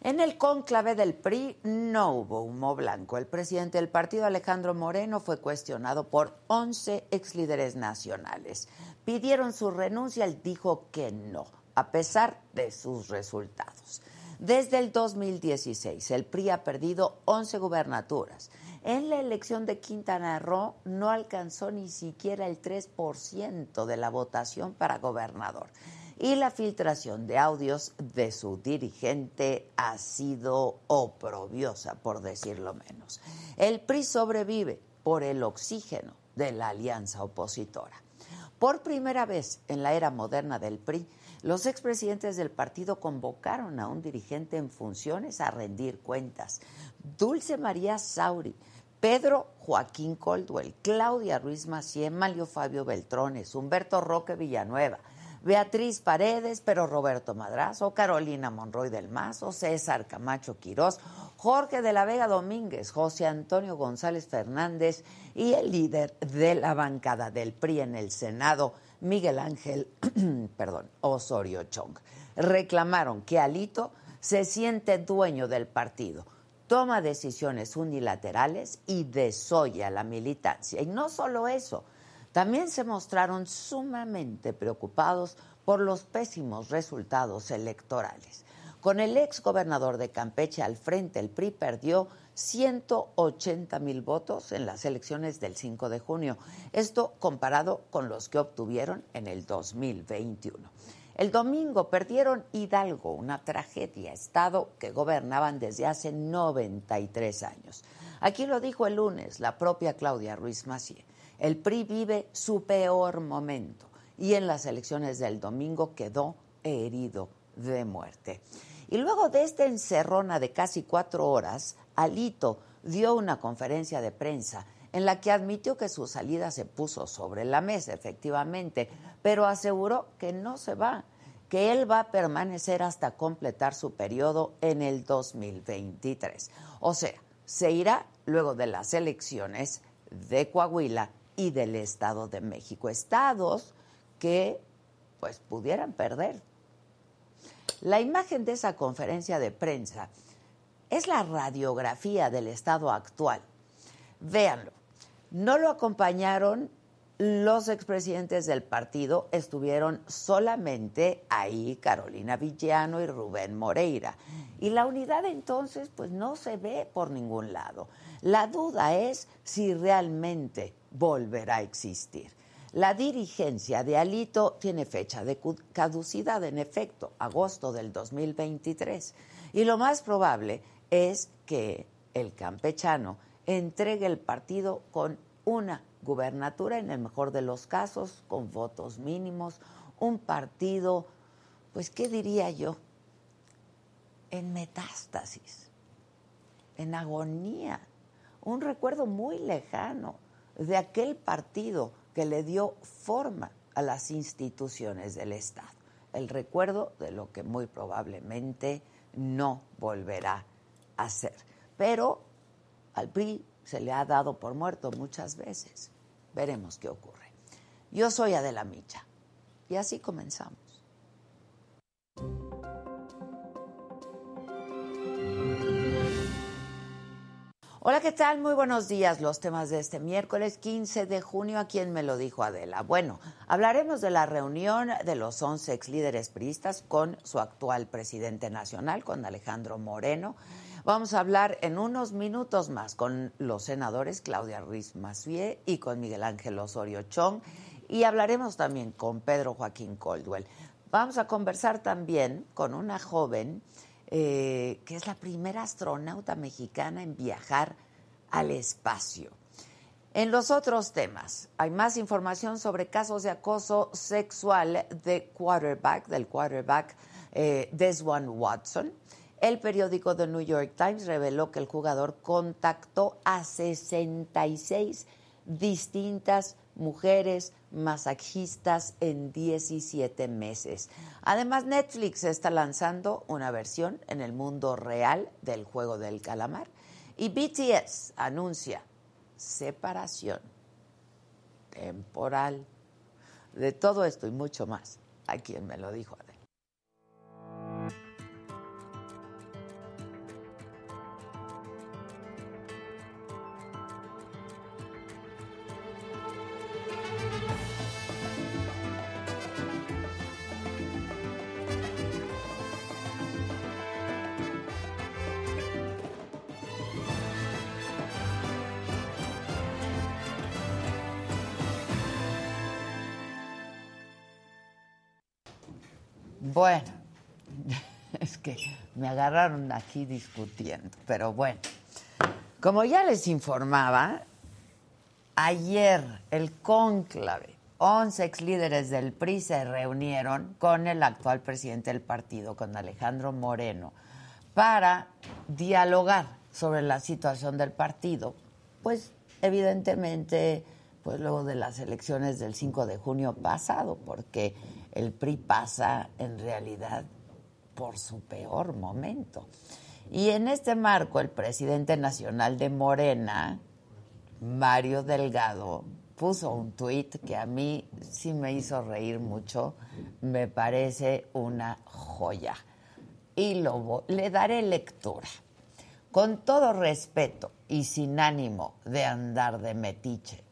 En el cónclave del PRI no hubo humo blanco. El presidente del partido, Alejandro Moreno, fue cuestionado por 11 ex líderes nacionales. Pidieron su renuncia, él dijo que no, a pesar de sus resultados. Desde el 2016, el PRI ha perdido 11 gubernaturas. En la elección de Quintana Roo no alcanzó ni siquiera el 3% de la votación para gobernador y la filtración de audios de su dirigente ha sido oprobiosa, por decirlo menos. El PRI sobrevive por el oxígeno de la alianza opositora. Por primera vez en la era moderna del PRI, los expresidentes del partido convocaron a un dirigente en funciones a rendir cuentas. Dulce María Sauri, Pedro Joaquín Coldwell, Claudia Ruiz Macié, Malio Fabio Beltrones, Humberto Roque Villanueva, Beatriz Paredes, pero Roberto Madrazo, Carolina Monroy del Mazo, César Camacho Quirós, Jorge de la Vega Domínguez, José Antonio González Fernández y el líder de la bancada del PRI en el Senado, Miguel Ángel perdón, Osorio Chong. Reclamaron que Alito se siente dueño del partido, toma decisiones unilaterales y desoya la militancia. Y no solo eso, también se mostraron sumamente preocupados por los pésimos resultados electorales. Con el ex gobernador de Campeche al frente, el PRI perdió 180 mil votos en las elecciones del 5 de junio. Esto comparado con los que obtuvieron en el 2021. El domingo perdieron Hidalgo, una tragedia, estado que gobernaban desde hace 93 años. Aquí lo dijo el lunes la propia Claudia Ruiz Macié. El PRI vive su peor momento y en las elecciones del domingo quedó herido de muerte. Y luego de esta encerrona de casi cuatro horas, Alito dio una conferencia de prensa en la que admitió que su salida se puso sobre la mesa, efectivamente, pero aseguró que no se va, que él va a permanecer hasta completar su periodo en el 2023. O sea, se irá luego de las elecciones de Coahuila y del Estado de México, estados que pues pudieran perder. La imagen de esa conferencia de prensa es la radiografía del estado actual. Véanlo. No lo acompañaron los expresidentes del partido, estuvieron solamente ahí Carolina Villano y Rubén Moreira. Y la unidad entonces pues no se ve por ningún lado. La duda es si realmente volverá a existir. La dirigencia de Alito tiene fecha de caducidad, en efecto, agosto del 2023. Y lo más probable es que el campechano entregue el partido con una gubernatura, en el mejor de los casos, con votos mínimos, un partido, pues, ¿qué diría yo? En metástasis, en agonía, un recuerdo muy lejano de aquel partido que le dio forma a las instituciones del Estado. El recuerdo de lo que muy probablemente no volverá a ser. Pero al PRI se le ha dado por muerto muchas veces. Veremos qué ocurre. Yo soy Adela Micha y así comenzamos. Hola, ¿qué tal? Muy buenos días. Los temas de este miércoles 15 de junio, ¿a quién me lo dijo Adela? Bueno, hablaremos de la reunión de los 11 ex líderes priistas con su actual presidente nacional, con Alejandro Moreno. Vamos a hablar en unos minutos más con los senadores Claudia Ruiz Macié y con Miguel Ángel Osorio Chong. Y hablaremos también con Pedro Joaquín Coldwell. Vamos a conversar también con una joven eh, que es la primera astronauta mexicana en viajar al espacio. En los otros temas, hay más información sobre casos de acoso sexual de quarterback, del quarterback eh, Deswan Watson. El periódico The New York Times reveló que el jugador contactó a 66 distintas mujeres masajistas en 17 meses. Además, Netflix está lanzando una versión en el mundo real del juego del calamar y BTS anuncia separación temporal. De todo esto y mucho más, a quien me lo dijo aquí discutiendo, pero bueno. Como ya les informaba, ayer el cónclave, 11 ex líderes del PRI se reunieron con el actual presidente del partido, con Alejandro Moreno, para dialogar sobre la situación del partido. Pues evidentemente, pues luego de las elecciones del 5 de junio pasado, porque el PRI pasa en realidad por su peor momento. Y en este marco, el presidente nacional de Morena, Mario Delgado, puso un tuit que a mí sí me hizo reír mucho, me parece una joya. Y lo, le daré lectura. Con todo respeto y sin ánimo de andar de metiche,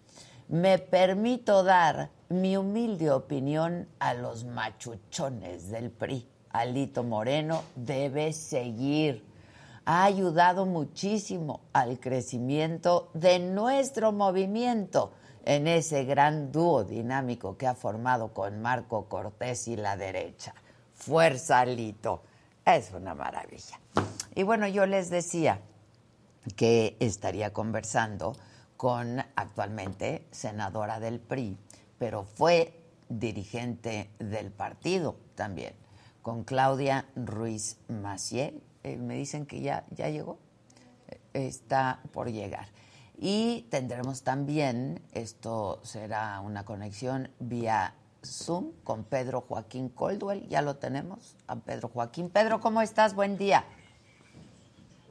me permito dar mi humilde opinión a los machuchones del PRI. Alito Moreno debe seguir. Ha ayudado muchísimo al crecimiento de nuestro movimiento en ese gran dúo dinámico que ha formado con Marco Cortés y la derecha. Fuerza, Alito. Es una maravilla. Y bueno, yo les decía que estaría conversando con actualmente senadora del PRI, pero fue dirigente del partido también, con Claudia Ruiz Maciel. Eh, me dicen que ya, ya llegó, está por llegar. Y tendremos también, esto será una conexión vía Zoom con Pedro Joaquín Coldwell, ya lo tenemos, a Pedro Joaquín. Pedro, ¿cómo estás? Buen día.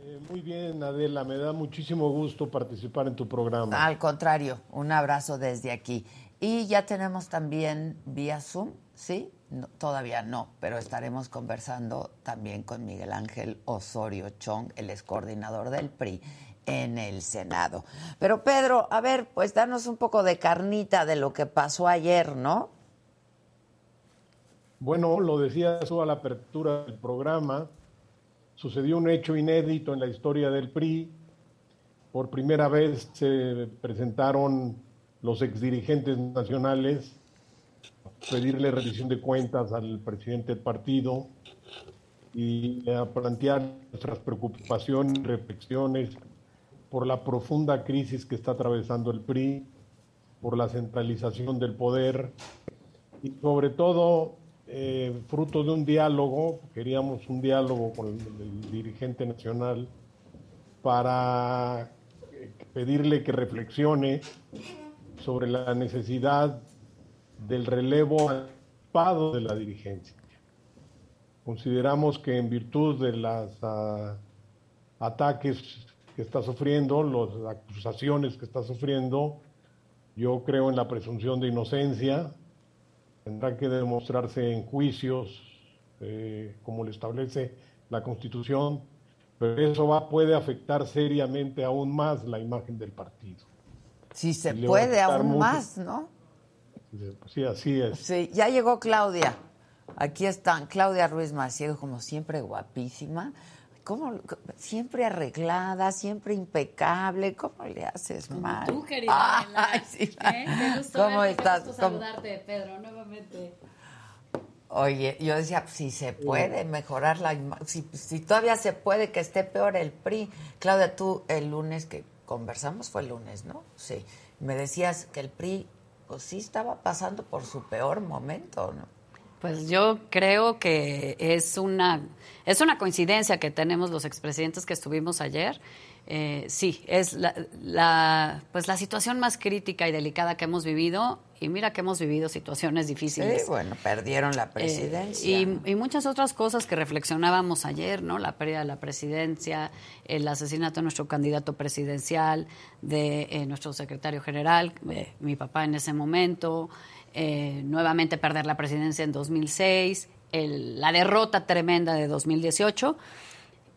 Eh, muy bien, Adela, me da muchísimo gusto participar en tu programa. Al contrario, un abrazo desde aquí. Y ya tenemos también vía Zoom, ¿sí? Todavía no, pero estaremos conversando también con Miguel Ángel Osorio Chong, el ex coordinador del PRI en el Senado. Pero Pedro, a ver, pues danos un poco de carnita de lo que pasó ayer, ¿no? Bueno, lo decía eso a la apertura del programa sucedió un hecho inédito en la historia del PRI. Por primera vez se presentaron los exdirigentes nacionales pedirle revisión de cuentas al presidente del partido y a plantear nuestras preocupaciones reflexiones por la profunda crisis que está atravesando el PRI, por la centralización del poder y sobre todo eh, fruto de un diálogo, queríamos un diálogo con el, dirigente nacional para eh, pedirle que reflexione sobre la necesidad del relevo de la dirigencia. Consideramos que en virtud de los ah, ataques que está sufriendo, las acusaciones que está sufriendo, yo creo en la presunción de inocencia, tendrá que demostrarse en juicios, eh, como lo establece la Constitución, pero eso va, puede afectar seriamente aún más la imagen del partido. Si se puede, aún más, ¿no? Sí, así es. Sí, ya llegó Claudia. Aquí están, Claudia Ruiz Maciego, como siempre, guapísima. ¿Cómo, siempre arreglada, siempre impecable, ¿cómo le haces mal? Tú, querida. Ay, sí. ¿Eh? ¿Cómo estás? Qué saludarte, Pedro, nuevamente. Oye, yo decía, pues, si se puede mejorar la si, si todavía se puede que esté peor el PRI. Claudia, tú el lunes que conversamos fue el lunes, ¿no? Sí. Me decías que el PRI, pues sí estaba pasando por su peor momento, ¿no? Pues yo creo que es una, es una coincidencia que tenemos los expresidentes que estuvimos ayer. Eh, sí, es la, pues la situación más crítica y delicada que hemos vivido. Y mira que hemos vivido situaciones difíciles. Sí, bueno, perdieron la eh, presidencia. y, muchas otras cosas que reflexionábamos ayer, ¿no? La pérdida de la presidencia, el asesinato de nuestro candidato presidencial, de eh, nuestro secretario general, mi papá en ese momento. Eh, nuevamente perder la presidencia en 2006, la derrota tremenda de 2018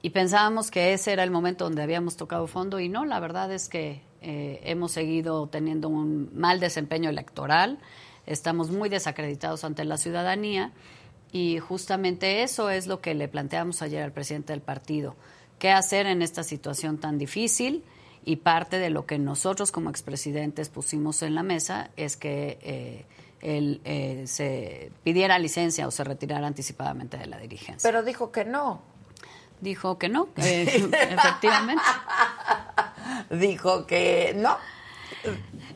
y pensábamos que ese era el momento donde habíamos tocado fondo y no, la verdad es que eh, hemos seguido teniendo un mal desempeño electoral, estamos muy desacreditados ante la ciudadanía y justamente eso es lo que le planteamos ayer al presidente del partido, qué hacer en esta situación tan difícil y parte de lo que nosotros como expresidentes pusimos en la mesa es que... Eh, él eh, se pidiera licencia o se retirara anticipadamente de la dirigencia. Pero dijo que no. Dijo que no, efectivamente. dijo que no.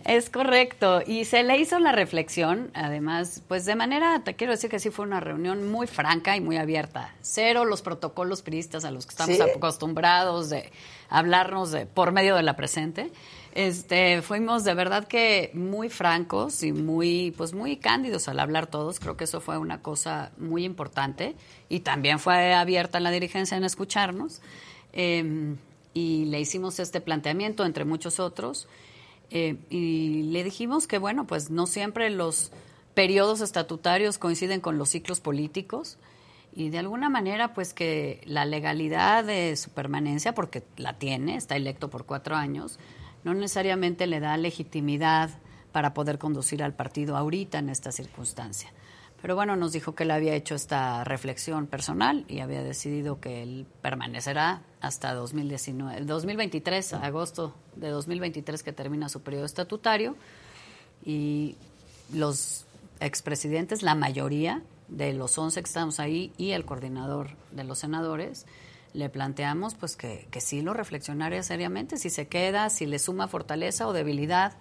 Es correcto. Y se le hizo la reflexión, además, pues de manera, te quiero decir que sí fue una reunión muy franca y muy abierta. Cero los protocolos priistas a los que estamos acostumbrados de hablarnos de, por medio de la presente. Este, fuimos de verdad que muy francos y muy, pues muy cándidos al hablar todos. Creo que eso fue una cosa muy importante. Y también fue abierta la dirigencia en escucharnos. Em, y le hicimos este planteamiento, entre muchos otros. Eh, y le dijimos que, bueno, pues no siempre los periodos estatutarios coinciden con los ciclos políticos y de alguna manera, pues que la legalidad de su permanencia, porque la tiene, está electo por cuatro años, no necesariamente le da legitimidad para poder conducir al partido ahorita en esta circunstancia. Pero bueno, nos dijo que él había hecho esta reflexión personal y había decidido que él permanecerá hasta 2019, 2023, agosto de 2023 que termina su periodo estatutario. Y los expresidentes, la mayoría de los 11 que estamos ahí y el coordinador de los senadores, le planteamos pues que, que sí lo reflexionaría seriamente, si se queda, si le suma fortaleza o debilidad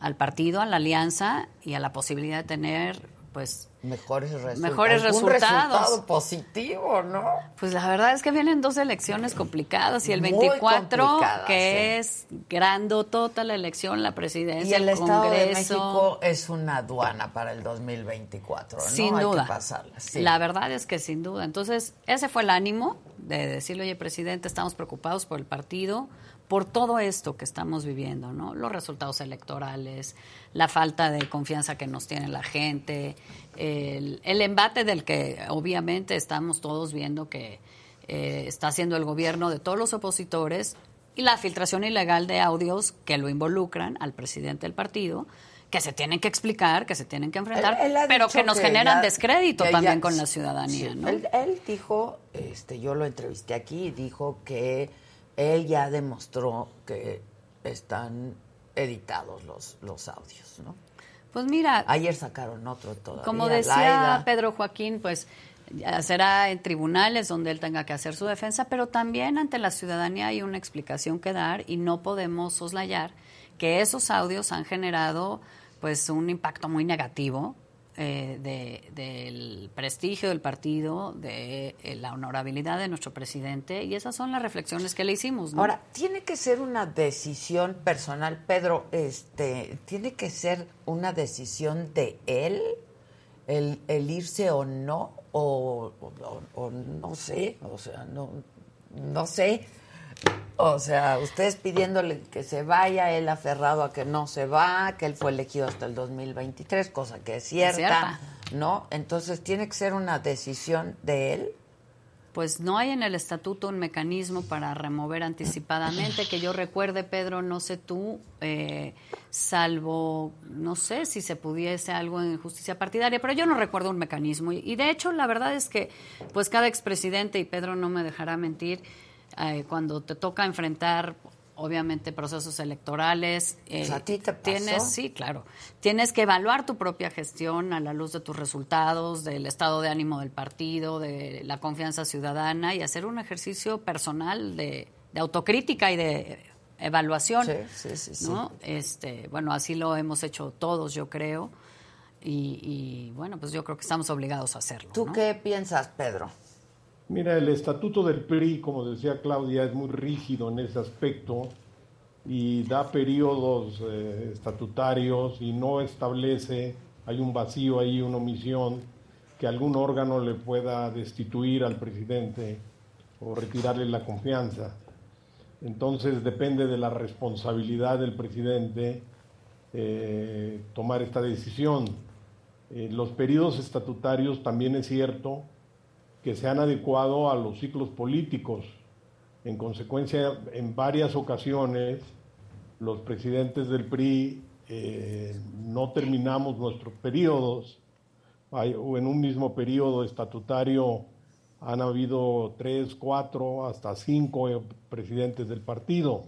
al partido, a la alianza y a la posibilidad de tener pues mejores, resultados. mejores resultados. resultado positivo, ¿no? Pues la verdad es que vienen dos elecciones complicadas y el 24 que es grandotota la elección, la presidencia, y el, Estado de México es una aduana para el 2024, ¿no? Sin Hay duda. Que pasarla, sí. La verdad es que sin duda. Entonces, ese fue el ánimo de decirle, oye, presidente, estamos preocupados por el partido, por todo esto que estamos viviendo, ¿no? Los resultados electorales, la falta de confianza que nos tiene la gente, el, embate del que obviamente estamos todos viendo que eh, está haciendo el gobierno de todos los opositores y la filtración ilegal de audios que lo involucran al presidente del partido que se tienen que explicar, que se tienen que enfrentar, pero que nos generan descrédito también con la ciudadanía. ¿no? Él, él, dijo, este, yo lo entrevisté aquí, y dijo que él ya demostró que están editados los, los audios, ¿no? Pues mira. Ayer sacaron otro todavía. Como decía Pedro Joaquín, pues será en tribunales donde él tenga que hacer su defensa, pero también ante la ciudadanía hay una explicación que dar y no podemos soslayar que esos audios han generado pues un impacto muy negativo eh, de, del prestigio del partido, de eh, la honorabilidad de nuestro presidente, y esas son las reflexiones que le hicimos. Ahora, tiene que ser una decisión personal, Pedro, este, tiene que ser una decisión de él, el, irse o no, o, o, o, no sé, o sea, no, no sé. O sea, ustedes pidiéndole que se vaya, él aferrado a que no se va, que él fue elegido hasta el 2023, cosa que es cierta, es cierta. ¿no? Entonces, ¿tiene que ser una decisión de él? Pues no hay en el estatuto un mecanismo para remover anticipadamente, que yo recuerde, Pedro, no sé tú, eh, salvo, no sé si se pudiese algo en justicia partidaria, pero yo no recuerdo un mecanismo. Y, y de hecho, la verdad es que, pues cada expresidente, y Pedro no me dejará mentir, eh, cuando te toca enfrentar obviamente procesos electorales eh, ¿A ti te pasó? tienes sí claro tienes que evaluar tu propia gestión a la luz de tus resultados del estado de ánimo del partido de la confianza ciudadana y hacer un ejercicio personal de, de autocrítica y de evaluación sí, sí, sí, ¿no? este bueno así lo hemos hecho todos yo creo y, y, bueno pues yo creo que estamos obligados a hacerlo ¿tú ¿no? qué piensas Pedro? Mira, el estatuto del PRI, como decía Claudia, es muy rígido en ese aspecto y da periodos eh, estatutarios y no establece, hay un vacío ahí, una omisión, que algún órgano le pueda destituir al presidente o retirarle la confianza. Entonces depende de la responsabilidad del presidente eh, tomar esta decisión. Eh, los periodos estatutarios también es cierto que se han adecuado a los ciclos políticos. En consecuencia, en varias ocasiones, los presidentes del PRI eh, no terminamos nuestros periodos, Hay, en un mismo periodo estatutario han habido tres, cuatro, hasta cinco presidentes del partido,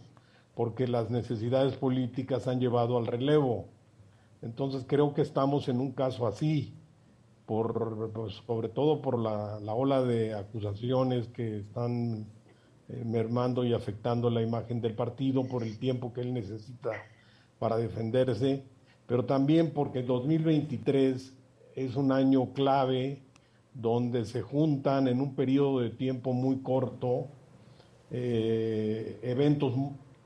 porque las necesidades políticas han llevado al relevo. Entonces creo que estamos en un caso así, por, pues, sobre todo por la, la, ola de acusaciones que están eh, mermando y afectando la imagen del partido por el tiempo que él necesita para defenderse, pero también porque 2023 es un año clave donde se juntan en un periodo de tiempo muy corto eh, eventos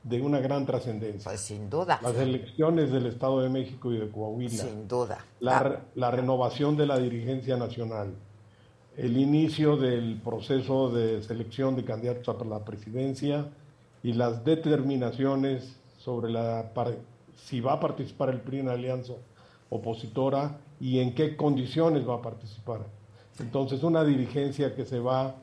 de una gran trascendencia. Pues sin duda. Las elecciones del Estado de México y de Coahuila. Sin duda. La, ah. la renovación de la dirigencia nacional. El inicio del proceso de selección de candidatos a la presidencia y las determinaciones sobre la si va a participar el PRI en alianza opositora y en qué condiciones va a participar. Entonces, una dirigencia que se va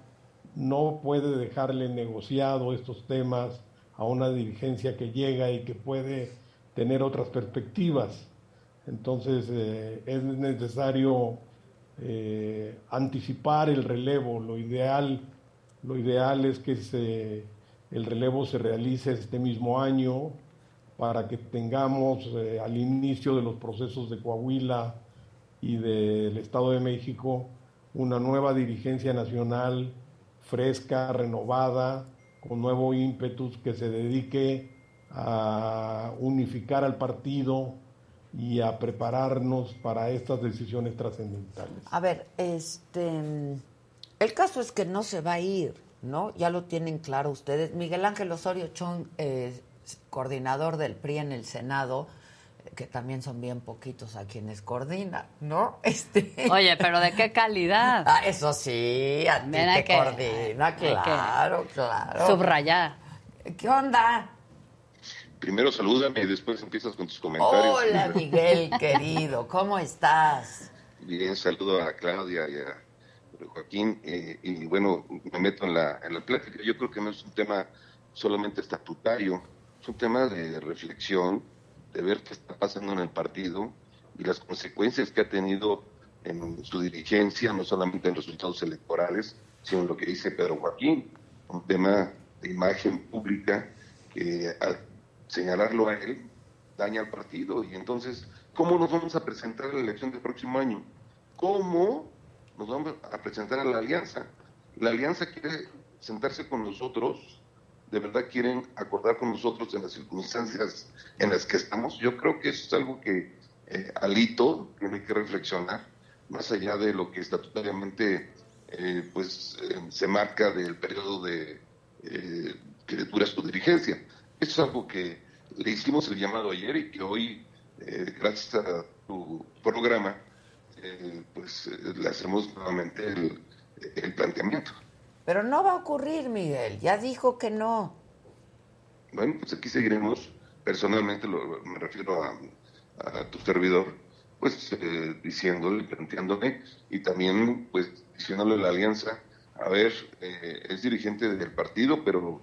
no puede dejarle negociado estos temas a una dirigencia que llega y que puede tener otras perspectivas. Entonces, eh, es necesario eh, anticipar el relevo. Lo ideal, lo ideal es que el relevo se realice este mismo año para que tengamos eh, al inicio de los procesos de Coahuila y del Estado de México una nueva dirigencia nacional fresca, renovada, con nuevo ímpetus, que se dedique a unificar al partido y a prepararnos para estas decisiones trascendentales. A ver, este, el caso es que no se va a ir, ¿no? Ya lo tienen claro ustedes. Miguel Ángel Osorio Chong, eh, coordinador del PRI en el Senado, que también son bien poquitos a quienes coordinan, ¿no? Este... Oye, pero ¿de qué calidad? Ah, eso sí, a ti te coordina, claro, claro. Subrayar. ¿Qué onda? Primero salúdame y después empiezas con tus comentarios. Hola, Miguel, querido, ¿cómo estás? Bien, saludo a Claudia y a Joaquín. Eh, y bueno, me meto en la, en la plática. Yo creo que no es un tema solamente estatutario, es un tema de reflexión, de ver qué está pasando en el partido y las consecuencias que ha tenido en su dirigencia, no solamente en resultados electorales, sino en lo que dice Pedro Joaquín, un tema de imagen pública que al señalarlo a él daña al partido. Y entonces, ¿cómo nos vamos a presentar en la elección del próximo año? ¿Cómo nos vamos a presentar a la alianza? La alianza quiere sentarse con nosotros de verdad quieren acordar con nosotros en las circunstancias en las que estamos. Yo creo que eso es algo que eh, Alito tiene que reflexionar, más allá de lo que estatutariamente eh, pues, eh, se marca del periodo de, que dura su dirigencia. Eso es algo que le hicimos el llamado ayer y que hoy, gracias a tu programa, pues le hacemos nuevamente el planteamiento. Pero no va a ocurrir, Miguel. Ya dijo que no. Bueno, pues aquí seguiremos. Personalmente me refiero a, tu servidor, pues eh, diciéndole, planteándole y también pues diciéndole a la alianza, a ver, eh, es dirigente del partido, pero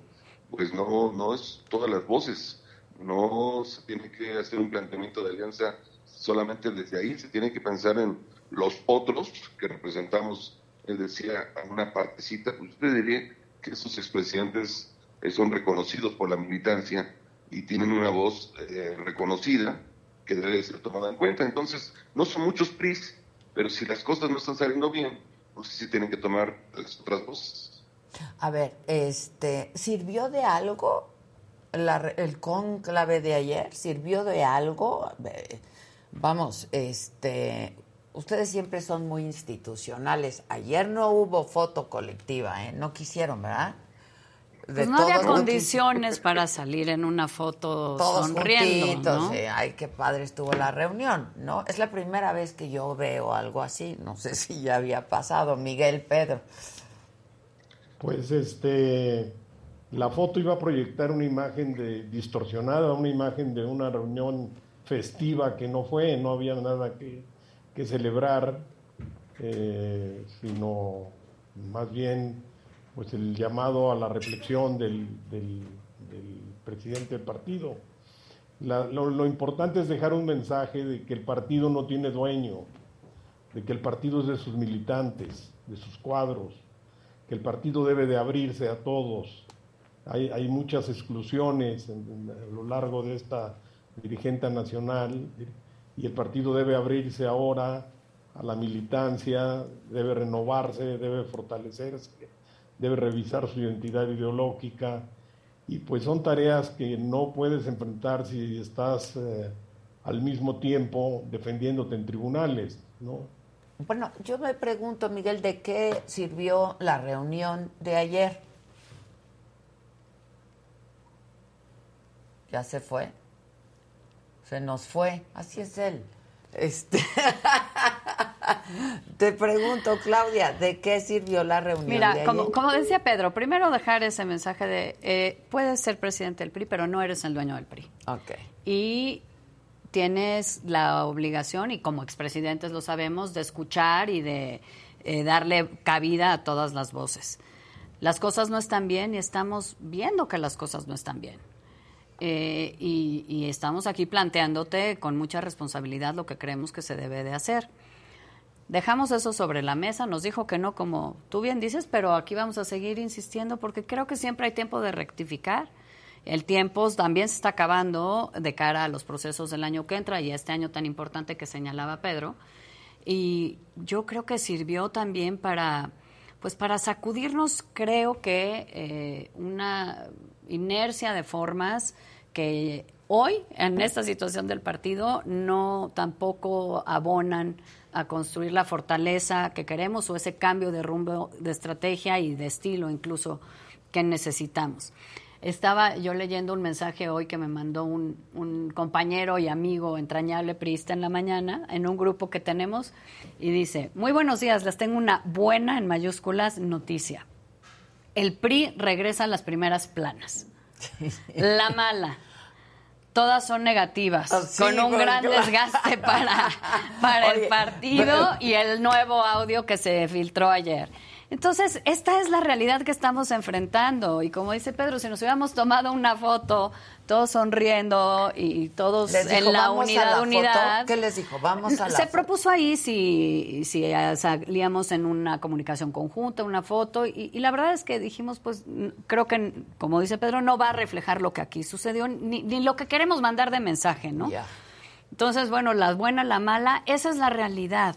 pues no, no es todas las voces. No se tiene que hacer un planteamiento de alianza solamente desde ahí, se tiene que pensar en los otros que representamos él decía a una partecita, pues usted diría que esos expresidentes eh, son reconocidos por la militancia y tienen una voz eh, reconocida que debe ser tomada en cuenta. Entonces, no son muchos PRIs, pero si las cosas no están saliendo bien, pues sí tienen que tomar las otras voces. A ver, este, ¿sirvió de algo el conclave de ayer? ¿Sirvió de algo? Vamos, este, ustedes siempre son muy institucionales. Ayer no hubo foto colectiva, ¿eh? No quisieron, ¿verdad? Pues no había condiciones para salir en una foto todos sonriendo, ¿no? ay, qué padre estuvo la reunión, ¿no? Es la primera vez que yo veo algo así. No sé si ya había pasado. Miguel Pedro. Pues este, la foto iba a proyectar una imagen de distorsionada, una imagen de una reunión festiva que no fue, no había nada que que celebrar, eh, sino más bien pues el llamado a la reflexión del, presidente del partido. lo, importante es dejar un mensaje de que el partido no tiene dueño, de que el partido es de sus militantes, de sus cuadros, que el partido debe de abrirse a todos. Hay, muchas exclusiones a lo largo de esta dirigente nacional y el partido debe abrirse ahora a la militancia, debe renovarse, debe fortalecerse, debe revisar su identidad ideológica y pues son tareas que no puedes enfrentar si estás eh, al mismo tiempo defendiéndote en tribunales, ¿no? Bueno, yo me pregunto, Miguel, ¿de qué sirvió la reunión de ayer? Ya se fue. Se nos fue. Así es él. Este... Te pregunto, Claudia, ¿de qué sirvió la reunión? Mira, como, como, decía Pedro, primero dejar ese mensaje de, eh, puedes ser presidente del PRI, pero no eres el dueño del PRI. Ok. Y tienes la obligación, y como expresidentes lo sabemos, de escuchar y de eh, darle cabida a todas las voces. Las cosas no están bien y estamos viendo que las cosas no están bien. Eh, y, y, estamos aquí planteándote con mucha responsabilidad lo que creemos que se debe de hacer. Dejamos eso sobre la mesa, nos dijo que no, como tú bien dices, pero aquí vamos a seguir insistiendo porque creo que siempre hay tiempo de rectificar el tiempo también se está acabando de cara a los procesos del año que entra y a este año tan importante que señalaba Pedro. Y yo creo que sirvió también para, pues para sacudirnos, creo que eh, una inercia de formas que hoy, en esta situación del partido, no tampoco abonan a construir la fortaleza que queremos o ese cambio de rumbo de estrategia y de estilo incluso que necesitamos. Estaba yo leyendo un mensaje hoy que me mandó un, compañero y amigo entrañable priista en la mañana, en un grupo que tenemos, y dice, muy buenos días, les tengo una buena, en mayúsculas, noticia. El PRI regresa a las primeras planas. La mala. Todas son negativas, oh, con un gran desgaste para, para el partido y el nuevo audio que se filtró ayer. Entonces, esta es la realidad que estamos enfrentando. Y como dice Pedro, si nos hubiéramos tomado una foto, todos sonriendo y todos en la unidad, unidad. ¿Qué les dijo? Vamos a la Se propuso ahí si, si salíamos en una comunicación conjunta, una foto. Y, la verdad es que dijimos, pues, creo que, como dice Pedro, no va a reflejar lo que aquí sucedió, ni, ni lo que queremos mandar de mensaje, ¿no? Entonces, bueno, la buena, la mala, esa es la realidad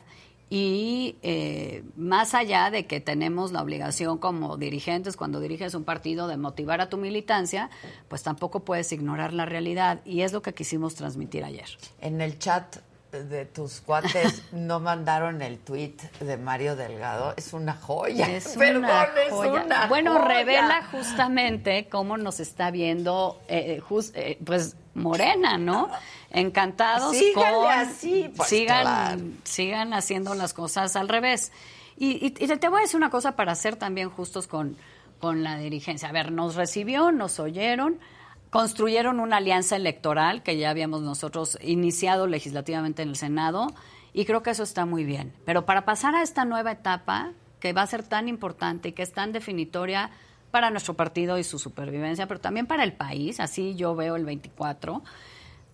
y eh, más allá de que tenemos la obligación como dirigentes cuando diriges un partido de motivar a tu militancia, pues tampoco puedes ignorar la realidad y es lo que quisimos transmitir ayer. En el chat de tus cuates no mandaron el tweet de Mario Delgado, es una joya. Es una joya. bueno, revela justamente cómo nos está viendo eh, eh, pues Morena, ¿no? encantados con así, pues, sigan sigan haciendo las cosas al revés y, te voy a decir una cosa para ser también justos con con la dirigencia a ver nos recibió nos oyeron construyeron una alianza electoral que ya habíamos nosotros iniciado legislativamente en el Senado y creo que eso está muy bien pero para pasar a esta nueva etapa que va a ser tan importante y que es tan definitoria para nuestro partido y su supervivencia, pero también para el país, así yo veo el 24,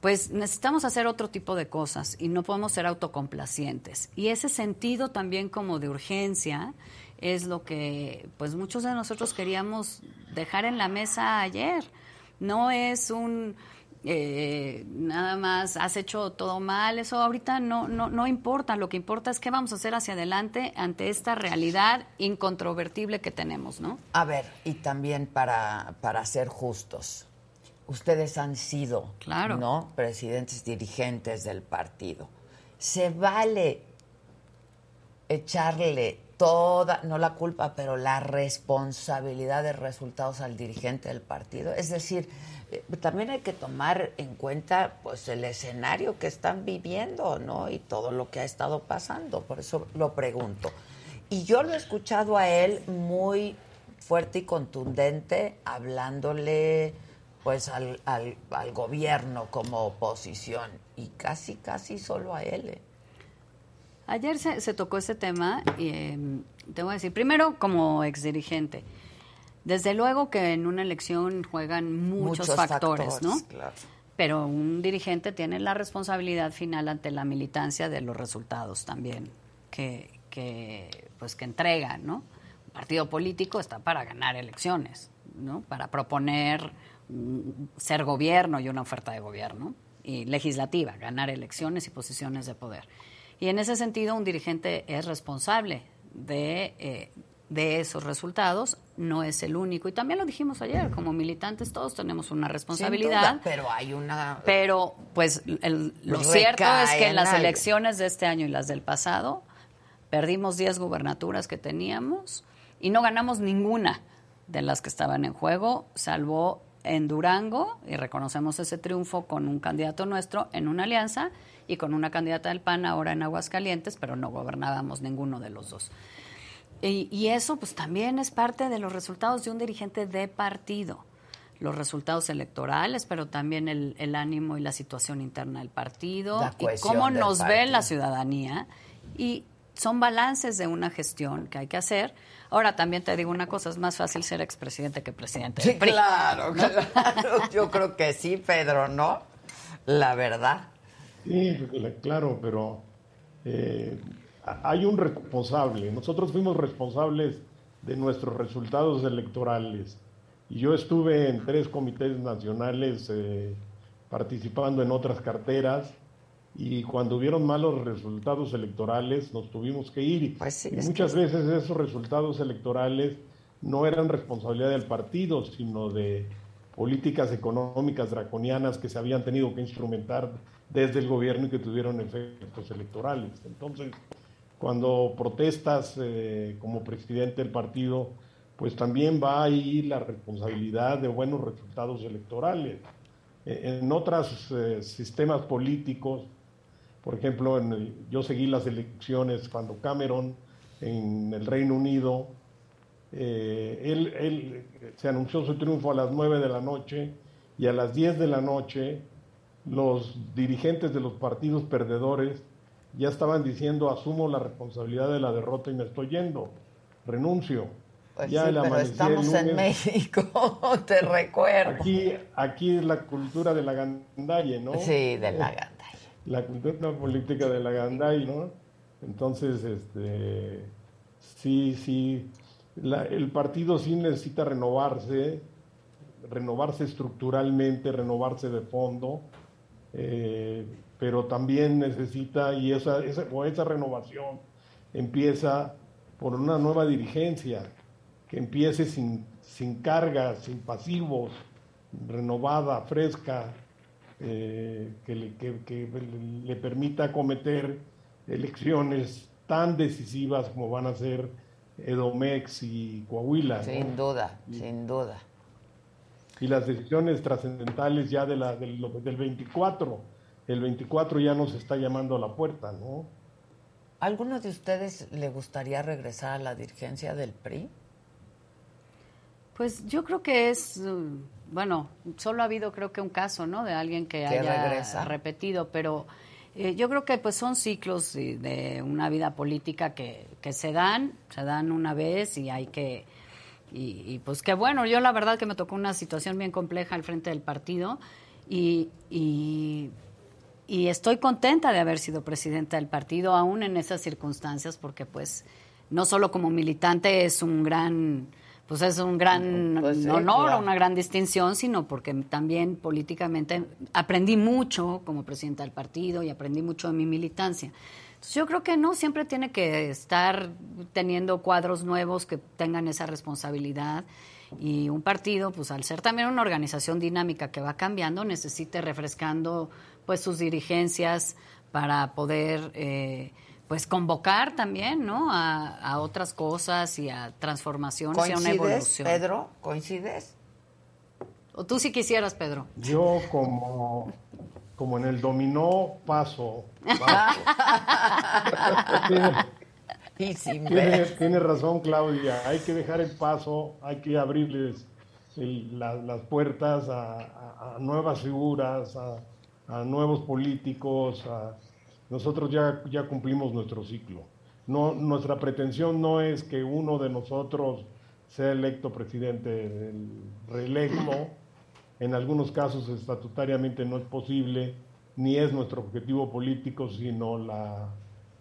pues necesitamos hacer otro tipo de cosas y no podemos ser autocomplacientes. Y ese sentido también como de urgencia es lo que pues muchos de nosotros queríamos dejar en la mesa ayer. No es un eh, nada más has hecho todo mal, eso ahorita no, no, no importa, lo que importa es qué vamos a hacer hacia adelante ante esta realidad incontrovertible que tenemos, ¿no? A ver, y también para, para ser justos, ustedes han sido, claro. ¿no? Presidentes dirigentes del partido. Se vale echarle toda, no la culpa, pero la responsabilidad de resultados al dirigente del partido. Es decir, eh, también hay que tomar en cuenta pues el escenario que están viviendo, ¿no? Y todo lo que ha estado pasando, por eso lo pregunto. Y yo lo he escuchado a él muy fuerte y contundente hablándole pues al, al, al, gobierno como oposición y casi, casi solo a él. ¿eh? Ayer se, se, tocó ese tema y eh, te voy a decir, primero como exdirigente, desde luego que en una elección juegan muchos, factores, ¿no? Pero un dirigente tiene la responsabilidad final ante la militancia de los resultados también que, que pues que entrega, ¿no? Un partido político está para ganar elecciones, ¿no? Para proponer ser gobierno y una oferta de gobierno. y legislativa, ganar elecciones y posiciones de poder. Y en ese sentido, un dirigente es responsable de, eh, de esos resultados, no es el único. Y también lo dijimos ayer, como militantes todos tenemos una responsabilidad. pero hay una... Pero, pues, lo cierto es que en las elecciones de este año y las del pasado, perdimos 10 gubernaturas que teníamos y no ganamos ninguna de las que estaban en juego, salvo en Durango, y reconocemos ese triunfo con un candidato nuestro en una alianza y con una candidata del PAN ahora en Aguascalientes, pero no gobernábamos ninguno de los dos. Y, eso pues también es parte de los resultados de un dirigente de partido los resultados electorales, pero también el, ánimo y la situación interna del partido, y cómo nos ve la ciudadanía. Y son balances de una gestión que hay que hacer. Ahora también te digo una cosa, es más fácil ser expresidente que presidente. Sí, claro, claro. Yo creo que sí, Pedro, ¿no? La verdad. Sí, claro, pero eh, hay un responsable. Nosotros fuimos responsables de nuestros resultados electorales. Y yo estuve en tres comités nacionales eh, participando en otras carteras y cuando hubieron malos resultados electorales nos tuvimos que ir. Pues y muchas veces esos resultados electorales no eran responsabilidad del partido, sino de políticas económicas draconianas que se habían tenido que instrumentar desde el gobierno y que tuvieron efectos electorales. Entonces, cuando protestas eh, como presidente del partido, pues también va ahí la responsabilidad de buenos resultados electorales. E, en otros eh, sistemas políticos, por ejemplo, yo seguí las elecciones cuando Cameron en el Reino Unido, eh, él, él, se anunció su triunfo a las 9 de la noche y a las 10 de la noche los dirigentes de los partidos perdedores ya estaban diciendo asumo la responsabilidad de la derrota y me estoy yendo, renuncio. Pues ya sí, pero estamos en México, te recuerdo. Aquí, aquí es la cultura de la gandalle, ¿no? Sí, de la gandalle. La cultura política de la gandalle, ¿no? Entonces, este, sí, sí, el partido sí necesita renovarse, renovarse estructuralmente, renovarse de fondo, eh, pero también necesita, y esa, esa, esa renovación empieza por una nueva dirigencia, que empiece sin, sin cargas, sin pasivos, renovada, fresca, eh, que, le, que, le permita cometer elecciones tan decisivas como van a ser Edomex y Coahuila. Sin duda, sin duda y las decisiones trascendentales ya de la, del, 24. El 24 ya nos está llamando a la puerta, ¿no? ¿Alguno de ustedes le gustaría regresar a la dirigencia del PRI? Pues yo creo que es, mm, bueno, solo ha habido creo que un caso, ¿no? De alguien que, haya repetido, pero eh, yo creo que pues son ciclos de, una vida política que, que se dan, se dan una vez y hay que y, pues qué bueno, yo la verdad que me tocó una situación bien compleja al frente del partido y, y, estoy contenta de haber sido presidenta del partido, aún en esas circunstancias, porque pues no solo como militante es un gran pues es un gran pues honor, una gran distinción, sino porque también políticamente aprendí mucho como presidenta del partido y aprendí mucho de mi militancia. Yo creo que no siempre tiene que estar teniendo cuadros nuevos que tengan esa responsabilidad y un partido, pues al ser también una organización dinámica que va cambiando, necesite refrescando pues sus dirigencias para poder eh, pues convocar también, ¿no? A, otras cosas y a transformaciones y a una evolución. Pedro? ¿Coincides? O tú si quisieras, Pedro. Yo como como en el dominó, paso. tiene, razón Claudia, hay que dejar el paso, hay que abrirles las puertas a, nuevas figuras, a, nuevos políticos. nosotros ya, ya cumplimos nuestro ciclo. No, nuestra pretensión no es que uno de nosotros sea electo presidente reelecto en algunos casos estatutariamente no es posible, ni es nuestro objetivo político, sino la,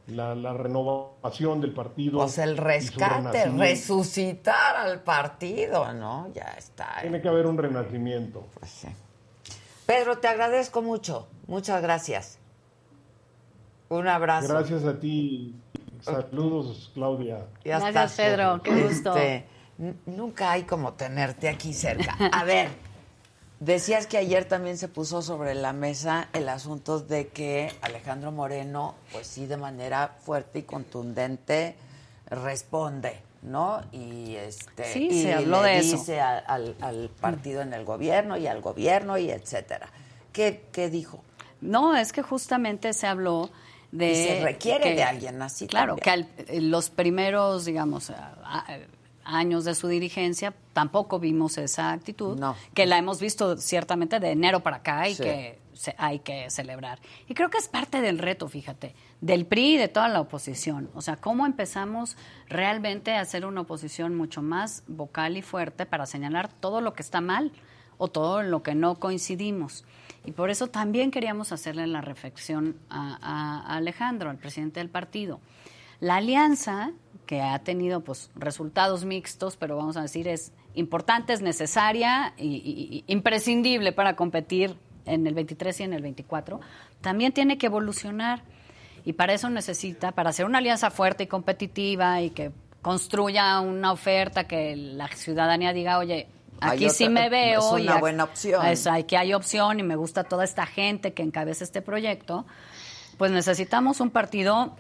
la, renovación del partido. Pues el rescate, resucitar al partido, ¿no? Ya está. Tiene que haber un renacimiento. Pues Pedro, te agradezco mucho. Muchas gracias. Un abrazo. Gracias a ti. Saludos, Claudia. Gracias, Pedro. Qué gusto. Este, nunca hay como tenerte aquí cerca. A ver, decías que ayer también se puso sobre la mesa el asunto de que Alejandro Moreno, pues sí, de manera fuerte y contundente, responde, ¿no? Y este sí, se habló de dice Al, al, partido en el gobierno y al gobierno y etcétera. ¿Qué, qué dijo? No, es que justamente se habló de... Y se requiere de alguien así. Claro, que los primeros, digamos, años de su dirigencia tampoco vimos esa actitud, que la hemos visto ciertamente de enero para acá y que hay que celebrar. Y creo que es parte del reto, fíjate, del PRI y de toda la oposición. O sea, cómo empezamos realmente a hacer una oposición mucho más vocal y fuerte para señalar todo lo que está mal o todo lo que no coincidimos. Y por eso también queríamos hacerle la reflexión a, Alejandro, al presidente del partido. La alianza, que ha tenido pues, resultados mixtos, pero vamos a decir es importante, es necesaria y, imprescindible para competir en el 23 y en el 24, también tiene que evolucionar. Y para eso necesita, para hacer una alianza fuerte y competitiva y que construya una oferta que la ciudadanía diga, oye, Aquí sí me veo. Es una buena opción. Es, que hay opción y me gusta toda esta gente que encabeza este proyecto. Pues necesitamos un partido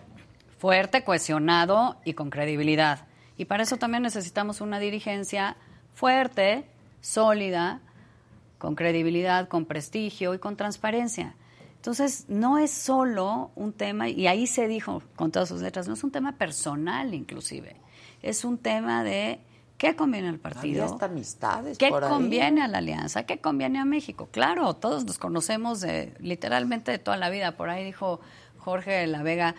fuerte, cohesionado y con credibilidad. Y para eso también necesitamos una dirigencia fuerte, sólida, con credibilidad, con prestigio y con transparencia. Entonces, no es solo un tema, y ahí se dijo con todas sus letras, no es un tema personal inclusive, es un tema de ¿Qué conviene al partido? amistades ¿Qué conviene a la alianza? ¿Qué conviene a México? Claro, todos nos conocemos de, literalmente de toda la vida. Por ahí dijo Jorge La Vega,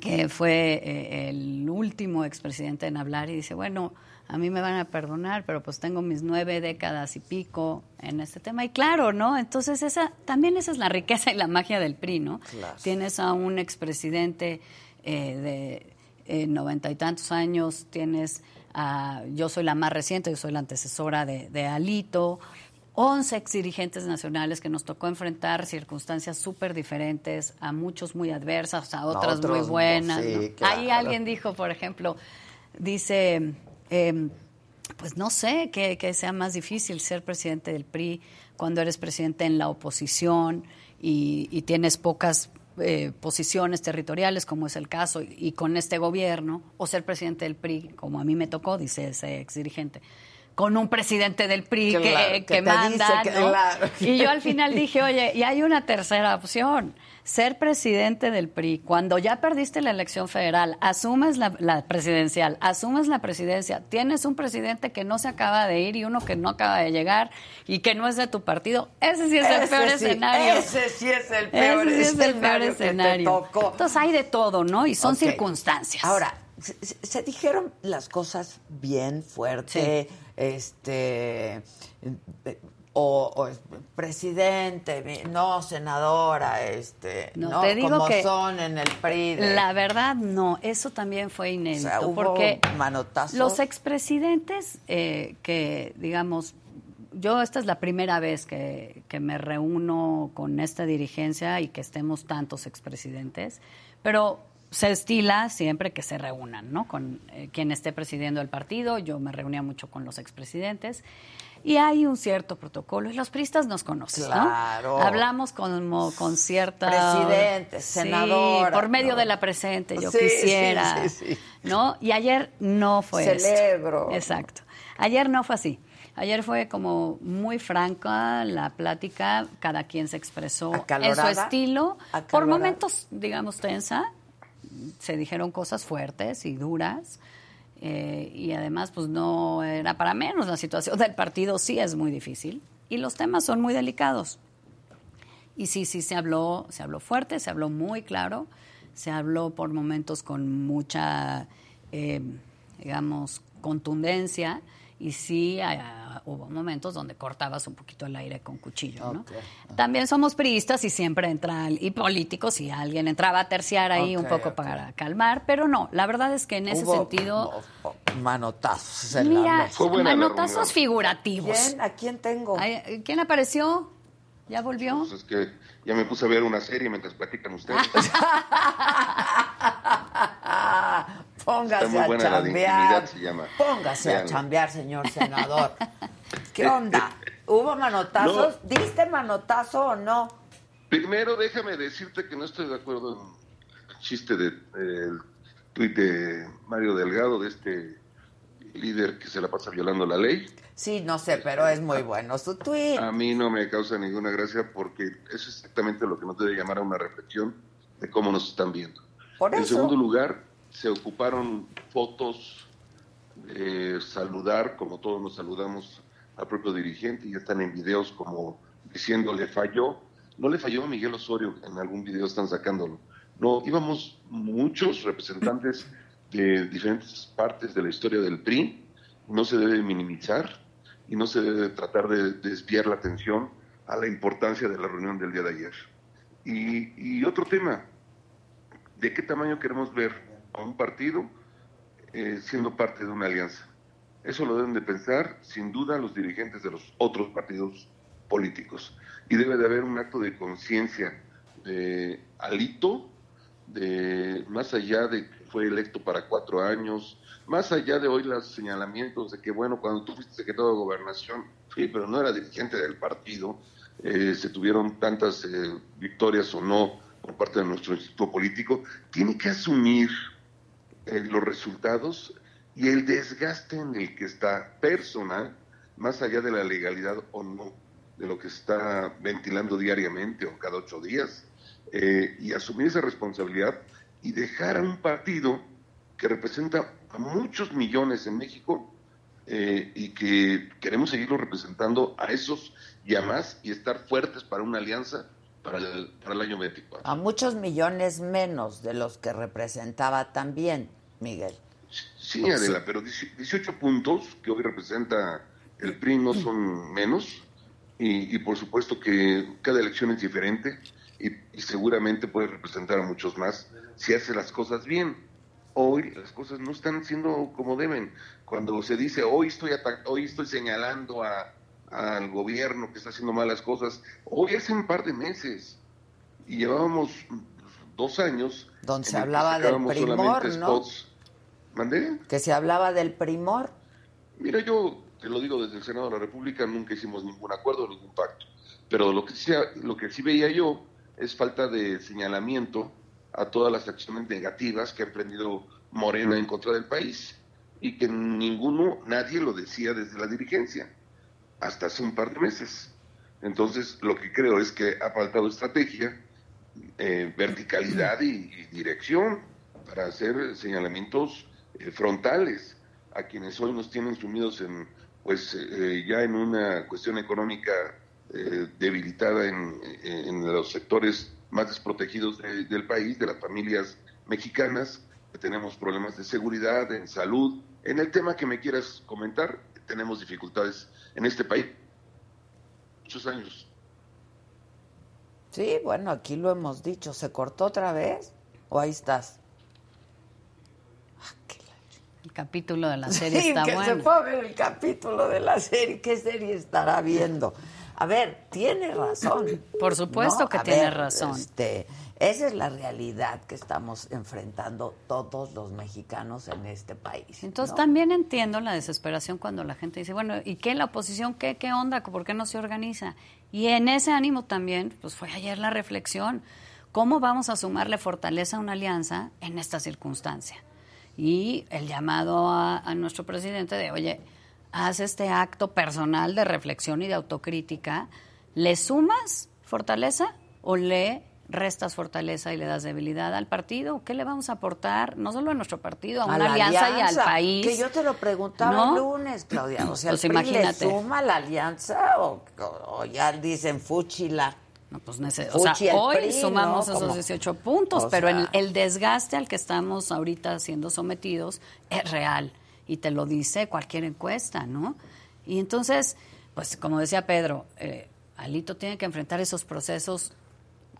que fue eh, el último expresidente en hablar, y dice, bueno, a mí me van a perdonar, pero pues tengo mis nueve décadas y pico en este tema. Y claro, ¿no? Entonces esa también esa es la riqueza y la magia del PRI, ¿no? Tienes a un expresidente eh, de eh, noventa y tantos años, tienes yo soy la más reciente, yo soy la antecesora de, Alito, 11 ex dirigentes nacionales que nos tocó enfrentar circunstancias súper diferentes, a muchos muy adversas, a otras muy buenas. Ahí alguien dijo, por ejemplo, dice, em, pues no sé que, que, sea más difícil ser presidente del PRI cuando eres presidente en la oposición y, y tienes pocas eh, posiciones territoriales, como es el caso, y, con este gobierno, o ser presidente del PRI, como a mí me tocó, dice ese ex dirigente, con un presidente del PRI que, manda. Y yo al final dije, oye, y hay una tercera opción ser presidente del PRI, cuando ya perdiste la elección federal, asumes la, presidencial, asumes la presidencia, tienes un presidente que no se acaba de ir y uno que no acaba de llegar y que no es de tu partido, ese sí es el peor escenario. Ese sí es el peor, ese es el peor escenario. Entonces hay de todo, ¿no? Y son circunstancias. Ahora, se, dijeron las cosas bien fuerte, este o, presidente, no senadora, este, no, te digo como que son en el PRI. La verdad no, eso también fue inédito porque los expresidentes eh, que digamos yo esta es la primera vez que, que, me reúno con esta dirigencia y que estemos tantos expresidentes, pero se estila siempre que se reúnan, ¿no? Con eh, quien esté presidiendo el partido. Yo me reunía mucho con los expresidentes. Y hay un cierto protocolo, y los pristas nos conocen, claro. Hablamos como con cierta... Presidente, senadora. por medio de la presente, yo quisiera, ¿no? Y ayer no fue Celebro. Exacto. Ayer no fue así. Ayer fue como muy franca la plática, cada quien se expresó en su estilo, por momentos, digamos, tensa, se dijeron cosas fuertes y duras, eh, y además pues no era para menos, la situación del partido sí es muy difícil y los temas son muy delicados. Y sí, sí se habló, se habló fuerte, se habló muy claro, se habló por momentos con mucha, eh, digamos, contundencia y sí hubo momentos donde cortabas un poquito el aire con cuchillo, ¿no? También somos priistas y siempre entran, y políticos, y alguien entraba a terciar ahí un poco para calmar, pero no, la verdad es que en ese sentido... manotazos en Mira, manotazos figurativos. ¿A quién tengo? ¿Quién apareció? ¿Ya volvió? Pues es que ya me puse a ver una serie mientras platican ustedes. Póngase a chambear. Póngase a chambear, señor senador. ¿Qué onda? ¿Hubo manotazos? ¿Diste manotazo o no? Primero, déjame decirte que no estoy de acuerdo en el chiste del de, tuit de Mario Delgado, de este líder que se la pasa violando la ley. Sí, no sé, pero es muy bueno su tuit. A mí no me causa ninguna gracia porque es exactamente lo que nos debe llamar a una reflexión de cómo nos están viendo. En segundo lugar, se ocuparon fotos de saludar, como todos nos saludamos al propio dirigente, y ya están en videos como diciendo le falló. No le falló a Miguel Osorio, en algún video están sacándolo. No, íbamos muchos representantes de diferentes partes de la historia del PRI, no se debe minimizar y no se debe tratar de desviar la atención a la importancia de la reunión del día de ayer. Y, y otro tema, ¿de qué tamaño queremos ver a un partido eh, siendo parte de una alianza? Eso lo deben de pensar sin duda los dirigentes de los otros partidos políticos. Y debe de haber un acto de conciencia de Alito, de más allá de que fue electo para cuatro años, más allá de hoy los señalamientos de que, bueno, cuando tú fuiste secretario de gobernación, sí, pero no era dirigente del partido, eh, se tuvieron tantas eh, victorias o no por parte de nuestro instituto político, tiene que asumir eh, los resultados y el desgaste en el que está personal, más allá de la legalidad o no, de lo que está ventilando diariamente o cada ocho días, eh, y asumir esa responsabilidad y dejar a un partido que representa a muchos millones en México eh, y que queremos seguirlo representando a esos y a más y estar fuertes para una alianza para el, para el año 24. A muchos millones menos de los que representaba también, Miguel. Sí, Adela, pero 18 puntos que hoy representa el PRI no son menos y, y por supuesto que cada elección es diferente y, seguramente puede representar a muchos más si hace las cosas bien. Hoy las cosas no están siendo como deben. Cuando se dice hoy estoy hoy estoy señalando a, al gobierno que está haciendo malas cosas, hoy hace un par de meses y llevábamos dos años donde se hablaba del primor, ¿no? ¿Mandé? Que se hablaba del primor. Mira, yo te lo digo desde el Senado de la República, nunca hicimos ningún acuerdo, ningún pacto. Pero lo que sí, lo que sí veía yo es falta de señalamiento a todas las acciones negativas que ha emprendido Morena en contra del país y que ninguno, nadie lo decía desde la dirigencia, hasta hace un par de meses. Entonces, lo que creo es que ha faltado estrategia, eh, verticalidad y, dirección para hacer señalamientos eh, frontales a quienes hoy nos tienen sumidos en, pues, eh, ya en una cuestión económica eh, debilitada en, los sectores más desprotegidos del país, de las familias mexicanas, tenemos problemas de seguridad, en salud. En el tema que me quieras comentar, tenemos dificultades en este país. Muchos años. Sí, bueno, aquí lo hemos dicho. ¿Se cortó otra vez? ¿O ahí estás? Ah, el capítulo de la serie está que bueno. Se a ver el capítulo de la serie. ¿Qué serie estará viendo? A ver, tiene razón. Por supuesto que tiene razón. Este, esa es la realidad que estamos enfrentando todos los mexicanos en este país. Entonces también entiendo la desesperación cuando la gente dice, bueno, ¿y qué la oposición? ¿Qué, qué onda? ¿Por qué no se organiza? Y en ese ánimo también, pues fue ayer la reflexión. ¿Cómo vamos a sumarle fortaleza a una alianza en esta circunstancia? Y el llamado a, a nuestro presidente de, oye, haz este acto personal de reflexión y de autocrítica, ¿le sumas fortaleza o le restas fortaleza y le das debilidad al partido? ¿Qué le vamos a aportar? No solo a nuestro partido, a, una alianza, y al país. Que yo te lo preguntaba el lunes, Claudia. O sea, pues imagínate. ¿le suma la alianza o, ya dicen fúchila? No, pues o sea, hoy sumamos esos 18 puntos, pero el desgaste al que estamos ahorita siendo sometidos es real y te lo dice cualquier encuesta, ¿no? Y entonces, pues como decía Pedro, eh, Alito tiene que enfrentar esos procesos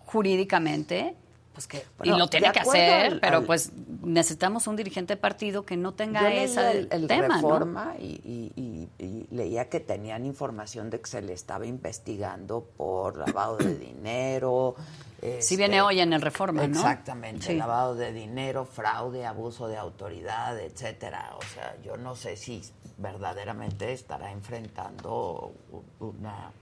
jurídicamente, pues que y lo tiene que hacer, pero pues necesitamos un dirigente de partido que no tenga ese el, el tema, reforma y, leía que tenían información de que se le estaba investigando por lavado de dinero. si viene este, hoy en el reforma, ¿no? Exactamente, lavado de dinero, fraude, abuso de autoridad, etcétera. O sea, yo no sé si verdaderamente estará enfrentando una,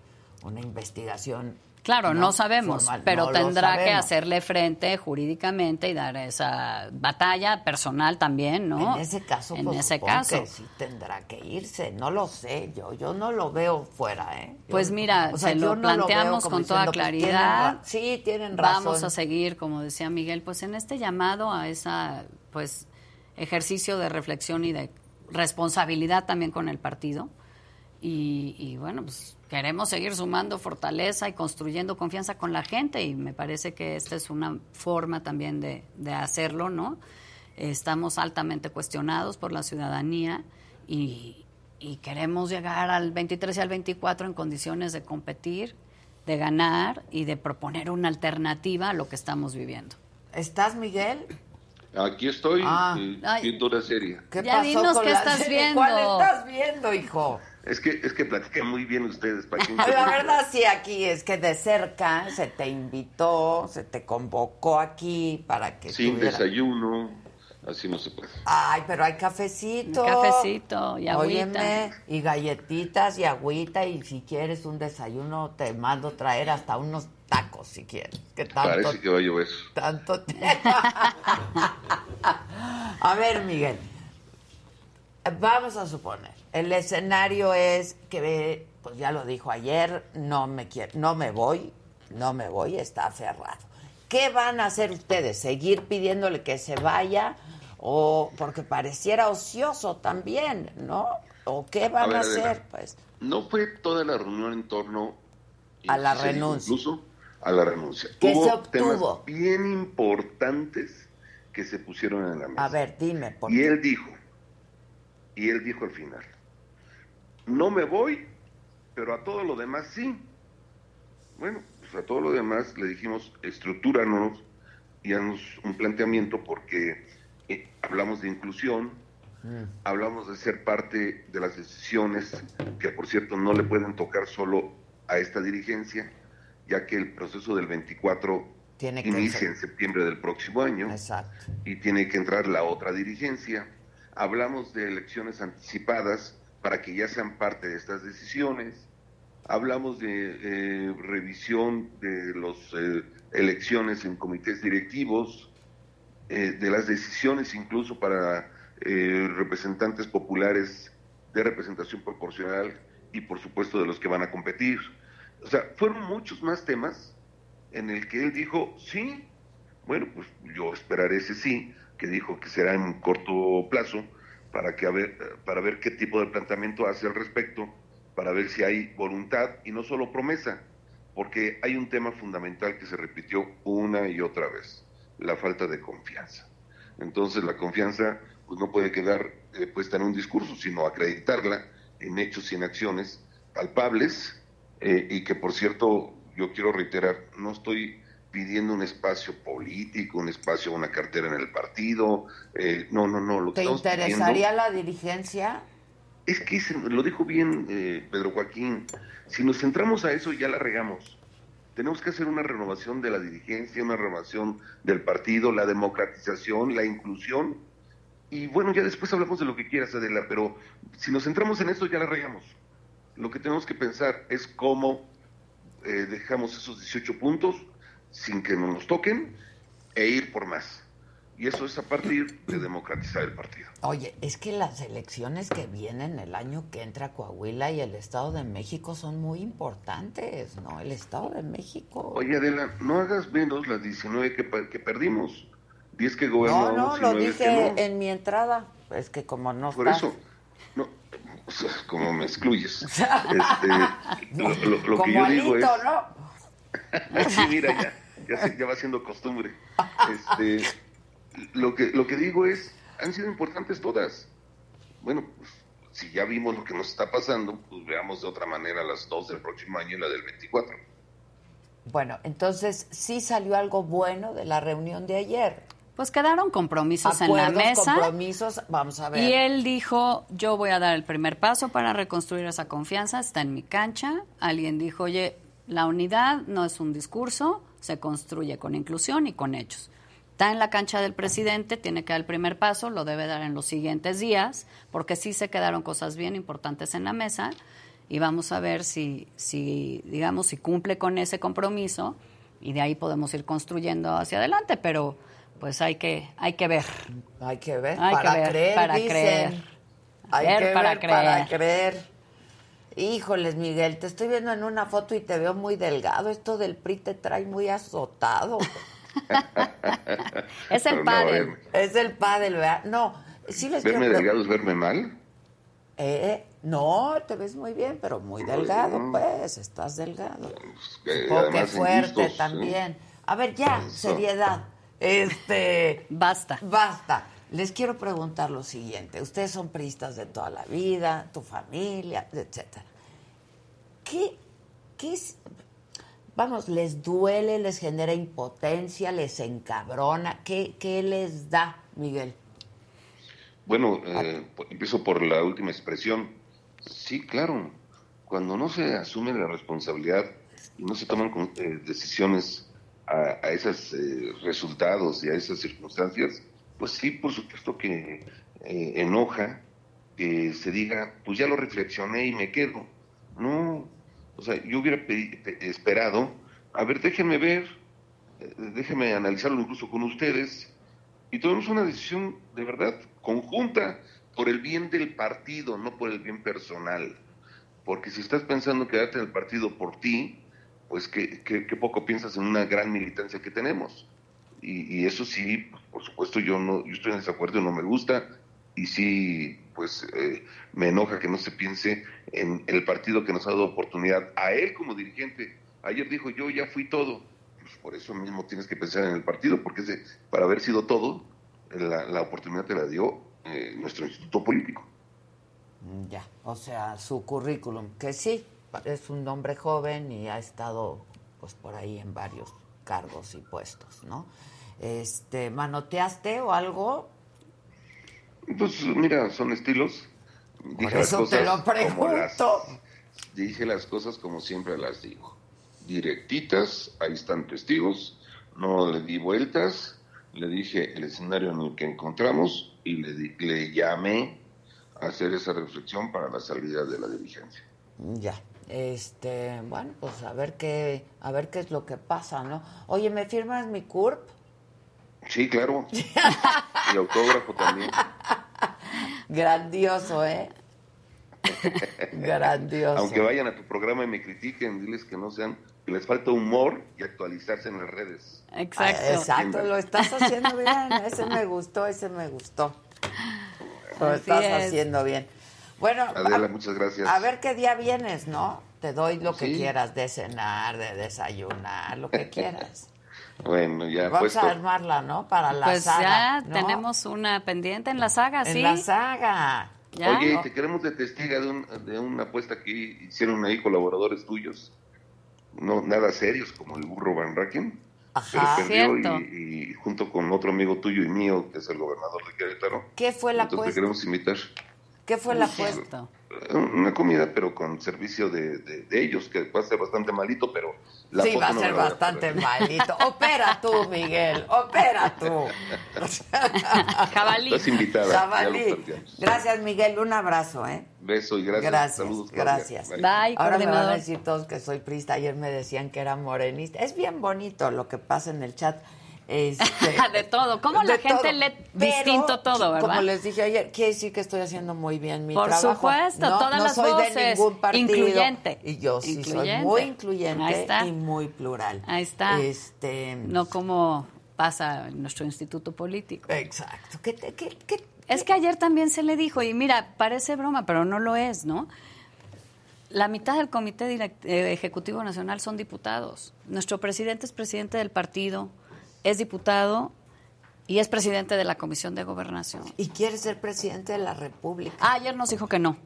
una investigación Claro, no, sabemos, pero tendrá que hacerle frente jurídicamente y dar esa batalla personal también, ¿no? En ese caso, en ese caso, que sí tendrá que irse. No lo sé, yo yo no lo veo fuera, ¿eh? pues mira, se lo planteamos con toda pues, claridad. sí, tienen razón. Vamos a seguir, como decía Miguel, pues en este llamado a esa, pues ejercicio de reflexión y de responsabilidad también con el partido. Y, y bueno, pues queremos seguir sumando fortaleza y construyendo confianza con la gente y me parece que esta es una forma también de, hacerlo, ¿no? Estamos altamente cuestionados por la ciudadanía y, queremos llegar al 23 y al 24 en condiciones de competir, de ganar y de proponer una alternativa a lo que estamos viviendo. ¿Estás, Miguel? Aquí estoy ah. viendo una serie. ¿Qué ya dinos qué estás viendo. ¿Cuál estás viendo, hijo? Es que, es que platican muy bien ustedes. La verdad sí, aquí es que de cerca se te invitó, se te convocó aquí para que Sin desayuno, así no se puede. Ay, pero hay cafecito. cafecito y agüita. Óyeme, y galletitas y agüita y si quieres un desayuno te mando traer hasta unos tacos si quieres. Que tanto, Parece que va a llover. Tanto A ver, Miguel, vamos a suponer el escenario es que, pues ya lo dijo ayer, no me quiero, no me voy, no me voy, está aferrado. ¿Qué van a hacer ustedes? ¿Seguir pidiéndole que se vaya? O porque pareciera ocioso también, ¿no? ¿O qué van a, hacer? pues No fue toda la reunión en torno a la renuncia. Incluso a la renuncia. ¿Qué se obtuvo? Temas bien importantes que se pusieron en la mesa. A ver, dime. ¿por y él dijo, y él dijo al final, no me voy, pero a todo lo demás sí. Bueno, pues a todo lo demás le dijimos, estructúranos y haznos un planteamiento porque eh, hablamos de inclusión, mm. hablamos de ser parte de las decisiones que por cierto no le pueden tocar solo a esta dirigencia, ya que el proceso del 24 tiene inicia en septiembre del próximo año y tiene que entrar la otra dirigencia. Hablamos de elecciones anticipadas, para que ya sean parte de estas decisiones. Hablamos de eh, revisión de las eh, elecciones en comités directivos, eh, de las decisiones incluso para representantes populares de representación proporcional y por supuesto de los que van a competir. O sea, fueron muchos más temas en el que él dijo, sí, bueno, pues yo esperaré ese sí, que dijo que será en corto plazo, para, que, ver, para ver qué tipo de planteamiento hace al respecto, para ver si hay voluntad y no solo promesa, porque hay un tema fundamental que se repitió una y otra vez, la falta de confianza. Entonces la confianza pues, no puede quedar eh, puesta en un discurso, sino acreditarla en hechos y en acciones palpables eh, y que por cierto yo quiero reiterar, no estoy pidiendo un espacio político, un espacio, una cartera en el partido. Eh, no, no, no. Lo ¿Te interesaría la dirigencia? Es que lo dijo bien eh, Pedro Joaquín. Si nos centramos a eso, ya la regamos. Tenemos que hacer una renovación de la dirigencia, una renovación del partido, la democratización, la inclusión. Y bueno, ya después hablamos de lo que quieras, Adela, pero si nos centramos en eso, ya la regamos. Lo que tenemos que pensar es cómo eh, dejamos esos 18 puntos, sin que no nos toquen e ir por más. Y eso es a partir de democratizar el partido. Oye, es que las elecciones que vienen el año que entra Coahuila y el Estado de México son muy importantes, ¿no? El Estado de México. Oye, Adela, no hagas menos las 19 que, que perdimos. 10 que gobernamos. No, no, lo dije en mi entrada. Es que como no Por eso, no, como me excluyes. este, lo, que yo digo es... ¿no? sí, mira, ya ya, va siendo costumbre. Este, lo, que, lo que digo es, han sido importantes todas. Bueno, pues, si ya vimos lo que nos está pasando, pues veamos de otra manera las dos del próximo año y la del 24. Bueno, entonces sí salió algo bueno de la reunión de ayer. Pues quedaron compromisos en la mesa. compromisos, vamos a ver. Y él dijo, yo voy a dar el primer paso para reconstruir esa confianza, está en mi cancha. Alguien dijo, oye, la unidad no es un discurso, se construye con inclusión y con hechos. Está en la cancha del presidente, tiene que dar el primer paso, lo debe dar en los siguientes días, porque sí se quedaron cosas bien importantes en la mesa y vamos a ver si, si digamos, si cumple con ese compromiso y de ahí podemos ir construyendo hacia adelante, pero pues hay que, hay que ver. Hay que ver, para creer, para creer. Hay que ver, para creer. para creer. Híjoles, Miguel, te estoy viendo en una foto y te veo muy delgado. Esto del PRI te trae muy azotado. es el padre. es el padre, ¿verdad? No, sí les ¿Verme delgado es verme mal? Eh, no, te ves muy bien, pero muy delgado, pues, estás delgado. Pues, fuerte también. A ver, ya, seriedad. Este. Basta. Basta. Les quiero preguntar lo siguiente. Ustedes son priistas de toda la vida, tu familia, etcétera. ¿Qué, qué es, vamos, les duele, les genera impotencia, les encabrona? ¿Qué, qué les da, Miguel? Bueno, eh, empiezo por la última expresión. Sí, claro. Cuando no se asume la responsabilidad y no se toman eh, decisiones a, esos eh, resultados y a esas circunstancias, pues sí, por supuesto que enoja que se diga, pues ya lo reflexioné y me quedo. No, o sea, yo hubiera esperado, a ver, déjenme ver, déjenme analizarlo incluso con ustedes y tomemos una decisión de verdad conjunta por el bien del partido, no por el bien personal. Porque si estás pensando quedarte en el partido por ti, pues que, poco piensas en una gran militancia que tenemos. Y, eso sí, por supuesto, yo no, yo estoy en desacuerdo, no me gusta, y sí, pues eh, me enoja que no se piense en el partido que nos ha dado oportunidad a él como dirigente. Ayer dijo, yo ya fui todo. Pues por eso mismo tienes que pensar en el partido, porque ese, para haber sido todo, la, oportunidad te la dio eh, nuestro instituto político. Mm, ya, o sea, su currículum, que sí, es un hombre joven y ha estado pues por ahí en varios cargos y puestos, ¿no? Este, ¿manoteaste o algo? Pues mira, son estilos. Dije eso te lo pregunto. dije las cosas como siempre las digo. Directitas, ahí están testigos, no le di vueltas, le dije el escenario en el que encontramos y le, le llamé a hacer esa reflexión para la salida de la dirigencia. Ya. Este, bueno, pues a ver qué, a ver qué es lo que pasa, ¿no? Oye, ¿me firmas mi CURP? Sí, claro. y autógrafo también. Grandioso, ¿eh? Grandioso. Aunque vayan a tu programa y me critiquen, diles que no sean les falta humor y actualizarse en las redes. Exacto. Ah, exacto, lo estás haciendo bien. Ese me gustó, ese me gustó. Lo estás haciendo bien. Bueno, Adela, muchas gracias. A ver qué día vienes, ¿no? Te doy lo que quieras de cenar, de desayunar, lo que quieras. Bueno, ya Vamos a armarla, ¿no? Para la pues saga. ya tenemos una pendiente en la saga, sí. En la saga. Oye, te queremos de testiga de, de una apuesta que hicieron ahí colaboradores tuyos no nada serios como el burro Van Racken. Ajá, perdió y, junto con otro amigo tuyo y mío, que es el gobernador de Querétaro. ¿Qué fue la apuesta? te queremos invitar. ¿Qué fue la apuesta? Una comida, pero con servicio de, de, ellos, que va a ser bastante malito, pero la Sí, va a ser bastante malito. Opera tú, Miguel, opera tú. Jabalí. Estás invitada. Jabalí. Gracias, Miguel. Un abrazo, ¿eh? Beso y gracias. Gracias, Saludos, gracias. Bye, Ahora me van a decir todos que soy prista. Ayer me decían que era morenista. Es bien bonito lo que pasa en el chat. Este, de todo. ¿Cómo la gente lee distinto todo, verdad? Como les dije ayer, quiere decir que estoy haciendo muy bien mi Por trabajo. Por supuesto, no, todas no las soy voces. de ningún partido. Incluyente. Y yo sí soy muy incluyente y muy plural. Ahí está. Este, no como pasa en nuestro instituto político. Exacto. ¿Qué, qué, es que ayer también se le dijo, y mira, parece broma, pero no lo es, ¿no? La mitad del Comité eh, Ejecutivo Nacional son diputados. Nuestro presidente es presidente del partido, es diputado y es presidente de la Comisión de Gobernación. ¿Y quiere ser presidente de la República? Ah, ayer nos dijo que no.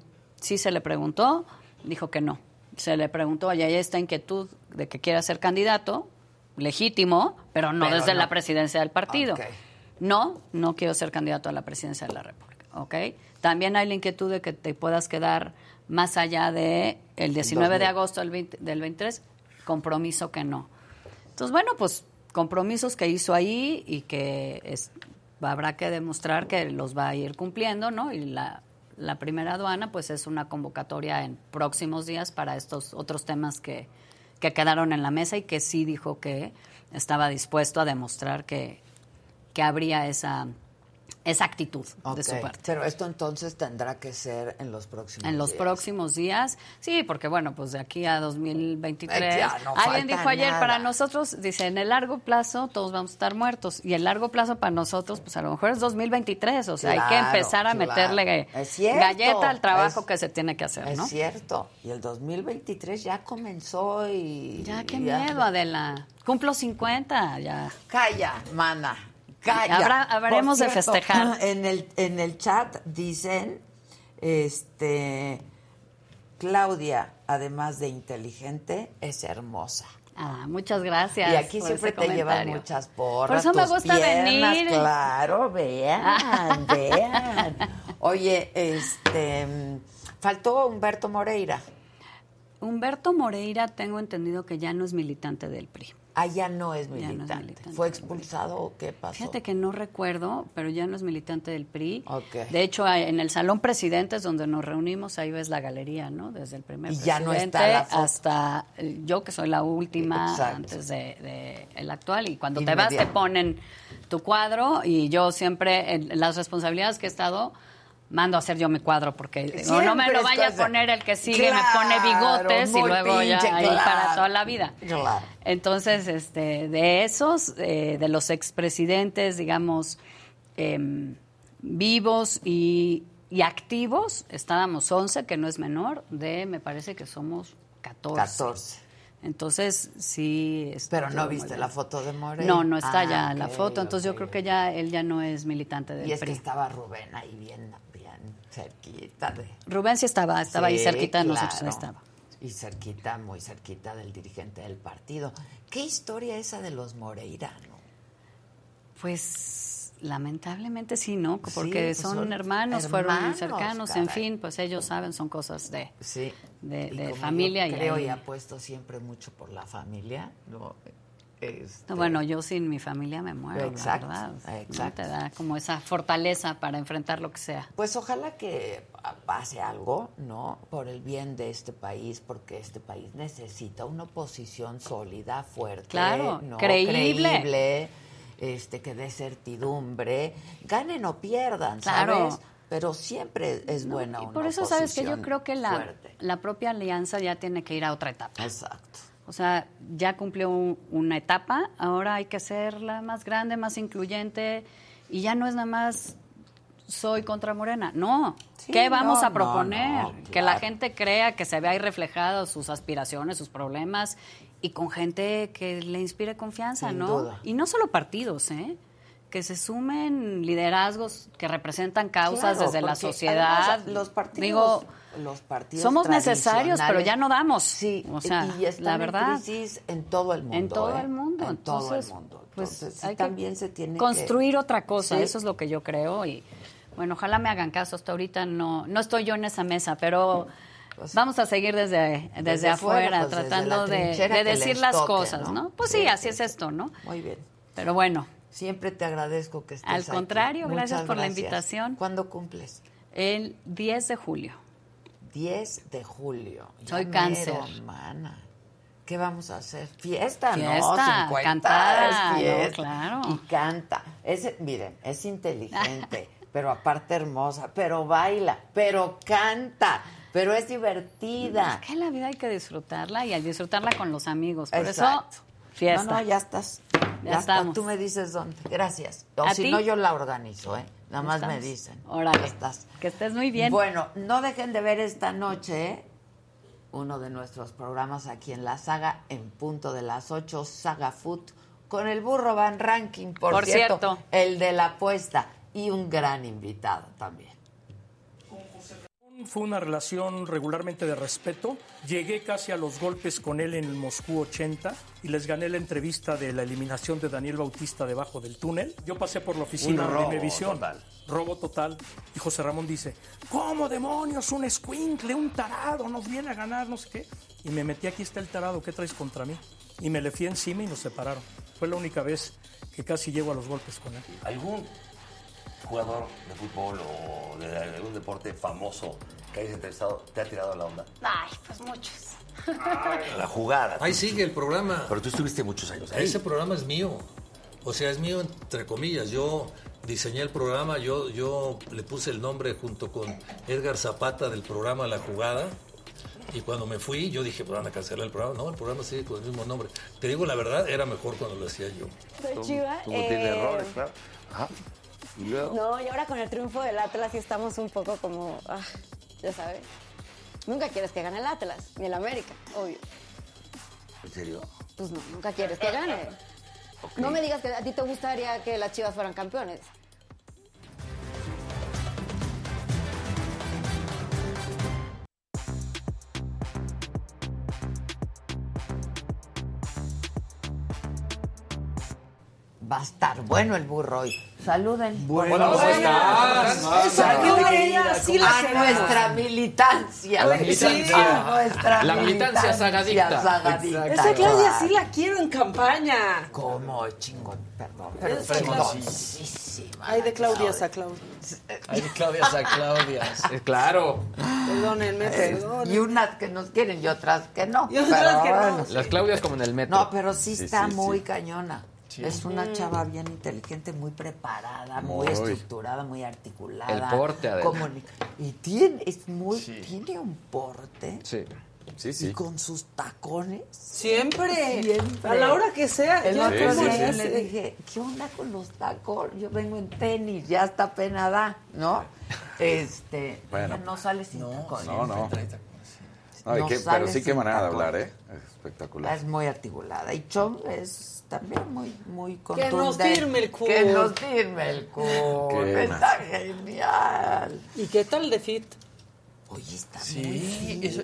Sí se le preguntó, dijo que no. se le preguntó, y hay esta inquietud de que quiera ser candidato, legítimo, pero no desde la presidencia del partido. No, no quiero ser candidato a la presidencia de la República, ¿ok? También hay la inquietud de que te puedas quedar más allá de el 19 de agosto del, del 23, compromiso que no. Entonces, bueno, pues compromisos que hizo ahí y que habrá que demostrar que los va a ir cumpliendo, ¿no? Y la, la primera aduana, pues es una convocatoria en próximos días para estos otros temas que, que quedaron en la mesa y que sí dijo que estaba dispuesto a demostrar que, que habría esa esa actitud de su parte. Pero esto entonces tendrá que ser en los próximos días. En los próximos días, sí, porque bueno, pues de aquí a 2023. alguien dijo ayer, para nosotros, dice, en el largo plazo todos vamos a estar muertos. Y el largo plazo para nosotros, pues a lo mejor es 2023. O sea, hay que empezar a meterle galleta al trabajo que se tiene que hacer, ¿no? Es cierto. Y el 2023 ya comenzó y. Ya, qué miedo, Adela. Cumplo 50, ya. Calla, mana. Habrá, habremos de festejar. En el, en el chat dicen, este, Claudia, además de inteligente, es hermosa. Ah, muchas gracias. Y aquí siempre te llevan muchas porras. Por eso me gusta venir. Claro, vean, vean. Oye, este, faltó Humberto Moreira. Humberto Moreira, tengo entendido que ya no es militante del PRI. Ah, ya no es militante. ¿Fue expulsado o qué pasó? Fíjate que no recuerdo, pero ya no es militante del PRI. De hecho, en el Salón Presidentes, donde nos reunimos, ahí ves la galería, ¿no? Desde el primer y ya no está hasta yo, que soy la última antes de, el actual. Y cuando te vas, te ponen tu cuadro y yo siempre, en las responsabilidades que he estado mando a hacer yo mi cuadro porque no me lo vaya a poner el que sigue me pone bigotes y luego ya ahí para toda la vida. Entonces este de esos eh, de los expresidentes digamos em, vivos y, y, activos estábamos 11 que no es menor de me parece que somos 14 14 entonces, sí. Pero no viste la foto de Moreno. No, no está ya ah, la foto. Entonces, yo creo que ya él ya no es militante del Y es que estaba Rubén ahí bien cerquita de... Rubén sí estaba, estaba ahí cerquita de nosotros, estaba. Y cerquita, muy cerquita del dirigente del partido. ¿Qué historia esa de los Moreira, Pues lamentablemente sí, ¿no? Porque pues son, hermanos, fueron cercanos, en fin, pues ellos saben, son cosas de, sí. de, familia. Yo creo y, y apuesto siempre mucho por la familia, ¿no? Este, bueno, yo sin mi familia me muero, exacto, ¿verdad? Exacto. Te da como esa fortaleza para enfrentar lo que sea. Pues ojalá que pase algo, ¿no? Por el bien de este país, porque este país necesita una oposición sólida, fuerte, claro, creíble. este, que dé certidumbre, ganen o pierdan, ¿sabes? Pero siempre es buena una Por eso, sabes que yo creo que la, la propia alianza ya tiene que ir a otra etapa. Exacto. O sea, ya cumplió una etapa, ahora hay que hacerla más grande, más incluyente, y ya no es nada más soy contra Morena. No, ¿qué vamos a proponer? Que la gente crea que se vea ahí reflejados sus aspiraciones, sus problemas, y con gente que le inspire confianza, ¿no? Y no solo partidos, ¿eh? que se sumen liderazgos que representan causas desde la sociedad. los partidos, los partidos somos necesarios, pero ya no damos. Sí, o sea, y la verdad, en crisis en todo el mundo. En todo ¿eh? el mundo. En todo el mundo. pues hay también se tiene construir otra cosa. Eso es lo que yo creo y bueno, ojalá me hagan caso. Hasta ahorita no no estoy yo en esa mesa, pero pues, vamos a seguir desde, desde, afuera, pues, tratando de, decir las cosas, ¿no? Pues sí, así es esto, ¿no? Muy bien. Pero bueno, Siempre te agradezco que estés Al contrario, gracias por la invitación. ¿Cuándo cumples? El 10 de julio. 10 de julio. Soy cáncer. Hermana. ¿Qué vamos a hacer? Fiesta, fiesta ¿no? cantar, claro. Y canta. Es, miren, es inteligente, pero aparte hermosa, pero baila, pero canta, pero es divertida. Es que la vida hay que disfrutarla y disfrutarla con los amigos. Por eso, fiesta. No, no, ya estás. Ya, estamos. Tú me dices dónde. Gracias. O si no, yo la organizo, ¿eh? Nada más me dicen. Órale. Estás. Que estés muy bien. Bueno, no dejen de ver esta noche uno de nuestros programas aquí en la saga, en punto de las 8, Saga Food, con el burro Van Ranking, por, cierto, el de la apuesta, y un gran invitado también. Fue una relación regularmente de respeto. Llegué casi a los golpes con él en el Moscú 80 y les gané la entrevista de la eliminación de Daniel Bautista debajo del túnel. Yo pasé por la oficina Un de robo Imevisión. total. Robo total. Y José Ramón dice, ¿cómo demonios? Un escuincle, un tarado, nos viene a ganar, no sé qué. Y me metí, aquí está el tarado, ¿qué traes contra mí? Y me le fui encima y nos separaron. Fue la única vez que casi llego a los golpes con él. ¿Algún jugador de fútbol o de algún deporte famoso que hayas entrevistado te ha tirado la onda? Ay, pues muchos. La jugada. Ahí sigue el programa. Pero tú estuviste muchos años ahí. Ese programa es mío. O sea, es mío entre comillas. Yo diseñé el programa, yo, yo le puse el nombre junto con Edgar Zapata del programa La Jugada. Y cuando me fui, yo dije, pues van a cancelar el programa. No, el programa sigue con el mismo nombre. Te digo la verdad, era mejor cuando lo hacía yo. Soy chiva. Tú tiene eh, errores, claro. Ajá. Y luego. No, y ahora con el triunfo del Atlas sí estamos un poco como, ah, ya sabes. Nunca quieres que gane el Atlas, ni el América, obvio. ¿En serio? Pues no, nunca quieres que gane. No me digas que a ti te gustaría que las Chivas fueran campeones. Va a estar bueno el burro hoy. Saluden. Bueno, ¿cómo estás? A nuestra militancia. A la militancia. Sí, a nuestra La militancia sagadicta. sagadicta. Esa Claudia sí la quiero en campaña. ¿Cómo? Chingón, perdón. Pero. Ay, de Claudia a Claudia. Ay, Claudia, sa Claudia. Eh, Claro. Perdónenme, perdónenme. Y unas que nos quieren y otras que no. Y otras pero que no. bueno. Las Claudias como en el metro. No, pero sí, Sí, está sí, muy sí. Es una chava bien inteligente, muy preparada, muy, Muy. estructurada, muy articulada. El porte, comunica- Y tiene, es muy, Sí. tiene un porte. Sí. Sí, Y sí. con sus tacones. Siempre. Siempre. A la hora que sea. El otro día le dije, ¿qué onda con los tacones? Yo vengo en tenis, ya está pena da, ¿no? Este, Bueno. no sale sin tacones. No, no. No, y No pero sí qué manera de hablar, ¿eh? Espectacular. Es muy articulada. Y Chong es también muy, muy Que contundente. nos firme el culo. Que nos firme el. Qué Está genial. ¿Y qué tal de fit? Oye, está muy Sí, fit. eso-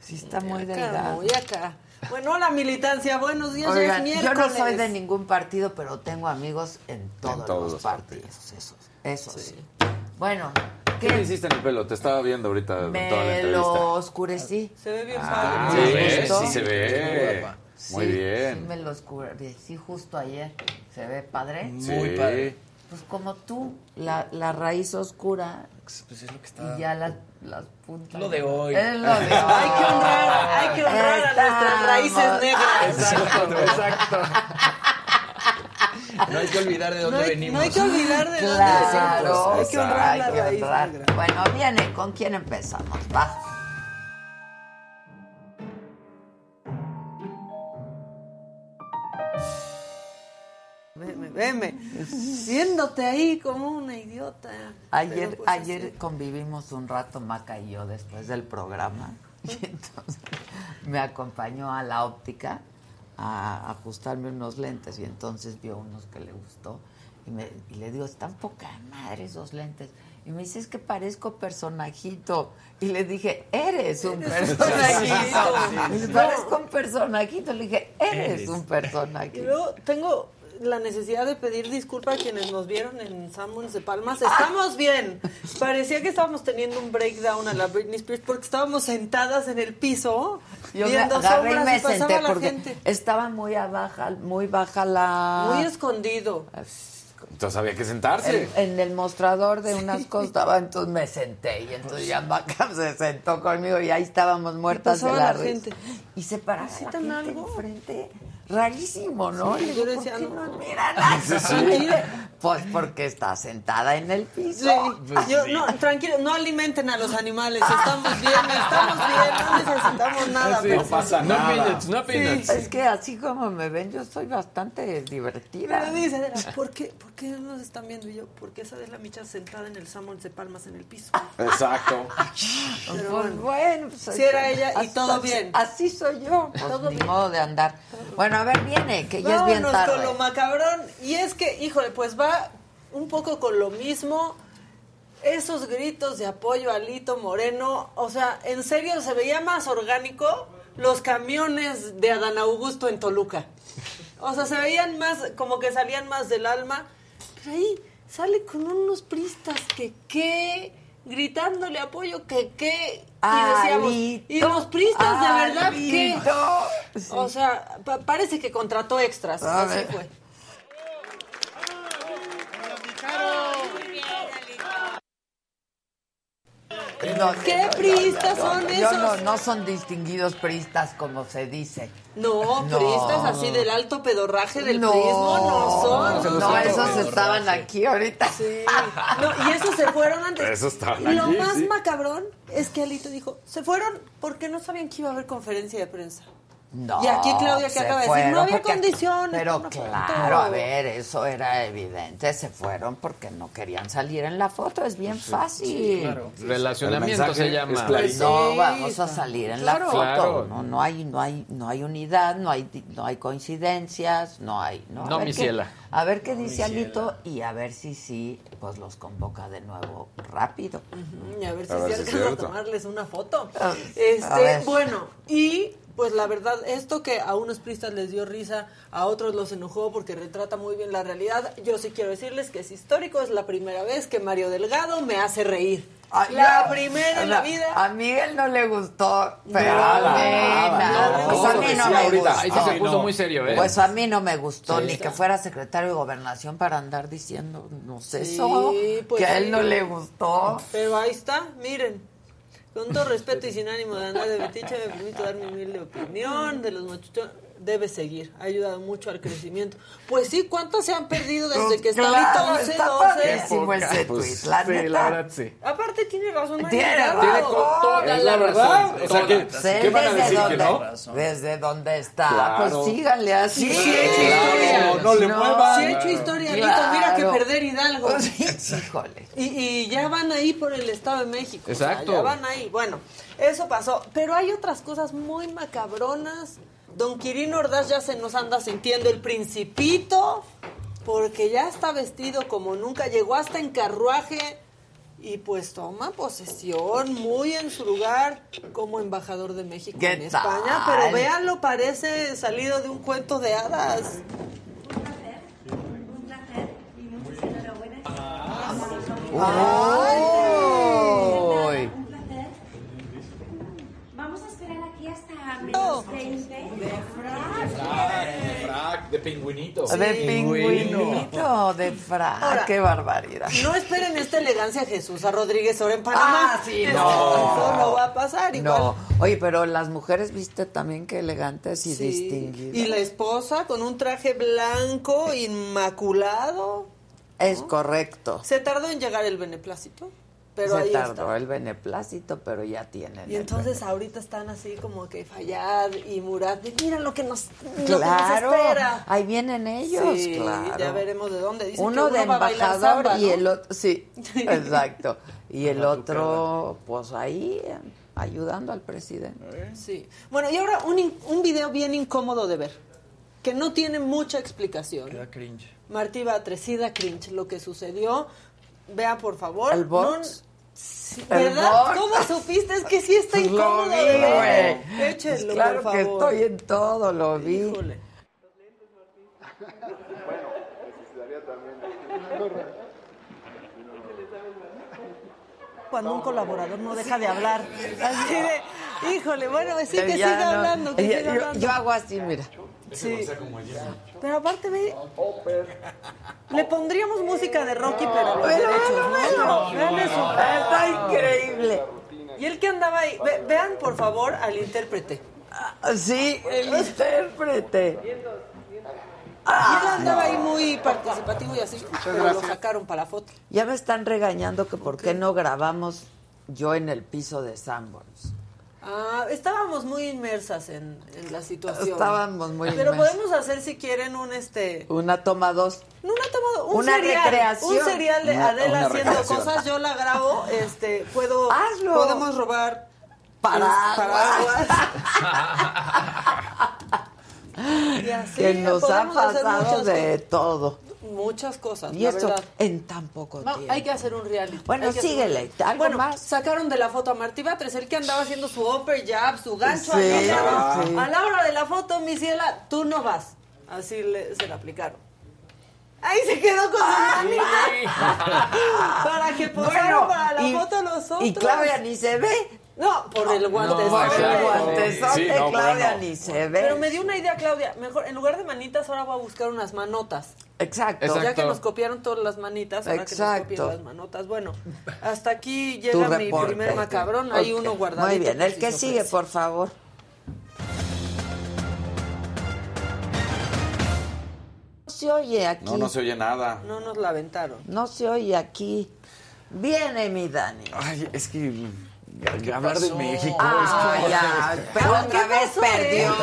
Sí, está muy Acá, delgada. muy acá. Bueno, la militancia, buenos días, Oigan, yo no soy de ningún partido, pero tengo amigos en todos, todos los, los partidos. Eso, eso sí. Bueno, ¿Qué ¿qué? le hiciste en el pelo? Te estaba viendo ahorita toda la Me entrevista. lo oscurecí. Se ve bien Ah, padre. ¿se ¿Me ve? Sí se ve. Guapa. Muy Sí, bien. sí me lo oscurecí justo ayer. ¿Se ve padre? Muy Sí. padre. Pues como tú, la, la raíz oscura Pues es lo que está. y ya las, las puntas. Lo de hoy. Es lo de hoy. Hay que honrar, hay que honrar a nuestras raíces negras. Exacto, exacto. No hay que olvidar de dónde No hay, venimos. no hay que olvidar de dónde Claro, venimos. Hay que honrar la hay que raíz honrar. negra. Bueno, viene, ¿con quién empezamos? Va. Veme. Siéndote ahí como una idiota. Ayer, pues, ayer así. convivimos un rato Maca y yo después del programa y entonces me acompañó a la óptica a ajustarme unos lentes y entonces vio unos que le gustó y, me, y le digo, están poca madre esos lentes. Y me dice, es que parezco personajito. Y le dije, eres un personajito. Parezco un personajito. Le dije, eres un Y personajito. luego tengo la necesidad de pedir disculpas a quienes nos vieron en Samuels de Palmas. Estamos bien. Parecía que estábamos teniendo un breakdown a la Britney Spears porque estábamos sentadas en el piso Yo me viendo agarré y sombras me y pasaba senté la porque gente. estaba muy abajo, muy baja la... Muy escondido. Entonces había que sentarse. en, en el mostrador de unas cosas estaba, entonces me senté y entonces ya Maca se sentó conmigo y ahí estábamos muertas de la, la risa. gente. Y se paraba la ¿Necesitan gente algo? enfrente. Rarísimo, ¿no? Sí, yo ¿por decía, qué no. no miran así? Pues porque está sentada en el piso. Sí, yo, no, tranquilo, no alimenten a los animales, estamos bien, estamos bien, no necesitamos nada. Sí. No pasa No nada. peanuts, no peanuts. Es que así como me ven, yo soy bastante divertida. Pero dice, ¿por qué, ¿por qué no nos están viendo? Y yo, porque esa es la micha sentada en el Samuels de Palmas en el piso. Exacto. Pues bueno. bueno, pues, Si era ella y así- todo bien. Así soy yo, pues Todo ni bien. modo de andar. Bueno, a ver, viene, que ya es bien Vámonos con tarde. lo macabrón. Y es que, híjole, pues va un poco con lo mismo. esos gritos de apoyo a Lito Moreno, o sea, en serio se veía más orgánico los camiones de Adán Augusto en Toluca. O sea, se veían más, como que salían más del alma. Pero ahí sale con unos pristas que qué, gritándole apoyo que qué. Y decíamos, Alito, y los pristas de verdad que. O sea, pa- parece que contrató extras. A así ver. fue. No, ¿Qué no, no, priistas no, no, son no, esos? No, no son distinguidos priistas como se dice. No, No. pristas así del alto pedorraje del No, prismo no son. No, esos estaban aquí ahorita. Sí. No, y esos se fueron antes. Esos estaban Y lo aquí, más sí. macabrón es que Alito dijo, se fueron porque no sabían que iba a haber conferencia de prensa. No, Y aquí Claudia que se acaba de decir, fueron no había porque- condiciones. Pero claro, a ver, eso era evidente. Se fueron porque no querían salir en la foto. Es bien fácil. Relacionamiento El mensaje se llama. clarito. No vamos a salir en claro. la foto. Claro. No, no hay, no hay, no hay unidad, no hay, no hay coincidencias, no hay. No, A No, ver mi qué- ciela. A ver qué dice Alito y a ver si sí, pues los convoca de nuevo rápido. Y a ver si A ver si alcanza a tomarles una foto. A- a Este, bueno, y pues la verdad, esto que a unos pristas les dio risa, a otros los enojó porque retrata muy bien la realidad. Yo sí quiero decirles que es histórico, es la primera vez que Mario Delgado me hace reír. Ay, la no. primera en la vida. A Miguel no le gustó, pero Nada, a mí, nada, nada. no, Pues no, a mí no me gustó. Ahí sí se puso no. muy serio, ¿eh? Pues a mí no me gustó Sí. ni que fuera secretario de gobernación para andar diciendo, no sé, Sí, eso, pues que a él no le gustó. Pero ahí está, miren. Con todo respeto y sin ánimo de andar de betiche, me permito dar mi humilde opinión de los machuchones. Debe seguir, ha ayudado mucho al crecimiento. Pues sí, ¿cuántos se han perdido desde que está Claro, ahí 11, está 12? padrísimo ese Pues, Sí, neta. la verdad sí. Aparte tiene razón, Tiene. Tiene toda la verdad. razón. O sea, que- ¿Qué van a desde decir dónde, que no? desde dónde está, Claro. pues síganle así. Sí, sí, hecho historia. no le muevan. Sí ha hecho historia, mira que Claro. perder Hidalgo. Sí, híjole. Y, y ya van ahí por el Estado de México. o sea, Exacto. ya van ahí. Bueno, eso pasó. Pero hay otras cosas muy macabronas. Don Quirino Ordaz ya se nos anda sintiendo el principito. Porque ya está vestido como nunca. Llegó hasta en carruaje. Y pues toma posesión muy en su lugar como embajador de México ¿Qué en España. tal? Pero véanlo, parece salido de un cuento de hadas. Uy. No. menos 20. De pingüinito. De pingüinito, de frac, Ahora, qué barbaridad. No esperen esta elegancia Jesús a Rodríguez ahora en Panamá. Ah, sí, Esto no. no va a pasar igual. No, oye, pero las mujeres, viste también qué elegantes y Sí. distinguidas. Y la esposa con un traje blanco inmaculado. Es correcto. Se tardó en llegar el beneplácito, pero Se ahí tardó está. el beneplácito, pero ya tienen. Y el entonces ahorita están así como que Fayad y Murat, de, mira lo que nos, lo que Claro, nos espera. ahí vienen ellos, Sí, claro. ya veremos de dónde. Dicen uno que de va a bailar embajador y ¿no? el otro, sí, exacto. Y el otro, pues ahí, ayudando al presidente. Sí. Bueno, y ahora un, un video bien incómodo de ver, que no tiene mucha explicación. Queda cringe. Martí Batrecida cringe, lo que sucedió. Vea, por favor. ¿El box? No- sí, ¿El ¿Verdad? ¿Cómo supiste? Es que sí está Pues lo incómodo vi, güey. Pues Échenlo, claro por que favor. estoy en todo, lo vi. Híjole. Cuando un colaborador no deja de hablar. Así de, híjole, bueno, sí que siga no- hablando, que ya- siga yo, hablando. yo hago así, mira. Sí. Pero aparte, ve. Le pondríamos música de Rocky, pero a los Pero derechos, velo, ¿no? velo. Vean eso. Está increíble. Y el que andaba ahí. Ve- vean, por favor, al intérprete. Sí, el intérprete. y él Ah, andaba ahí muy participativo y así. Pero lo sacaron para foto. Ya me están regañando que por qué no grabamos yo en el piso de Sanborns. Ah, estábamos muy inmersas en, en la situación. Estábamos muy Pero inmersas. podemos hacer, si quieren, un este. Una toma dos. No, una toma, un Una serial, recreación. Un serial de Una- Adela una haciendo recreación. cosas, yo la grabo, este, puedo, Hazlo. podemos robar Paraguas. paraguas. Y así que nos ha pasado de todo. Muchas cosas, Y la esto verdad. en tan poco No, tiempo. hay que hacer un reality. Bueno, Hay que hacer síguele. un- ¿Algo bueno, más? sacaron de la foto a Martí Batres, el que andaba haciendo su upper jab, su gancho. Sí. A la hora de la foto, mi ciela, tú no vas. Así le, se la aplicaron. Ahí se quedó con su manita. para que posaron Bueno, para la y- foto los otros. Y Claudia ni se ve. No, por el guantezote. por el claro. guantezote, Sí, no, Claudia bueno. ni se ve. Pero me dio una idea, Claudia. Mejor, en lugar de manitas, ahora voy a buscar unas manotas. Exacto. Ya que nos copiaron todas las manitas, ahora que nos copien las manotas. Bueno, hasta aquí llega mi primer macabrón. Hay uno guardado. Muy bien, el que sigue, por favor. No se oye aquí. No, no se oye nada. No nos la aventaron. No se oye aquí. Viene mi Dani. Ay, es que hablar de México Ah, es ya, pero otra vez perdió.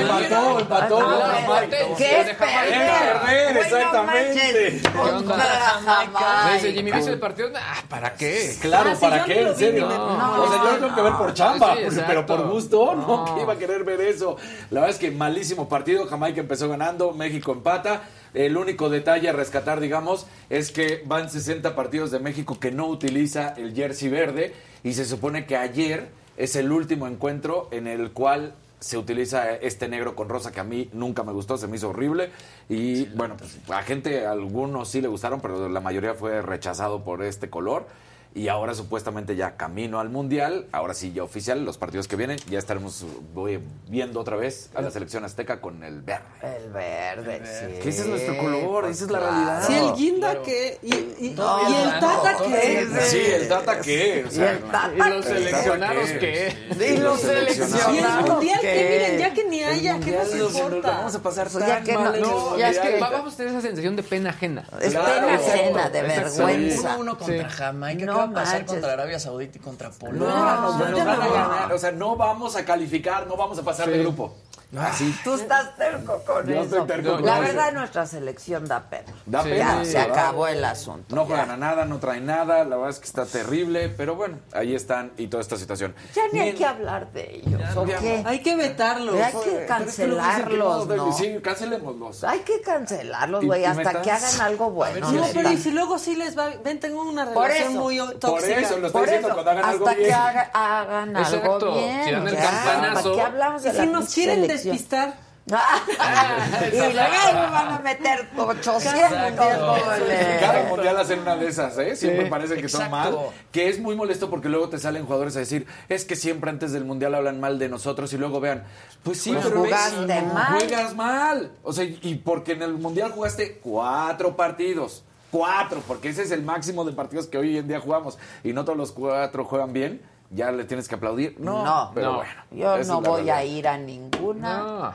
Empató, empató. Jamaica. ¿Qué es perder? exactamente. ¿Qué onda? Jamaica. Dice Jimmy, ¿viste el partido? Ah, ¿para qué? Claro, Ah, ¿para qué? En serio. o sea, yo lo tengo que ver por chamba, pero por gusto, ¿no? Que iba a querer ver eso? La verdad es que malísimo partido. Jamaica empezó ganando, México empata. El único detalle a rescatar, digamos, es que van 60 partidos de México que no utiliza el jersey verde y se supone que ayer es el último encuentro en el cual se utiliza este negro con rosa que a mí nunca me gustó, se me hizo horrible. Y bueno, pues a gente, a algunos sí le gustaron, pero la mayoría fue rechazado por este color y ahora supuestamente ya camino al mundial, ahora sí ya oficial, los partidos que vienen, ya estaremos voy, viendo otra vez a la selección azteca con el verde. El verde, sí. Que ese es nuestro color, esa es la claro. realidad. Sí, el guinda que. Y, y- No, y el no, tata no, que. sí, Sí, el Tata qué, o Y sea, el no. Tata ¿Y los seleccionados ¿Qué? qué? Y los Y el seleccionados mundial qué? que miren, ya que ni El haya, ¿qué nos importa? vamos a pasar Pues tan ya que no- mal en el no, Ya es que vamos a tener esa sensación de pena ajena. Es Claro, pena ajena, de vergüenza. Uno, uno contra Sí. Jamaica. No ¿Qué va a pasar manches. contra Arabia Saudita y contra Polonia? No, No, nos van a no. ganar, o sea, no vamos a calificar, no vamos a pasar de grupo. Así. Tú estás terco con Yo eso. estoy terco la con verdad, eso. nuestra selección da pena. Da Sí, pena. Ya, sí, se ¿verdad? acabó el asunto. No ya. juegan a nada, no traen nada, la verdad es que está terrible, pero bueno, ahí están y toda esta situación. Ya ni hay Bien. que hablar de ellos, ¿o ya qué? Hay que vetarlos. Hay que cancelarlos, no, ¿no? Sí, cancelémoslos. Hay que cancelarlos, güey, hasta que hagan algo bueno. No, pero y si luego sí les va. Ven, tengo una relación eso. Por eso lo estoy Por diciendo eso, cuando hagan hasta algo que bien. haga- hagan Exacto. algo bien. Si dan el ya, campanazo. ¿Para qué hablamos de Y la si nos quieren selección? despistar. y luego me van a meter 800 goles. Cada mundial hacen una de esas, ¿eh? Siempre Sí. parece que son mal. Que es muy molesto porque luego te salen jugadores a decir, es que siempre antes del mundial hablan mal de nosotros y luego vean, pues sí, Pues pero jugaste ves, mal. juegas mal. O sea, y porque en el mundial jugaste cuatro partidos. Cuatro, porque ese es el máximo de partidos que hoy en día jugamos. Y no todos los cuatro juegan bien. Ya le tienes que aplaudir. No, No, pero no. bueno. Yo no voy a ir a ninguna No.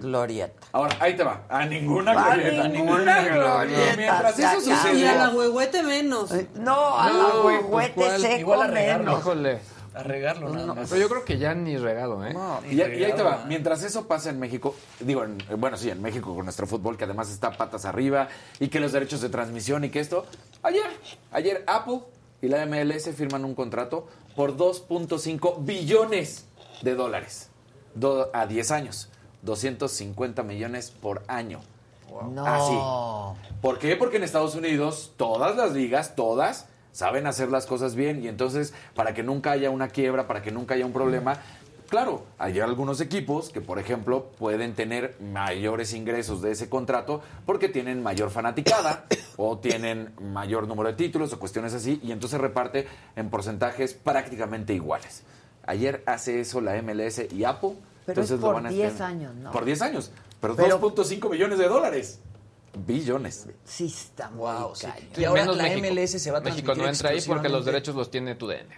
glorieta. Ahora, ahí te va. A ninguna A glorieta. ninguna glorieta, Y mientras se eso acabó. Y a la huehuete menos. No, a la huehuete pues, seco Igual a regarlo. menos. Híjole. A regarlo nada más. Pero yo creo que ya ni regado, ¿eh? No, y, y ahí te va. Mientras eso pasa en México, digo, en- bueno, sí, en México con nuestro fútbol, que además está patas arriba, y que los derechos de transmisión y que esto. Ayer, ayer Apple y la MLS firman un contrato por 2.5 billones de dólares Do- a 10 años. 250 millones por año. No. Así. ¿Por qué? Porque en Estados Unidos todas las ligas, todas, saben hacer las cosas bien y entonces para que nunca haya una quiebra, para que nunca haya un problema, claro, hay algunos equipos que, por ejemplo, pueden tener mayores ingresos de ese contrato porque tienen mayor fanaticada o tienen mayor número de títulos o cuestiones así y entonces reparte en porcentajes prácticamente iguales. Ayer hace eso la MLS y Apple. Pero es entonces lo por van a 10 hacer- años, ¿no? Por 10 años. Pero, Pero- 2.5 billones de dólares. Billones. Sí, está muy Wow, sí. Y ahora Menos la México. MLS se va a México no entra ahí porque los derechos los tiene tu DN.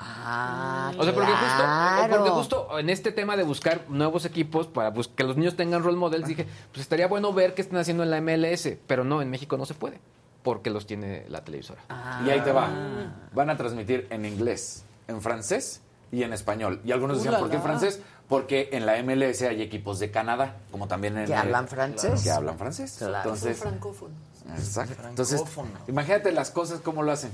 Ah, O sea, porque justo, porque justo en este tema de buscar nuevos equipos para que los niños tengan role models, dije, pues estaría bueno ver qué están haciendo en la MLS, pero no, en México no se puede, porque los tiene la televisora. Y ahí te va. Ah. Van a transmitir en inglés, en francés y en español. Y algunos decían, Ulala. ¿por qué en francés? Porque en la MLS hay equipos de Canadá, como también en... Que el- hablan francés. Que hablan francés. Claro. Entonces, Son francófonos. exacto. Entonces, Francófono. imagínate las cosas cómo lo hacen.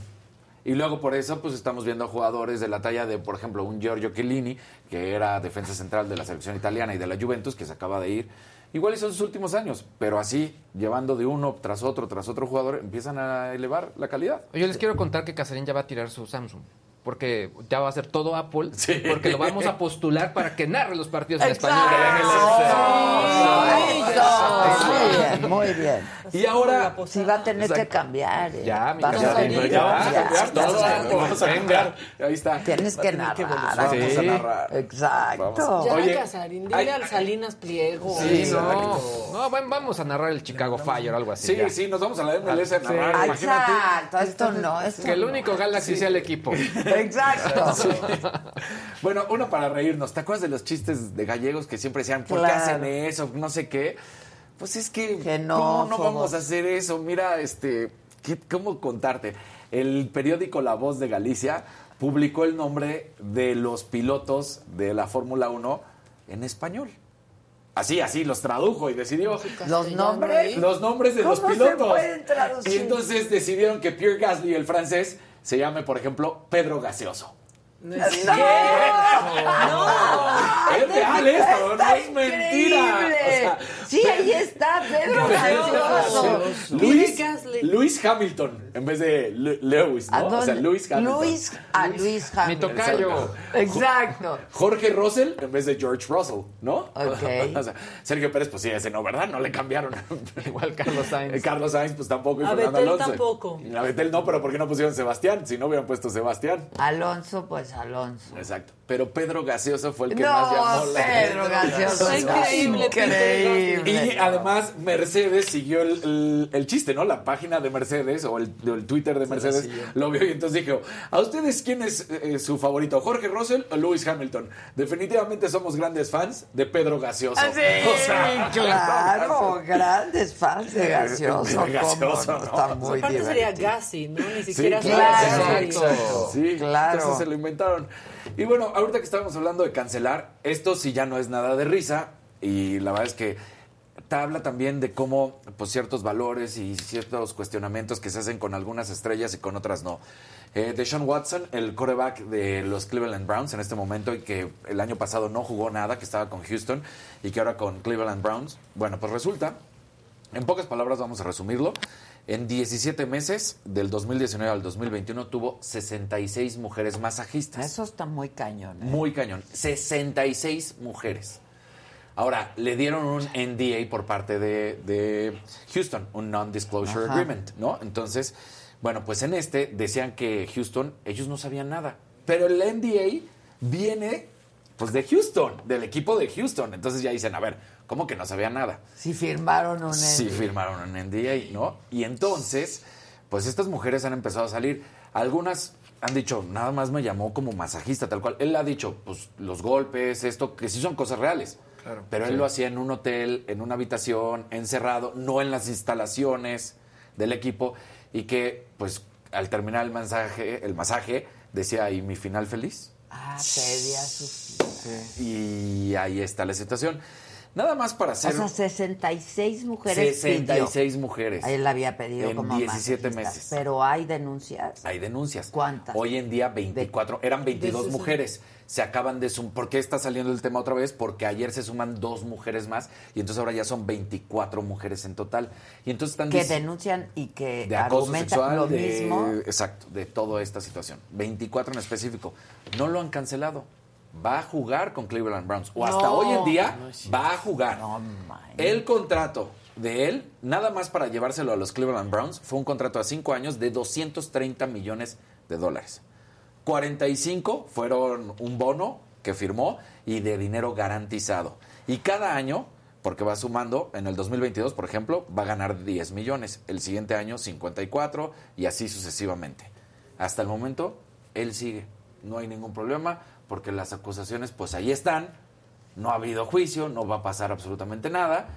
Y luego por eso pues estamos viendo jugadores de la talla de, por ejemplo, un Giorgio Chiellini, que era defensa central de la selección italiana y de la Juventus, que se acaba de ir. Igual son sus últimos años, pero así, llevando de uno tras otro, tras otro jugador, empiezan a elevar la calidad. Yo les quiero contar que Casarín ya va a tirar su Samsung. Porque ya va a ser todo Apple. Porque lo vamos a postular para que narre los partidos en español de la MLS. Muy bien, muy bien. Y ahora. Sí, va a tener que cambiar. ¿eh? Ya, mi Va a que ya vamos a cambiar. todo, Ya. vamos a cambiar. Ahí está. Tienes que narrar. Vamos a narrar. Exacto. Ya, Oye, Casarín, dile al Salinas Pliego. Sí, no. No, bueno, vamos a narrar el Chicago Fire o algo así. Sí, ya. sí, nos vamos a la MLS a Sí. narrar, imagínate. Exacto, esto no es. Que el único Galaxy sea el equipo. Exacto. Bueno, uno para reírnos. ¿Te acuerdas de los chistes de gallegos que siempre decían, ¿por qué hacen eso? No sé qué. Pues es que, ¿cómo no vamos a hacer eso? Mira, este, ¿qué- ¿cómo contarte? El periódico La Voz de Galicia publicó el nombre de los pilotos de la Fórmula 1 en español. Así, así, los tradujo y decidió Los nombres. los nombres de los ¿Cómo se pilotos. pueden traducir? Y entonces decidieron que Pierre Gasly, el francés, se llame, por ejemplo, Pedro Gaseoso. No es cierto. Es real esto, no es mentira. O sea, sí, ahí está, Pedro Gaseoso. Luis, Luis Hamilton en vez de Lu- Lewis, ¿A ¿no? O sea? Luis Hamilton. Luis, a Luis Mi Hamilton. tocayo. Exacto. Jorge Russell en vez de George Russell, ¿no? Ok. O sea, Sergio Pérez, pues sí, ese no, ¿verdad? No le cambiaron. Igual Carlos Sainz. Eh, Carlos Sainz, pues tampoco. Y A Fernando Vettel Alonso. tampoco. A Betel no, pero ¿por qué no pusieron Sebastián? Si no hubieran puesto Sebastián. Alonso, pues Alonso. Exacto. Pero Pedro Gaseoso fue el que No, más llamó la Pedro Gaseoso. Increíble, Increíble. Y además Mercedes siguió el, el- el chiste, ¿no? La página de Mercedes o el, el Twitter de Mercedes lo vio y entonces dijo, ¿a ustedes quién es eh, su favorito? ¿Jorge Russell o Lewis Hamilton? Definitivamente somos grandes fans de Pedro Gaseoso. Ah, Sí, O sea, claro, grandes fans de gaseoso. De Gaseoso, ¿cómo no? ¿no? Está muy Aparte sería. Gassi, ¿no? Ni Sí, siquiera claro, Gasly. exacto. Sí, Claro. entonces se lo inventaron. Y bueno, ahorita que estábamos hablando de cancelar, esto sí ya no es nada de risa y la verdad es que habla también de cómo pues, ciertos valores y ciertos cuestionamientos que se hacen con algunas estrellas y con otras no. Eh, Deshaun Watson, el coreback de los Cleveland Browns en este momento y que el año pasado no jugó nada, que estaba con Houston y que ahora con Cleveland Browns, bueno, pues resulta en pocas palabras vamos a resumirlo. En 17 meses, del 2019 al 2021, tuvo 66 mujeres masajistas. Eso está muy cañón. ¿eh? Muy cañón. 66 mujeres. Ahora, le dieron un NDA por parte de, de Houston, un Non-Disclosure. Agreement, ¿no? Entonces, bueno, pues en este decían que Houston, ellos no sabían nada. Pero el NDA viene, pues, de Houston, del equipo de Houston. Entonces ya dicen, a ver, ¿cómo que no sabían nada? Si firmaron un Sí, NDA. firmaron un NDA, ¿no? Y entonces, pues estas mujeres han empezado a salir. Algunas han dicho, nada más me llamó como masajista, tal cual. Él ha dicho, pues los golpes, esto, que sí son cosas reales. Pero él lo hacía en un hotel, en una habitación, encerrado, no en las instalaciones del equipo. Y que, pues, al terminar el masaje, el masaje decía, ¿y mi final feliz? Ah, pedía su... Y ahí está la situación. Nada más para O hacer... sea, 66 mujeres 66 pidió. mujeres. Él había pedido En como 17 masajista, meses. Pero hay denuncias. Hay denuncias. ¿Cuántas? Hoy en día 24, eran 22 De- de- mujeres. Se acaban de sumar. ¿Por qué está saliendo el tema otra vez? Porque ayer se suman dos mujeres más y entonces ahora ya son 24 mujeres en total. Y entonces están Que denuncian y que de acoso sexual, lo de- mismo. exacto, de toda esta situación. 24 en específico. No lo han cancelado. Va a jugar con Cleveland Browns. O hasta No. hoy en día va a jugar. No. El contrato de él, nada más para llevárselo a los Cleveland Browns, fue un contrato a cinco años de 230 millones de dólares. 45 fueron un bono que firmó y de dinero garantizado. Y cada año, porque va sumando, en el 2022, por ejemplo, va a ganar 10 millones. El siguiente año, 54 y así sucesivamente. Hasta el momento, él sigue. No hay ningún problema porque las acusaciones, pues ahí están. No ha habido juicio, no va a pasar absolutamente nada.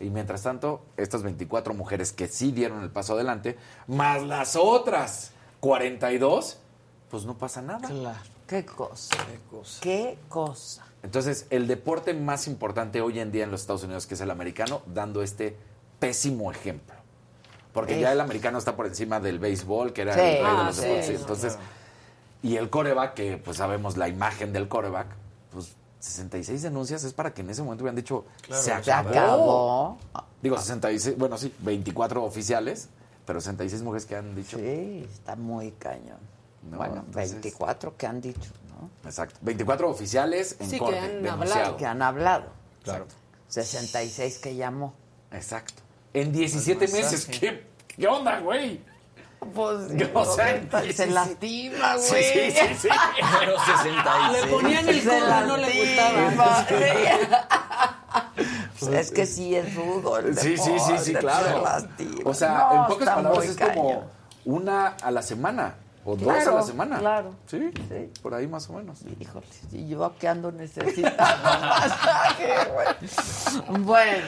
Y mientras tanto, estas 24 mujeres que sí dieron el paso adelante, más las otras 42, pues no pasa nada. Claro. Qué cosa. Qué cosa. Entonces, el deporte más importante hoy en día en los Estados Unidos, que es el americano, dando este pésimo ejemplo. Porque ya el americano está por encima del béisbol, que era Sí. el rey de Ah, los deportes. sí, Entonces, y el coreback, que pues sabemos la imagen del coreback, pues 66 denuncias es para que en ese momento hubieran dicho, Claro, se se acabó. acabó. Digo, 66, bueno, sí, 24 oficiales, pero 66 mujeres que han dicho. Sí, está muy cañón. No, bueno, entonces- 24 que han dicho, ¿no? Exacto. 24 oficiales en Sí, que corte, han denunciado. hablado. Que han hablado. Claro. 66 que llamó. Exacto. En 17 Al meses. ¿Qué, qué onda, güey? Pues, o sea, se lastima, Sí, güey. sí, sí, sí. Pero 66. Le ponían el Se codo, no le gustaba. sí. Pues es que sí es rudo el Sí, sí, sí, sí, claro. se lastima. O sea, No, en pocas palabras es como una a la semana o dos a la semana. claro. ¿Sí? por ahí más o menos. Híjole, y yo que ando necesitando masaje, güey. Bueno,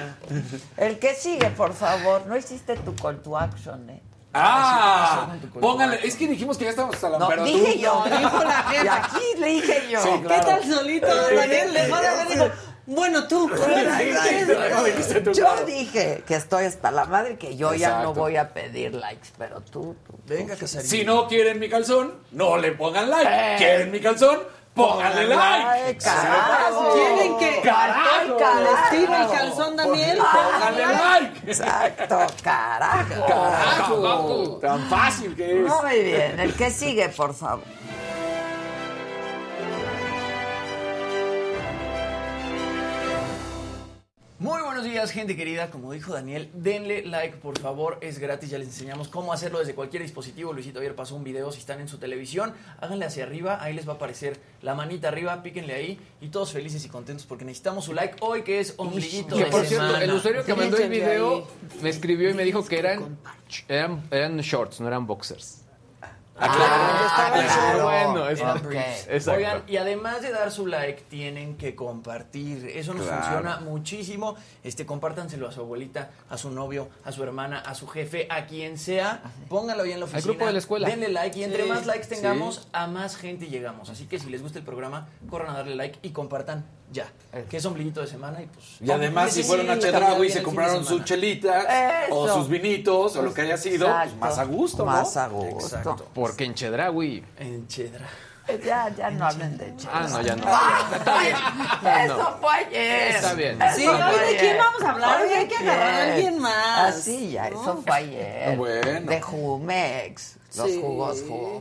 el que sigue, por favor. No hiciste tu call to action, ¿eh? Ah, pónganle, es que dijimos que ya estamos hasta la No, pero dije tú- yo, dijo la. Y aquí le dije yo. Sí, ¿Qué tal solito, Daniel? Le va a dijo, bueno, tú. Yo dije que estoy hasta la madre, que yo ya no voy a pedir likes, pero tú. tú- Venga, Casarín. Si no quieren mi calzón, no le pongan like. Eh. ¿Quieren mi calzón? Pónganle like. Carajo. ¿Quieren que Carajo. les tire el calzón, Daniel? Pónganle like. Exacto, carajo. Carajo. Tan fácil que es. Muy bien, el que sigue, por favor. Muy buenos días, gente querida. Como dijo Daniel, denle like, por favor. Es gratis. Ya les enseñamos cómo hacerlo desde cualquier dispositivo. Luisito ayer pasó un video. Si están en su televisión, háganle hacia arriba. Ahí les va a aparecer la manita arriba. Píquenle ahí. Y todos felices y contentos porque necesitamos su like hoy, que es ombliguito Que por cierto, semana. el usuario que mandó el video me escribió y me dijo que eran, eran, eran shorts, no eran boxers. Ah, claro. Bueno, es-. Oigan, y además de dar su like, tienen que compartir. Eso nos Claro. funciona muchísimo. Este, compártanselo a su abuelita, a su novio, a su hermana, a su jefe, a quien sea. Pónganlo ahí en la oficina. grupo de la escuela. Denle like y entre más likes tengamos, sí. a más gente llegamos. Así que si les gusta el programa, corran a darle like y compartan ya. Que es ombliguito de semana y pues. Y además, si fueron a sí, y el se compraron sus semana. chelitas o Eso. sus vinitos o lo que haya sido, pues más a gusto, ¿no? Más a gusto. Exacto. Porque en Chedraui. En Chedra. Ya, ya no hablen de chicos. Ah, no, ya no. Está bien. No, Eso no. fue ayer. Está bien. Eso Sí, hoy de ayer. quién vamos a hablar. Hoy hay que agarrar a alguien más. Así ya, ¿no? eso fue ayer. Bueno. De Jumex. Los Sí. jugos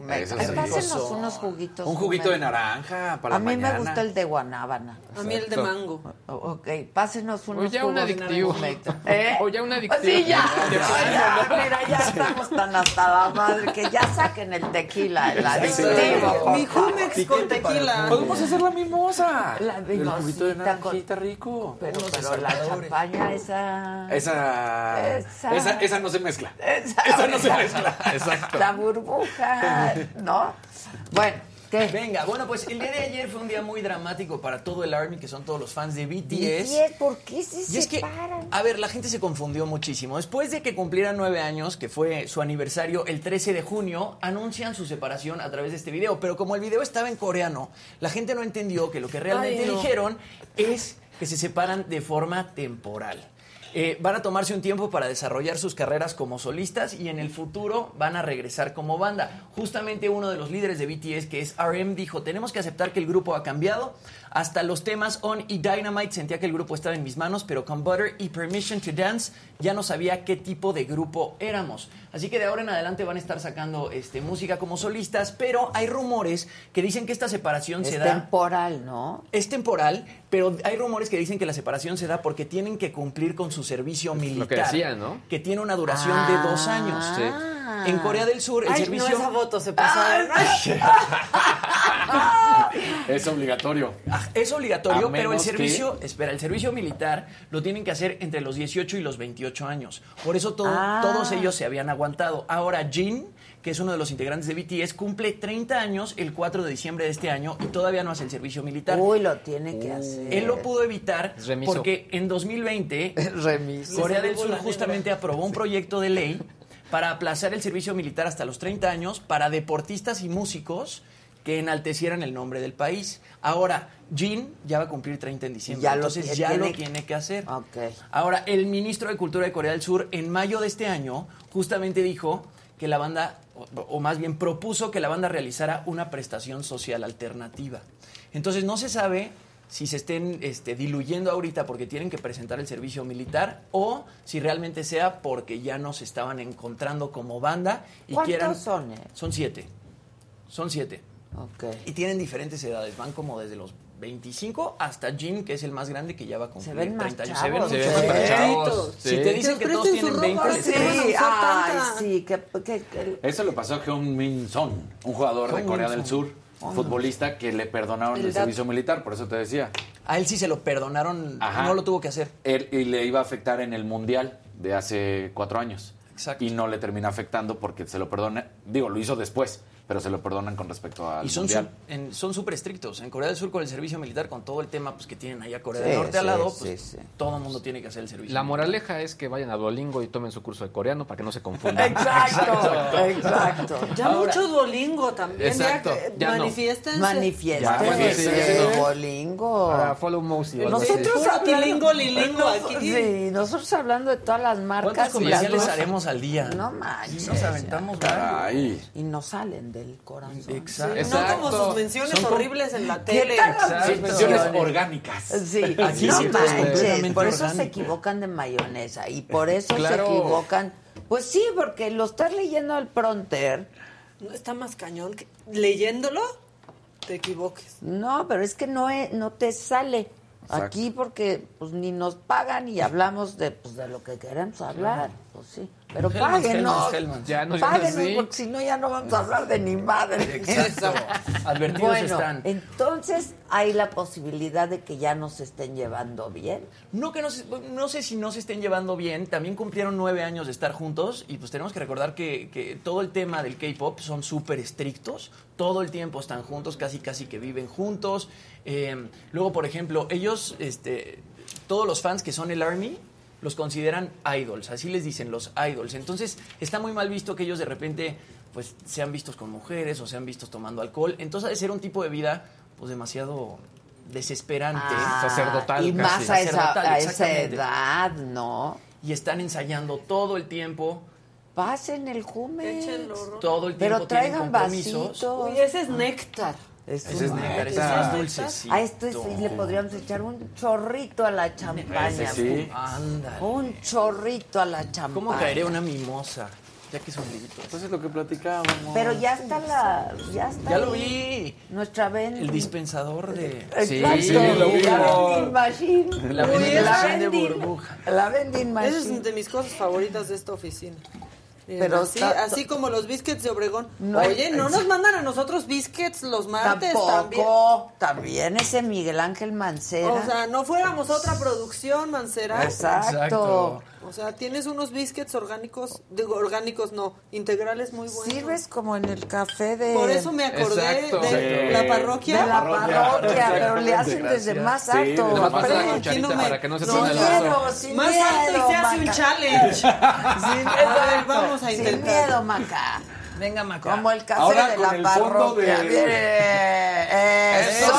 Ay, sí. Pásenos unos juguitos. Un juguito de naranja para A mí mañana. me gusta el de guanábana. A mí el de Exacto. mango. O- Ok, pásenos unos O ya un jugos adictivo. ¿Eh? O ya un adictivo. Sí, ya, ya, mira, ya estamos tan hasta la madre que ya saquen el tequila, el adictivo. Mi. Jumex con tequila. Podemos hacer la mimosa. La el juguito de mimosita naranjita rico. Pero, pero la champaña esa... Esa, Esa. esa. Esa no se mezcla. Esa, Esa no se mezcla. Exacto. Burbuja, ¿no? Bueno, ¿qué? Venga, bueno, pues el día de ayer fue un día muy dramático para todo el ARMY, que son todos los fans de BTS. BTS, ¿por qué se Y es que, separan? a ver, la gente se confundió muchísimo. Después de que cumplieran nueve años, que fue su aniversario el 13 de junio, anuncian su separación a través de este video. Pero como el video estaba en coreano, la gente no entendió que lo que realmente Ay, no. dijeron es que se separan de forma temporal. Eh, van a tomarse un tiempo para desarrollar sus carreras como solistas y en el futuro van a regresar como banda. Justamente uno de los líderes de BTS, que es RM, dijo, tenemos que aceptar que el grupo ha cambiado. Hasta los temas On y Dynamite sentía que el grupo estaba en mis manos, pero con Butter y Permission to Dance ya no sabía qué tipo de grupo éramos. Así que de ahora en adelante van a estar sacando este, música como solistas, pero hay rumores que dicen que esta separación Es se da... temporal, ¿no? Es temporal, pero hay rumores que dicen que la separación se da porque tienen que cumplir con su servicio militar. Lo que decían, ¿no? Que tiene una duración de dos años. Ah. En Corea del Sur, el Ay, servicio. no, esa voto se pasaron. Es obligatorio. Ah, Es obligatorio, pero el servicio, espera, el servicio militar lo tienen que hacer entre los 18 y los 28 años. Por eso todo- Ah. todos ellos se habían aguantado. Ahora Jin, que es uno de los integrantes de BTS, cumple 30 años el 4 de diciembre de este año y todavía no hace el servicio militar. Uy, lo tiene que hacer. Él lo pudo evitar remiso. porque en 2020 Remiso. Corea del Sur justamente aprobó un proyecto de ley para aplazar el servicio militar hasta los 30 años para deportistas y músicos que enaltecieran el nombre del país. Ahora, Jean ya va a cumplir 30 en diciembre, Ya lo entonces tiene- ya lo tiene- tiene que hacer. Ahora, el ministro de Cultura de Corea del Sur, en mayo de este año, justamente dijo que la banda, o, o más bien propuso que la banda realizara una prestación social alternativa. Entonces, no se sabe si se estén este, diluyendo ahorita porque tienen que presentar el servicio militar o si realmente sea porque ya no se estaban encontrando como banda y ¿Cuántos quieran... son, eh? Son siete. Son siete. Ok. Y tienen diferentes edades, van como desde los 25 hasta Jim, que es el más grande que ya va a cumplir Se ven más 30 años. Se ven Se ven más chavos. Si te dicen Que todos tienen 20, ropa, sí. Ay, tanta. sí, que, que- que- Eso le pasó a Heung Min Son, un jugador de Corea del. Sur, futbolista que le perdonaron El servicio militar, por eso te decía. A él sí se lo perdonaron, Ajá. no lo tuvo que hacer. Él- y le iba a afectar en el Mundial de hace cuatro años. Exacto. Y no le termina afectando porque se lo perdona, digo, lo hizo después, pero se lo perdonan con respecto al Y son Mundial. su- en- son súper estrictos. En Corea del Sur con el servicio militar, con todo el tema pues, que tienen allá Corea Sí, del Norte al lado, sí, pues sí. todo el mundo tiene que hacer el servicio. La militar. moraleja es que vayan a Duolingo y tomen su curso de coreano para que no se confundan. Exacto, exacto. Ya mucho Duolingo también. Exacto, Ya. Ya, manifiéstense. Duolingo. Ahora, follow Mousy. Nosotros hablando- tilingo, lilingo aquí. Sí, nosotros hablando de todas las marcas. ¿Cuántos y comerciales haremos al día? No manches. Sí, nos aventamos. Y no salen del corazón. Exacto. No como sus menciones Son horribles en la ¿Qué tele. Exacto. Menciones orgánicas. Sí, Aquí no sí manches, por eso se equivocan de mayonesa y por eso Claro. se equivocan. Pues sí, porque lo estás leyendo al pronter. No está más cañón que leyéndolo te equivoques. No, pero es que no es- no te sale Exacto. aquí porque pues ni nos pagan y hablamos de pues, de lo que queremos hablar. Pues sí, pero páguenos. Ya páguenos sí. porque si no ya no vamos a hablar de ni madre. Exacto. Advertidos Bueno, están. entonces hay la posibilidad de que ya nos estén llevando bien. No que no no sé si no se estén llevando bien, también cumplieron nueve años de estar juntos y pues tenemos que recordar que, que todo el tema del K-Pop son súper estrictos, todo el tiempo están juntos, casi casi que viven juntos. Eh, luego, por ejemplo, ellos, este, todos los fans que son el ARMY, los consideran idols, así les dicen los idols. Entonces está muy mal visto que ellos de repente pues sean vistos con mujeres o sean vistos tomando alcohol. Entonces ha de ser un tipo de vida pues demasiado desesperante. Ah, sacerdotal Y casi. más a esa, Sacerdotal, a esa edad, ¿no? y están ensayando todo el tiempo, Pasen el jume. Todo el tiempo Pero tienen traigan compromisos. vasitos. Uy, ese es néctar. Es Ese es un- néctar, ese Esa- es dulcecito. A esto es- le podríamos echar un chorrito a la champaña. Sí. Ándale. Un chorrito a la champaña. ¿Cómo caería una mimosa? Ya que son libritos. Pues es lo que platicábamos. Pero ya está la. Ya está. Ya lo vi. Nuestra vending. El dispensador de... Exacto. Sí, sí, lo la vending machine. La vending machine de burbuja. La vending Esa machine. es de mis cosas favoritas de esta oficina. Miren, Pero así, está- así como los biscuits de Obregón. No, Oye, ¿no nos mandan a nosotros biscuits los martes también? Tampoco. También ese Miguel Ángel Mancera. O sea, no fuéramos otra producción, Mancera. Exacto. Exacto. O sea, tienes unos biscuits orgánicos, digo, orgánicos no, integrales muy buenos. Sirves como en el café de. Por eso me acordé Exacto. de Sí. la parroquia. De la Parroquia. pero le hacen desde más Sí, alto. desde más alto. me- para que no se no, Sin el miedo, sin Más miedo. alto y se hace un challenge. Sin A ver, miedo. vamos a Sin intentar. miedo, Maca. Venga, Maca. Como el café Ahora de con la el fondo parroquia. de- Mire, ¡Eso!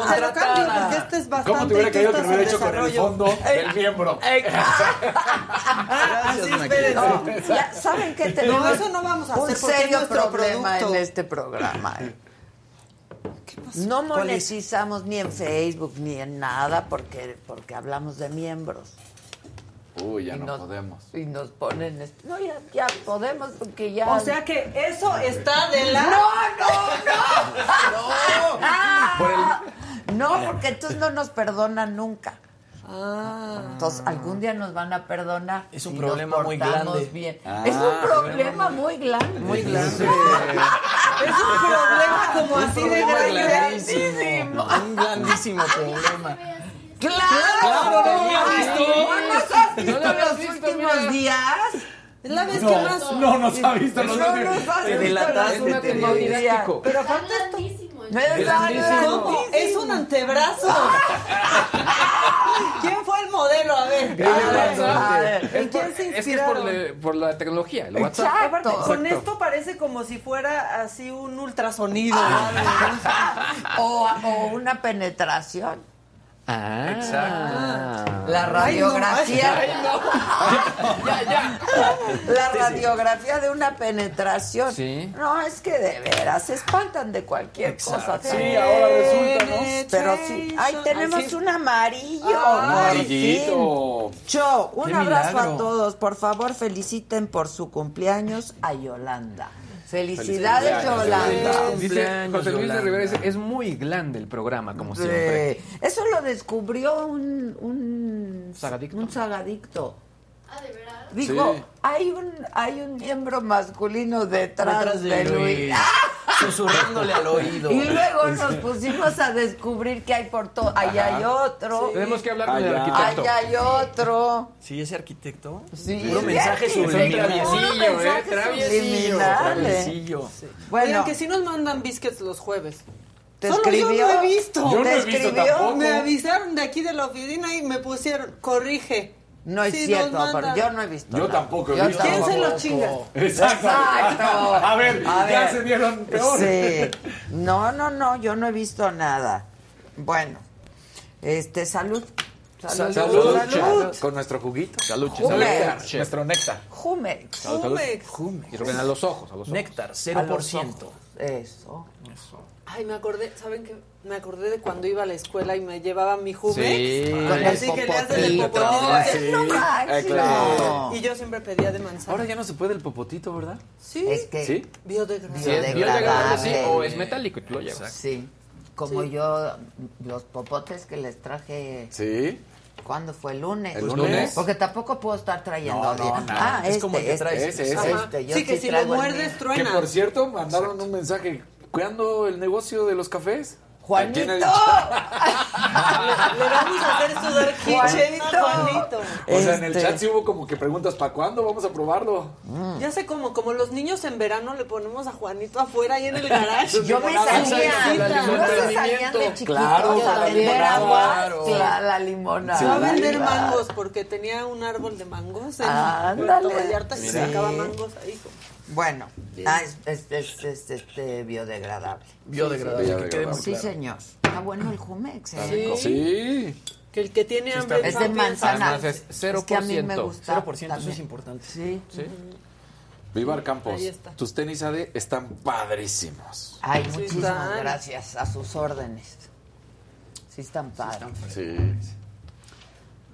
Gra- te lo cambio Contratada. porque este es bastante. ¿Cómo te hubiera y tú caído que hubiera hecho con el desarrollo. fondo del miembro? Ah, así, espérense. No, ya, ¿Saben qué tenemos? No, eso no vamos a Un hacer porque serio nuestro problema producto. en este programa. ¿eh? No monetizamos ni en Facebook ni en nada porque, porque hablamos de miembros. Uy, ya Y no nos- podemos. Y nos ponen... est- No, ya, ya podemos porque ya... O sea que eso está de la. ¡No, no, no! No, porque entonces no nos perdonan nunca. Ah. Entonces, algún día nos van a perdonar. Es un si problema nos muy grande. bien. Ah. es un problema muy grande. Muy grande. Es un problema como así de grande. grandísimo. Un grandísimo problema. ¡Claro! Claro, no había Ay, visto. ¿No nos has visto No lo habías los visto, últimos mira. días? Es la vez que No, más. no nos ha visto. No visto. has Te visto delataste, los últimos te días. didáctico. Pero falta esto. ¿Cómo? Es un antebrazo. ¿Quién fue el modelo? A ver. A ver, ¿En quién se Es que es por, le- por la tecnología, el WhatsApp. Aparte, con Exacto. esto parece como si fuera así un ultrasonido. O, o una penetración. Ah, exacto. La radiografía. Ay, no. Ya, ya. La radiografía de una penetración. Sí. No, es que de veras se espantan de cualquier cosa. Sí, ahora resulta, ¿no? Pero sí. Ay, tenemos Ay, sí. un amarillo. Fin. Amarillito. Cho, un Qué abrazo milagro. a todos. Por favor, feliciten por su cumpleaños a Yolanda. Felicidades, Yolanda. Dice José Luis de. Rivera, dice, es muy grande el programa, como siempre. Eso lo descubrió un, un Sagadicto. Un sagadicto. Dijo, Sí. hay un hay un miembro masculino detrás, Detrás de, de Luis. Luis. Susurrándole al oído. Y luego nos pusimos a descubrir que hay por todo. Allá hay otro. Tenemos que hablar con el arquitecto. Allá hay otro. Sí, ese arquitecto. Sí, Puro mensaje sí, subliminal. traviesillo, ¿eh? Traviesillo. Traviesillo. Bueno, Oigan, que sí nos mandan biscuits los jueves. ¿te Solo escribió? yo no he visto. Yo no ¿Te he visto escribió? tampoco. Me avisaron de aquí de la oficina y me pusieron, corrige. No es Sí, cierto, pero yo no he visto. Yo nada. tampoco he Yo visto. ¿Quién se lo tampoco. chinga? Exacto. Exacto. A ver, A ya ver. se dieron peor. Sí. No, no, no, yo no he visto nada. Bueno, este, salud. Salud. Salud, Salud. con nuestro juguito. Salud, Jumex. Nuestro néctar. Jumex. Salud, salud. Jumex. Y a los ojos, a los ojos. Néctar, A los 0%. ojos. Eso. Ay, me acordé, ¿saben qué? Me acordé de cuando iba a la escuela y me llevaba mi Jumex. Sí. Con Así que le hacen el popotito. Sí. No. Y yo siempre pedía de manzana. Ahora ya no se puede el popotito, ¿verdad? sí, Es que ¿Sí? biodegradable. Sí, o es metálico y tú lo llevas. Sí. Como yo, los popotes que les traje, Sí. ¿cuándo fue? ¿El lunes? ¿El lunes? Porque tampoco puedo estar trayendo. No, no, nada. Ah, Es este, como el que este, traes. este, Ese, ese. este, yo sí, que si lo muerdes, truena. Que por cierto, mandaron un mensaje. ¿Cuándo el negocio de los cafés? Juanito. El- Le, le vamos a hacer sudar a Juanito. O sea, en el Este. chat sí hubo como que preguntas, ¿para cuándo vamos a probarlo? Ya sé cómo, como los niños en verano le ponemos a Juanito afuera ahí en el garage. Yo me salía, La ¿no se salían de chiquitos Claro, a la vender limonada. agua? Claro. La, la limonada. Se va a vender mangos porque tenía un árbol de mangos en Ándale. Puerto Vallarta y Sí. sacaba mangos ahí. Bueno, ah, es, es, es- es, este, biodegradable. Biodegradable, que quede muy Sí, claro. señor. Está bueno el Jumex, ¿eh? Sí. Que el que tiene hambre Es de manzana. Además es Es que a mí me 0%. gusta 0%, eso también. es importante. Sí. Sí. Vivar Campos, Ahí está. tus tenis AD están padrísimos. Ay, Sí muchísimas están. gracias. A sus órdenes. Sí están padres. Sí.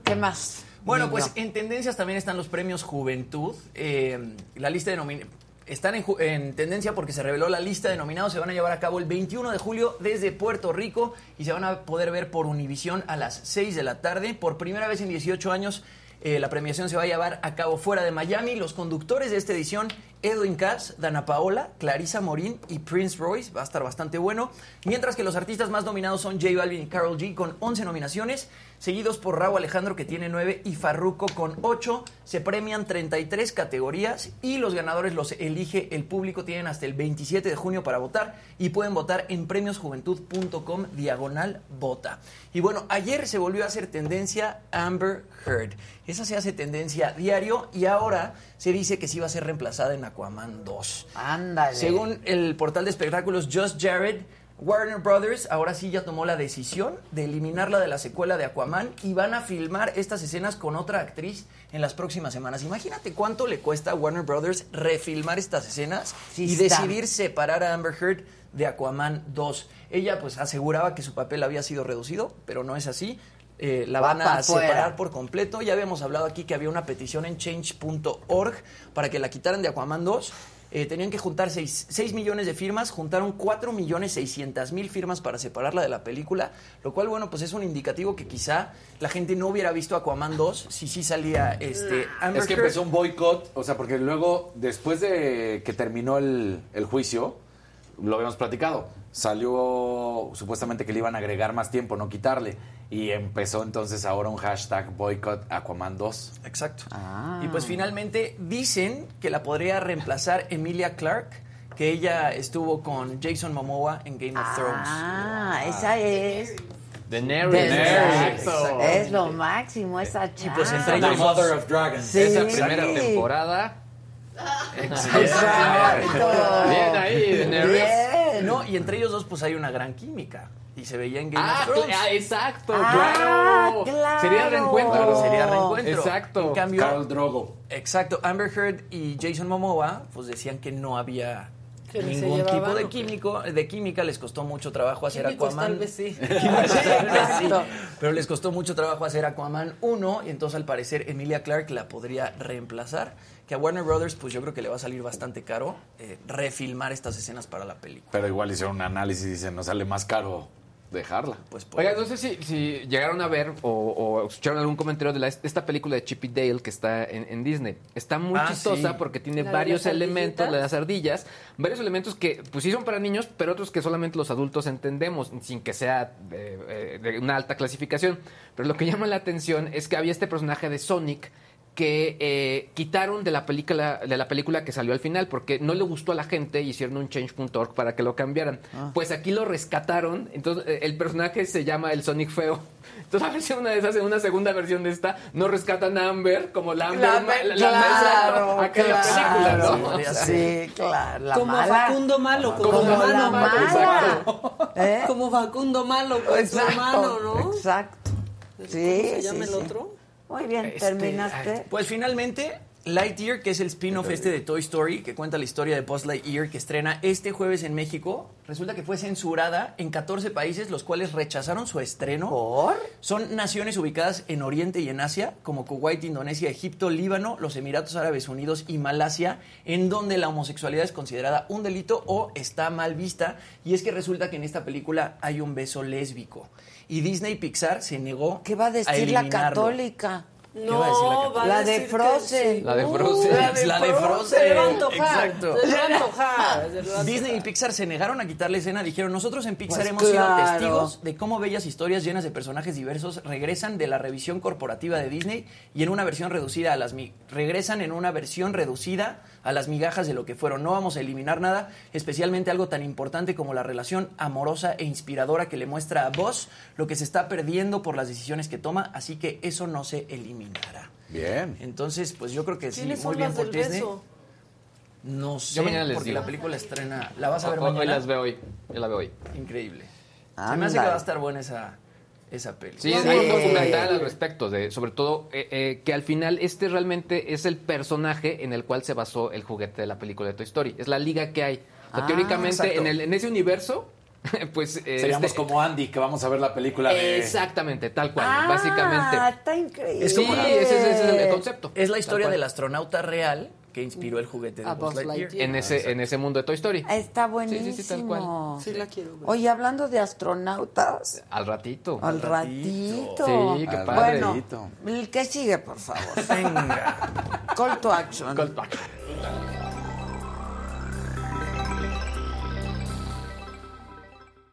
¿Qué más? Bueno, Niño? pues en tendencias también están los premios Juventud. Eh, la lista de nominados están en, en tendencia porque se reveló la lista de nominados. Se van a llevar a cabo el 21 de julio desde Puerto Rico y se van a poder ver por Univisión a las 6 de la tarde. Por primera vez en 18 años, eh, la premiación se va a llevar a cabo fuera de Miami. Los conductores de esta edición, Edwin Cass, Dana Paola, Clarissa Morín y Prince Royce. Va a estar bastante bueno. Mientras que los artistas más nominados son J Balvin y Carol G con 11 nominaciones, seguidos por Raúl Alejandro que tiene 9 y Farruko con 8. Se premian 33 categorías y los ganadores los elige el público. Tienen hasta el 27 de junio para votar y pueden votar en premiosjuventud.com diagonal vota. Y bueno, ayer se volvió a hacer tendencia Amber Heard. Esa se hace tendencia diario y ahora se dice que sí va a ser reemplazada en Aquaman 2. Ándale. Según el portal de espectáculos Just Jared, Warner Brothers ahora sí ya tomó la decisión de eliminarla de la secuela de Aquaman y van a filmar estas escenas con otra actriz en las próximas semanas. Imagínate cuánto le cuesta a Warner Brothers refilmar estas escenas Sí y está. decidir separar a Amber Heard de Aquaman 2. Ella pues aseguraba que su papel había sido reducido, pero no es así. Eh, la Va van a separar por completo. Ya habíamos hablado aquí que había una petición en change.org para que la quitaran de Aquaman 2. Eh, tenían que juntar 6, millones de firmas, juntaron 4 millones 600 mil firmas para separarla de la película, lo cual, bueno, pues es un indicativo que quizá la gente no hubiera visto Aquaman 2 si sí salía este, Amber Es que empezó un boicot, o sea, porque luego, después de que terminó el, el juicio, lo habíamos platicado, salió supuestamente que le iban a agregar más tiempo, no quitarle. Y empezó entonces ahora un hashtag boicot Aquaman 2. Exacto. Ah. Y pues finalmente dicen que la podría reemplazar Emilia Clarke, que ella estuvo con Jason Momoa en Game of Thrones. Ah, esa es. Daenerys. Exacto. Es lo máximo esa chava. pues entre The Mother of Dragons. Sí. Esa primera temporada. Exacto. Bien ahí, Daenerys. Bien. No, y entre ellos dos pues hay una gran química. Y se veía en Game Ah, of Thrones. cl- ah, exacto, Ah, claro. claro. Sería el reencuentro. Claro. Sería reencuentro. Exacto. En cambio, Carl Drogo. exacto, Amber Heard y Jason Momoa pues decían que no había se ningún llevaban, tipo de químico, de química, les costó mucho trabajo hacer Químicos, Aquaman. tal vez sí. Pero les costó mucho trabajo hacer Aquaman 1 y entonces al parecer Emilia Clarke la podría reemplazar. Que a Warner Brothers pues yo creo que le va a salir bastante caro eh, refilmar estas escenas para la película. Pero igual hicieron un análisis y dicen, no sale más caro dejarla. Pues por- Oiga, no sé si, si llegaron a ver o, o escucharon algún comentario de la- esta película de Chip y Dale que está en, en Disney. Está muy Ah, chistosa sí. porque tiene ¿La de varios elementos, la de las ardillas, varios elementos que pues sí son para niños, pero otros que solamente los adultos entendemos, sin que sea de, eh, de una alta clasificación. Pero lo que llama la atención es que había este personaje de Sonic que eh, quitaron de la película de la película que salió al final porque no le gustó a la gente y hicieron un change.org para que lo cambiaran. Pues aquí lo rescataron, entonces eh, el personaje se llama el Sonic feo. Entonces a ver si una de esas en una segunda versión de esta no rescatan a Amber como la Amber, La, ma- la- la claro, mala acá en la película. ¿no? Sí, claro. La como mala. Facundo Malo, como, Como la mala. ¿Eh? Como Facundo Malo, con su Exacto, hermano, ¿no? Exacto. Sí, ¿Cómo se llama sí, el sí. otro? Muy bien, Este, terminaste. Pues finalmente, Lightyear, que es el spin-off este de Toy Story, que cuenta la historia de Buzz Lightyear, que estrena este jueves en México, resulta que fue censurada en 14 países, los cuales rechazaron su estreno. ¿Por? Son naciones ubicadas en Oriente y en Asia, como Kuwait, Indonesia, Egipto, Líbano, los Emiratos Árabes Unidos y Malasia, en donde la homosexualidad es considerada un delito o está mal vista. Y es que resulta que en esta película hay un beso lésbico. Y Disney Pixar se negó ¿Qué va a decir la católica? va a decir la No, va a La de Frozen. sí. La de Uh, Frozen. La de, La de Frozen. Se le va a antojar. Exacto. Se le va a antojar. Disney y Pixar se negaron a quitar la escena. Dijeron, nosotros en Pixar Pues hemos sido testigos de cómo bellas historias llenas de personajes diversos regresan de la revisión corporativa de Disney y en una versión reducida a las... mi- regresan en una versión reducida a las migajas de lo que fueron. No vamos a eliminar nada, especialmente algo tan importante como la relación amorosa e inspiradora que le muestra a Buzz lo que se está perdiendo por las decisiones que toma, así que eso no se eliminará. Bien. Entonces, pues yo creo que sí, ¿Quiénes muy bien por Disney. beso? No sé, Yo mañana les porque digo. la película estrena. ¿La vas a ver hoy mañana? las veo hoy. Yo la veo hoy. Increíble. Se me hace que va a estar buena esa, esa peli. Sí, Sí. hay un documental al respecto, de, sobre todo eh, eh, que al final este realmente es el personaje en el cual se basó el juguete de la película de Toy Story. Es la liga que hay. O sea, Ah, teóricamente en, el, en ese universo, pues... eh, Seríamos este- como Andy, que vamos a ver la película de... Exactamente, tal cual, Ah, básicamente. está increíble. Es Sí, como- ese, es el concepto. Es la historia del astronauta real que inspiró el juguete de Buzz Buzz Lightyear. Lightyear. En ese, en ese mundo de Toy Story. Está Sí, buenísimo. sí, sí, tal cual. Sí la quiero ver. Oye, hablando de astronautas, Al ratito. al ratito. ratito. Sí, qué Al padre. Bueno, el que sigue, por favor. Venga. Call to action. Call to action.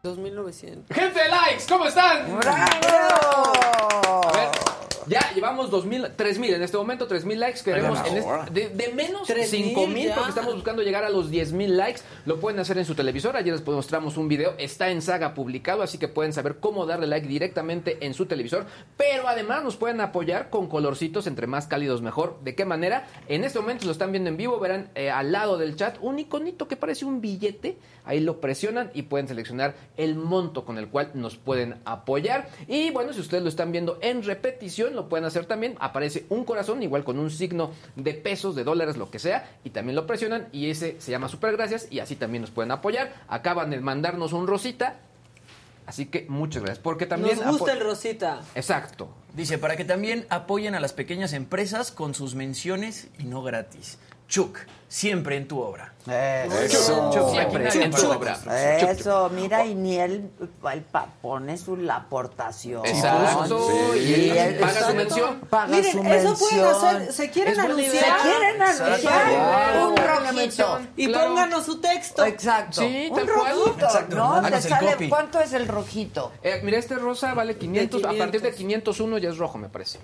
2900. Gente de likes, ¿cómo están? ¡Bravo! Llevamos 2000, 3000 en este momento, 3000 likes. Queremos en este- de, de menos 3000 5000 ya. porque estamos buscando llegar a los 10000 likes. Lo pueden hacer en su televisor. Ayer les mostramos un video, está en saga publicado, así que pueden saber cómo darle like directamente en su televisor. Pero además nos pueden apoyar con colorcitos, entre más cálidos mejor. ¿De qué manera? En este momento lo están viendo en vivo, verán eh, al lado del chat un iconito que parece un billete. Ahí lo presionan y pueden seleccionar el monto con el cual nos pueden apoyar. Y bueno, si ustedes lo están viendo en repetición, lo pueden hacer también. Aparece un corazón, igual con un signo de pesos, de dólares, lo que sea. Y también lo presionan y ese se llama super gracias y así también nos pueden apoyar. Acaban de mandarnos un rosita. Así que muchas gracias. Porque también... Nos gusta el Rosita. Exacto. Dice, para que también apoyen a las pequeñas empresas con sus menciones y no gratis. Chuck, siempre en tu obra. Eso. Chuck, Siempre máquina en tu obra. Eso, mira, y ni él, él pa- pone su la aportación. Exacto. Sí. Y él él- paga su exacto. mención. Paga Miren, su eso pueden mención. hacer. ¿Se quieren anunciar? Se quieren anunciar un rojito. mención. Y Claro. pónganos su texto. Exacto. Sí, un rojito, Exacto, ¿no? Te sale. ¿Cuánto es el rojito? Eh, mira, este rosa vale 500, De A partir de 500. 501 ya es rojo, me parece.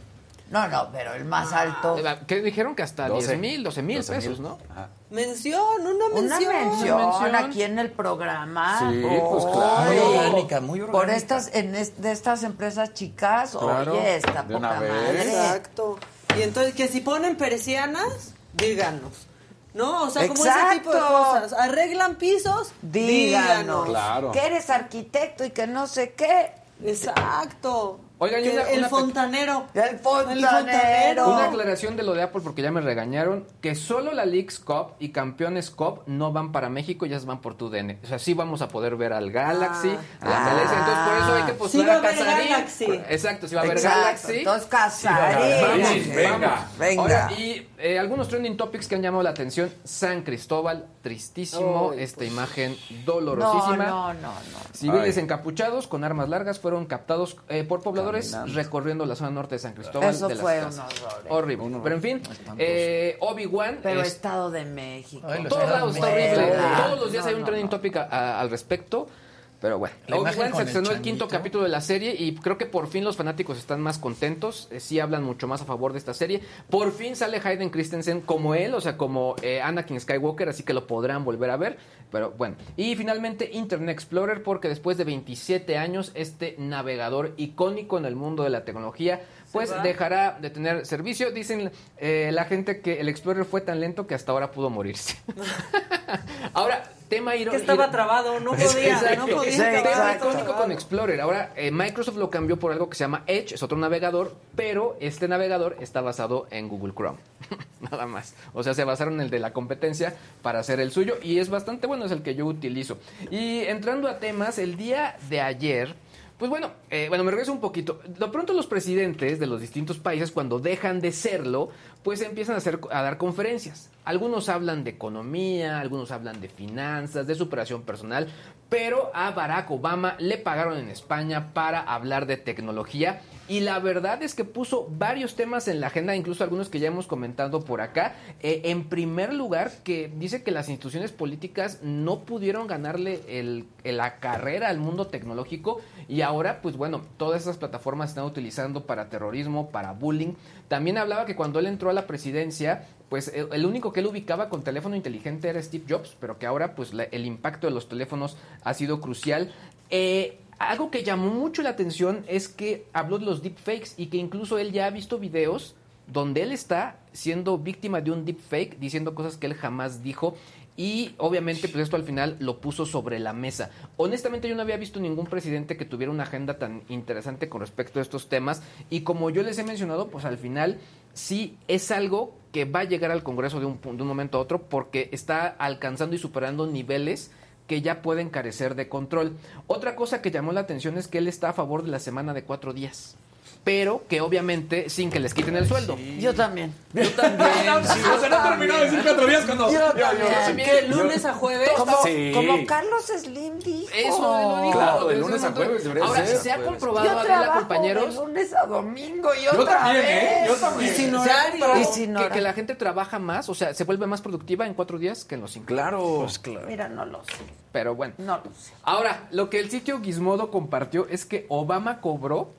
No, no, pero el más alto. Eh, Que dijeron que hasta 12. 10 mil, 12 mil 12,000. pesos, ¿no? Ajá. Mención, una Una mención. mención, mención. aquí en el programa. Sí, pues claro. Muy orgánica, muy orgánica. Por estas, en es- de estas empresas chicas, Claro, oye, está de una poca vez. madre. Exacto. Y entonces, que si ponen persianas, díganos. ¿No? O sea, como ese tipo de cosas. ¿Arreglan pisos? Díganos. Claro. Que eres arquitecto y que no sé qué. Exacto. Oigan, una- el una fontanero. El fontanero. Una aclaración de lo de Apple porque ya me regañaron que solo la Leagues Cup y Campeones Cup no van para México, ya van por tu DN. O sea, sí vamos a poder ver al Galaxy, a la Ah. Entonces por eso hay que Sí postular va a a haber Casarín. Galaxy. Exacto, sí va a haber Exacto, Galaxy. Entonces, Sí Casarín. Galaxy. Venga. Vamos. Venga. Ahora, y eh, algunos trending topics que han llamado la atención. San Cristóbal, tristísimo, esta pues. imagen No, dolorosísima. no, no, no. Civiles Ay. encapuchados con armas largas fueron captados eh, por pobladores Caminando. recorriendo la zona norte de San Cristóbal. Eso de las fue un Casas. horror, eh. Horrible. Pero en fin, eh, Obi-Wan. Pero es- Estado de México. Ay, de está horrible. Todos los días No, hay un no, trending no. topic a- a- al respecto. Pero bueno, Obi-Wan con se el estrenó el quinto capítulo de la serie y creo que por fin los fanáticos están más contentos. eh, sí hablan mucho más a favor de esta serie. Por fin sale Hayden Christensen como él, o sea, como eh, Anakin Skywalker, así que lo podrán volver a ver. Pero bueno. Y finalmente Internet Explorer, porque después de 27 años, este navegador icónico en el mundo de la tecnología, pues dejará de tener servicio. Dicen eh, la gente que el Explorer fue tan lento que hasta ahora pudo morirse. ahora, tema Que estaba trabado, no podía, no podía Sí, estaba icónico con Explorer. Ahora, eh, Microsoft lo cambió por algo que se llama Edge, es otro navegador, pero este navegador está basado en Google Chrome. Nada más. O sea, se basaron en el de la competencia para hacer el suyo y es bastante bueno, es el que yo utilizo. Y entrando a temas, el día de ayer. Pues bueno, eh, bueno, me regreso un poquito. De pronto los presidentes de los distintos países, cuando dejan de serlo, pues empiezan a, hacer, a dar conferencias. Algunos hablan de economía, algunos hablan de finanzas, de superación personal, pero a Barack Obama le pagaron en España para hablar de tecnología y la verdad es que puso varios temas en la agenda, incluso algunos que ya hemos comentado por acá. Eh, en primer lugar, que dice que las instituciones políticas no pudieron ganarle el, la carrera al mundo tecnológico y ahora, pues bueno, todas esas plataformas están utilizando para terrorismo, para bullying. También hablaba que cuando él entró a la presidencia, pues el, el único que él ubicaba con teléfono inteligente era Steve Jobs, pero que ahora pues la- el impacto de los teléfonos ha sido crucial. Eh, algo que llamó mucho la atención es que habló de los deepfakes y que incluso él ya ha visto videos donde él está siendo víctima de un deepfake, diciendo cosas que él jamás dijo. Y obviamente, pues esto al final lo puso sobre la mesa. Honestamente, yo no había visto ningún presidente que tuviera una agenda tan interesante con respecto a estos temas. Y como yo les he mencionado, pues al final sí es algo que va a llegar al Congreso de un, de un momento a otro porque está alcanzando y superando niveles que ya pueden carecer de control. Otra cosa que llamó la atención es que él está a favor de la semana de cuatro días, pero que obviamente sin que les quiten el sueldo. Yo también. Yo también. sí. O sea, no terminó de decir cuatro días cuando. Yo ya, también. ¿Qué, lunes a jueves? Como, Sí. como Carlos Slim dijo. Eso lo dijo. Claro, de lunes un a jueves debería Ahora, ser, se ha comprobado, Yo Adela, compañeros, de lunes a domingo y Yo otra también, vez. ¿eh? Yo también. Y sin horario. Y sin que, hora. que la gente trabaja más, o sea, se vuelve más productiva en cuatro días que en los cinco. Claro. Pues claro. Mira, no lo sé. Pero bueno. No lo sé. Ahora, lo que el sitio Gizmodo compartió es que Obama cobró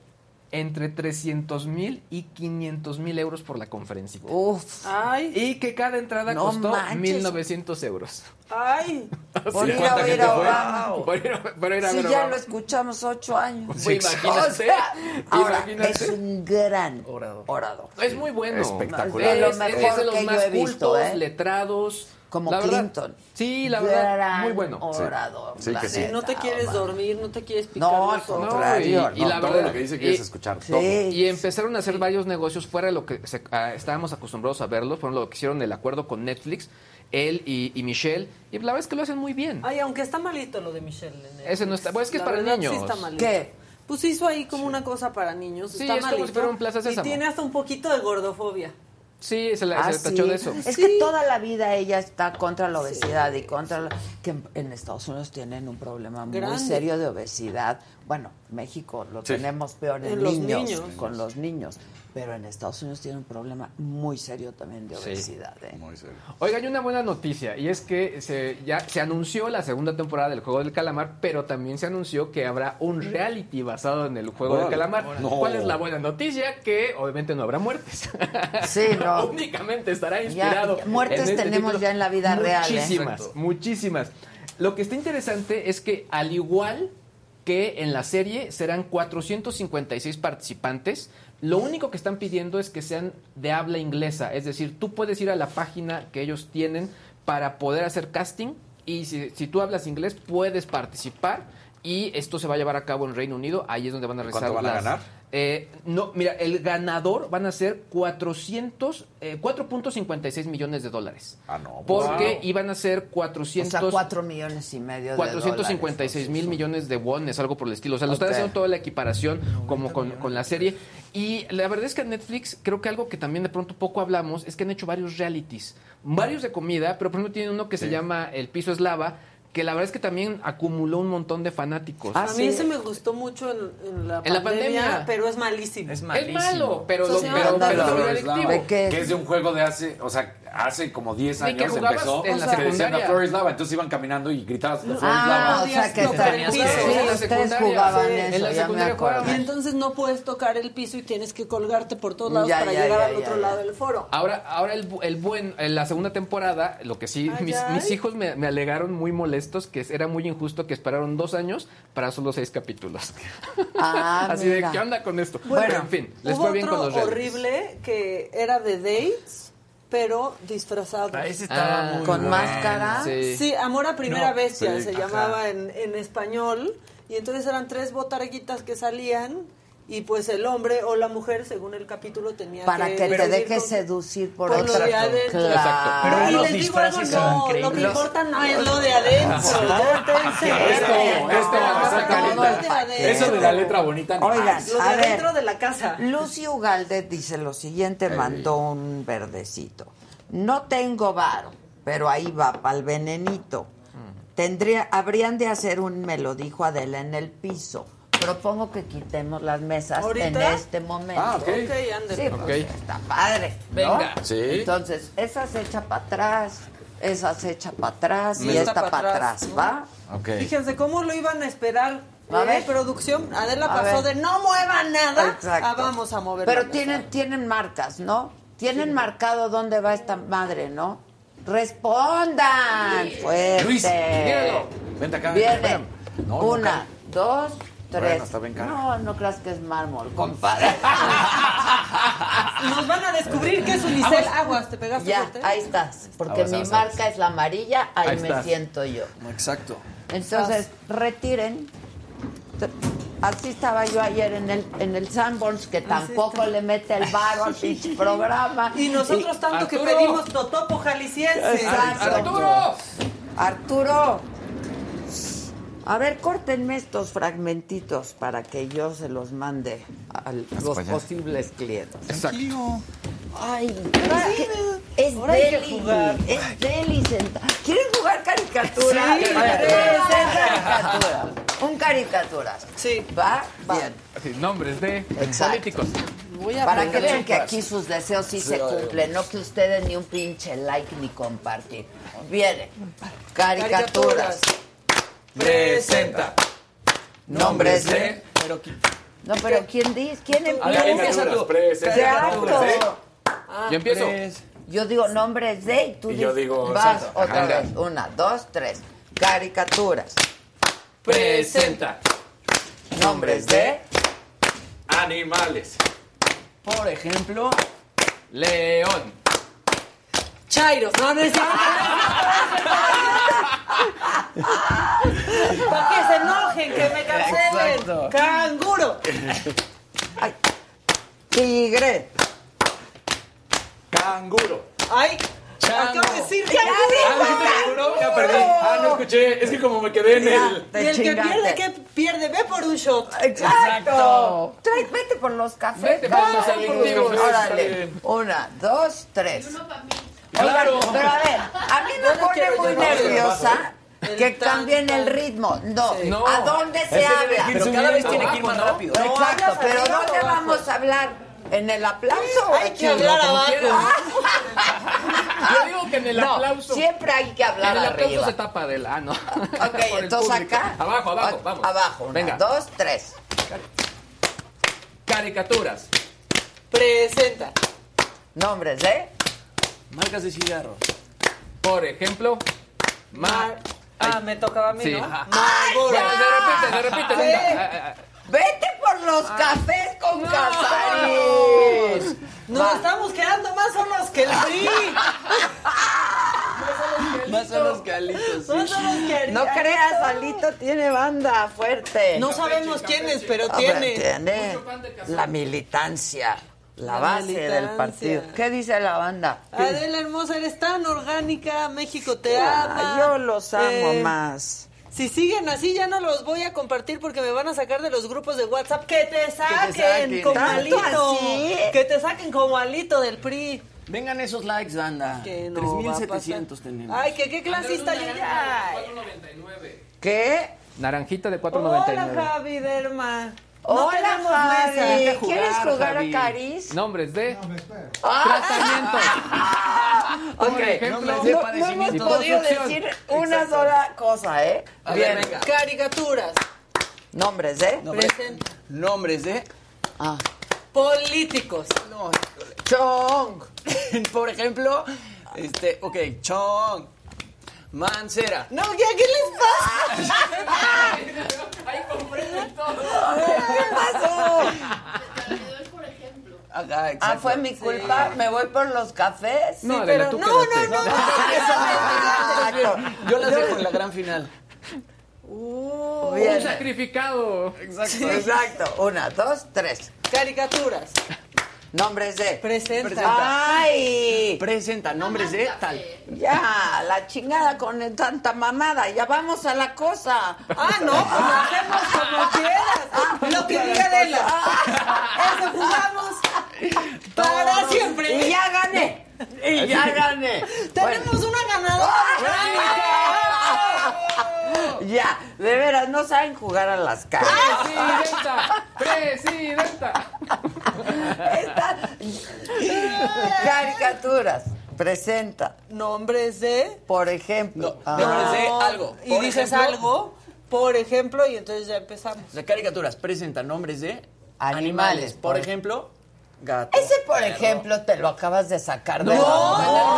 entre 300 mil y 500 mil euros por la conferencia. Uf. Ay, Y que cada entrada No costó manches. 1.900 euros. ay. Por ir a ¿cuánta oír gente a? Obama. Por ir, por ir a Si ver a ya Obama. lo escuchamos ocho años. Pues imagínate, O sea, ahora, imagínate. es un gran Orador. orador. Es muy bueno. Espectacular. Es, De lo es- mejor es de los que yo más he visto, cultos, ¿eh? letrados. Como La verdad, Clinton. sí, la verdad, Gran muy bueno. Orador. Sí, la que sí. neta, No te quieres dormir, no te quieres picar No, al contrario. y- y no. la todo verdad, lo que dice quieres y- escuchar. Sí. Todo. Y empezaron a hacer varios negocios fuera de lo que se- ah, estábamos acostumbrados a verlos. Fueron lo que hicieron el acuerdo con Netflix, él y, y Michelle. Y la verdad es que lo hacen muy bien. Ay, aunque está malito lo de Michelle. en. Ese no está- bueno, es que es La para verdad, niños. Sí está malito. ¿Qué? Pues hizo ahí como una cosa para niños. Sí, está es como si malito. fuera un Plaza Y tiene hasta un poquito de gordofobia. Sí, se, la, Ah, se tachó sí. de eso. Es Sí. que toda la vida ella está contra la obesidad y contra la- que en- en Estados Unidos tienen un problema muy Grande. serio de obesidad. Bueno, México lo Sí. tenemos peor en, En los niños, niños. con los niños. Pero en Estados Unidos tiene un problema muy serio también de Sí. obesidad. ¿eh? Muy serio. Oiga, hay una buena noticia y es que se, ya se anunció la segunda temporada del Juego del Calamar, pero también se anunció que habrá un reality basado en el Juego del. Calamar. No. ¿Cuál es la buena noticia? Que obviamente no habrá muertes. Sí, no. Únicamente estará Ya- inspirado. ya- muertes en este tenemos título. ya en la vida real, ¿eh? Muchísimas, muchísimas. Lo que está interesante es que al igual que en la serie serán 456 participantes. Lo único que están pidiendo es que sean de habla inglesa, es decir, tú puedes ir a la página que ellos tienen para poder hacer casting y si, si tú hablas inglés puedes participar y esto se va a llevar a cabo en Reino Unido, ahí es donde van a ¿Cuánto realizar van a las- ganar? Eh, no, mira, el ganador van a ser 400, eh, 4.56 millones de dólares. Ah, no. Porque Wow. iban a ser 400... O sea, cuatro millones y medio de 456 mil millones de wones, algo por el estilo. O sea, lo están haciendo toda la equiparación como con, con la serie. Y la verdad es que en Netflix, creo que algo que también de pronto poco hablamos es que han hecho varios realities. Varios de comida, pero por ejemplo tienen uno que se llama El Piso es Lava, que la verdad es que también acumuló un montón de fanáticos. a mí ese me gustó mucho en, en la, En la pandemia, pero es malísimo. Es malo, pero, O sea, lo, pero, pero Dark muy Souls. adictivo. ¿De qué? Que es de un juego de hace, o sea, hace como 10 Sí, que años empezó. en la que decían secundaria. "The floor is lava, entonces iban caminando y gritabas "The floor is Ah, lava". o sea que Podías tocar el piso. sí, En la ustedes secundaria, jugaban sí. eso, En la ya me secundaria acuerdo. Y entonces no puedes tocar el piso y tienes que colgarte por todos lados Ya, para ya, llegar ya, al ya, otro ya. lado del foro. Ahora, ahora el, bu- el buen, en la segunda temporada, lo que sí, Ay, mis, hijos me, me alegaron muy molestos que era muy injusto que esperaron dos años para solo seis capítulos. Ah, Así mira. de, ¿qué onda con esto? Bueno, Pero, en fin, les fue bien con los horrible que era de dates, pero disfrazado. Ah, ese estaba Ah, muy ¿Con bueno. máscara? Sí. Sí, Amor a primera No, bestia sí, se ajá. llamaba en, en español. Y entonces eran tres botarguitas que salían y pues el hombre o la mujer, según el capítulo, tenía Para que te decidir dejes con- seducir por, por otra. Claro. Pero y los les digo algo, no, lo que importa no es lo de adentro. Ya te Esto, esto, esa carita. de adentro. Eso de la letra bonita. ni Oigan. Lo de adentro de la casa. Lucy Ugalde dice lo siguiente, mandó un verdecito. No tengo varo, pero ahí va para el venenito. Tendría, habrían de hacer un, me lo dijo Adela, en el piso. Propongo que quitemos las mesas ¿Ahorita? en este momento. Ah, ok. Ok, ándale. Sí, pues, está padre. ¿no? Venga. Sí. Entonces, esa se echa para atrás, esa se echa para atrás y Esta esta pa' para atrás. ¿va? Ok. Fíjense cómo lo iban a esperar. A ¿eh? ver. producción. Adela A pasó ver. de no muevan nada Exacto. a vamos a mover. Pero tienen, mesa. tienen marcas, ¿no? Tienen marcado dónde va esta madre, ¿no? Respondan fuerte. Luis, míralo. Vente acá. Viene. No, Una, dos, tres. Bueno, está bien cara. no, no creas que es mármol, compadre. Nos van a descubrir que es Unicel. Aguas, ¿te pegaste ya, fuerte? ahí estás. Porque Aguas, mi aguas, marca es la amarilla, ahí, Ahí me estás. siento yo. Exacto. Entonces, retiren. Así estaba yo ayer en el, en el Sanborns, que tampoco le mete el varo al pinche programa. Y nosotros tanto que pedimos totopo jalisciense. Exacto. ¡Arturo! Arturo. A ver, córtenme estos fragmentitos para que yo se los mande a los posibles clientes. Exacto. Ay, es, que es deli, jugar. es deli ¿Quieren jugar caricatura? Sí, caricatura. Un caricaturas. Sí. ¿Va? Bien. Así, nombres de Exacto. políticos. Voy a Para que vean que aquí sus deseos sí se cumplen, no que ustedes ni un pinche like ni compartir. Viene. Caricaturas. Presenta. Nombres de. Pero No, pero ¿quién dice? ¿Quién A empieza tú. Presenta. Exacto. Yo empiezo. Tres. Yo digo nombres de y tú Y yo dices- digo, vas exacto. otra Ajá. vez. Una, dos, tres. Caricaturas. Presenta. Nombres de. Animales. Por ejemplo, León. Chairo. No, no es. Para que se enojen, que me cancelen. Exacto. Canguro. Ay. Tigre. Canguro. Ay, Chango. acabo de decir Ah, canguro. ¿dijiste canguro? Ya perdí. Ah, no escuché. Es que como me quedé en el... Y el que pierde, ¿qué pierde? Ve por un shot. Exacto. Trae, vete por los cafés. Vete por los Vamos, selectivos, Órale. está bien. Una, dos, tres. Claro. Oigan, pero a ver, a mí me pone muy nerviosa que cambien el ritmo. No, Sí. No. ¿a dónde se Ese habla? pero cada vez tiene que ir más rápido. Exacto, pero arriba ¿dónde abajo? vamos a hablar? ¿En el aplauso? Hay que hablar abajo. Yo digo que en el No, aplauso. siempre hay que hablar En el aplauso arriba. se tapa del ano. Ok, Por el entonces público. acá. Abajo, abajo, vamos. Abajo, una, Venga. dos, tres. Caricaturas. Presenta. Nombres, ¿eh? Marcas de cigarros. Por ejemplo, Mar. Ah, me tocaba a mí, Sí. ¿no? Marlboro. Se repite, se repite. Sí. venga. Ah, ah, ah. Vete por los cafés con Casarín. Nos estamos quedando más solos que el PRI. Más son los calitos. Más solos que el No creas, Alito tiene banda fuerte. No sabemos quién es, pero A tiene. tiene la militancia, la, La base del partido. ¿Qué dice la banda? Adela hermosa, eres tan orgánica, México te Ah, ama. yo los amo Eh, más. Si siguen así, ya no los voy a compartir porque me van a sacar de los grupos de WhatsApp. Que te saquen, saquen. como ¿Tanto alito. así? Que te saquen como alito del PRI. Vengan esos likes, banda. Que no va a 3700 pasar. tenemos. Ay, que qué clasista yo ya. ¿Qué? Naranjita de Hola, 4.99. Javi Derma. No Hola, tenemos Javi. jugar, ¿Quieres jugar Javi. a Caris? Nombres de Ah, tratamientos. Por ok. ejemplo, Nombres No, de no hemos podido decir una sola cosa, ¿eh? A Bien. ver, venga. Caricaturas. Nombres, ¿eh? Nombre- Presenta. Nombres de. Ah. Políticos. No. Chong. Por ejemplo, este, ok, Chong. Mancera. No, ¿qué, qué les pasa? ¿Qué pasó? Ajá, Ah, exacto. fue mi culpa. Me voy por los cafés. No, Sí, Adela, pero tú no, no, no, no. Exacto. Yo las dejo en la gran final. Bien. Un sacrificado. Exacto. Exacto. Una, dos, tres. Caricaturas. Nombres de. Presenta. Presenta. ¡Ay! Presenta nombres de tal. Ya, la chingada con tanta mamada. Ya vamos a la cosa. Ah, no, pues lo hacemos como quieras. Lo que diga Adela. Eso jugamos para siempre. Y ya gané. Y ya gané. Tenemos una ganadora. Ya, de veras, no saben jugar a las caras. Presidenta. Presidenta. Estas caricaturas. Presenta, Nombres de. por ejemplo. No, nombres de algo. Y Por dices ejemplo, algo, por ejemplo, y entonces ya empezamos. Las caricaturas presentan nombres de Animales, Por por- ejemplo, gato. Ese, por ejemplo, te lo acabas de sacar No, de la el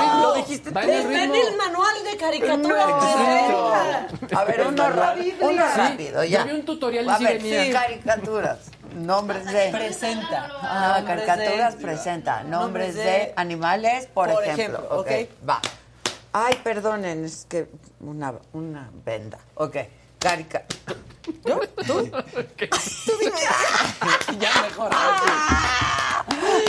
ritmo. lo dijiste tú. en el Está en el manual de caricaturas. No. A ver, uno, ra- uno rápido, ya. Yo vi un tutorial A sí ver, caricaturas. Nombres de. Presenta. Ah, Nombres caricaturas de- presenta. Nombres Nombres de, de- animales, por, por ejemplo. ejemplo, ok, ok. va. Ay, perdonen, es que una, una venda. Ok, carica. ya mejor.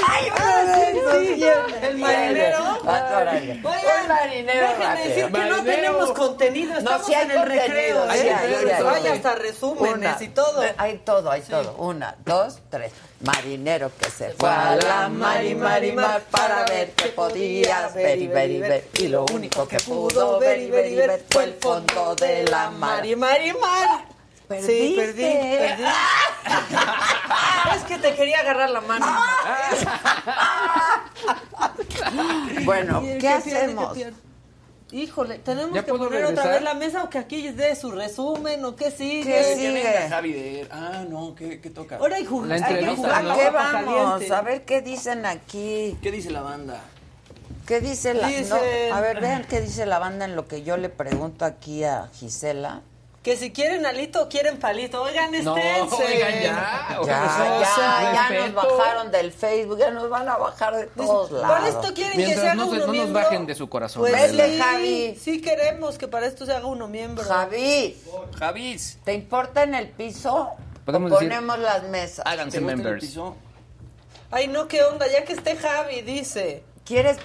Ay, sí, sí, el marinero. Oigan, Un marinero déjenme decir que no tenemos contenido, estamos en el recreo. ¿eh? hay, sí hay. Hay hasta resúmenes Una. y todo. Hay todo, hay todo. Una, dos, tres. Marinero que se fue a la mar y mar y mar para ver qué podía ver y ver y ver. Y lo único que pudo ver y ver y ver fue el fondo de la mar. Mari, Mari, Mar. Sí, perdí, perdí. es que te quería agarrar la mano. Bueno, ¿qué hacemos? Híjole, ¿tenemos ¿Ya que poner otra regresar? vez la mesa o que aquí dé su resumen o qué sigue? ¿Qué sigue? Javi de... Ah, no, ¿qué, qué toca? Ahora hay, jug- hay que jugar ¿A qué vamos? caliente. A ver qué dicen aquí. ¿Qué dice la banda? ¿Qué dice la Dice- no, A ver, vean qué dice la banda en lo que yo le pregunto aquí a Gisela. Que si quieren alito o quieren palito. Oigan, No, esténse. oigan, ya. Ya, ya, ya nos bajaron del Facebook, ya nos van a bajar de todos Para lados. esto quieren Mientras que se haga no se- uno no nos miembro. bajen de su corazón, Pues sí, Javi. sí queremos que para esto se haga uno miembro. Javi, Javis. ¿te importa en el piso? Podemos o decir- ponemos las mesas. Háganse ¿Te gusta el members. piso? Ay, no, qué onda, ya que esté Javi, dice. ¿Quieres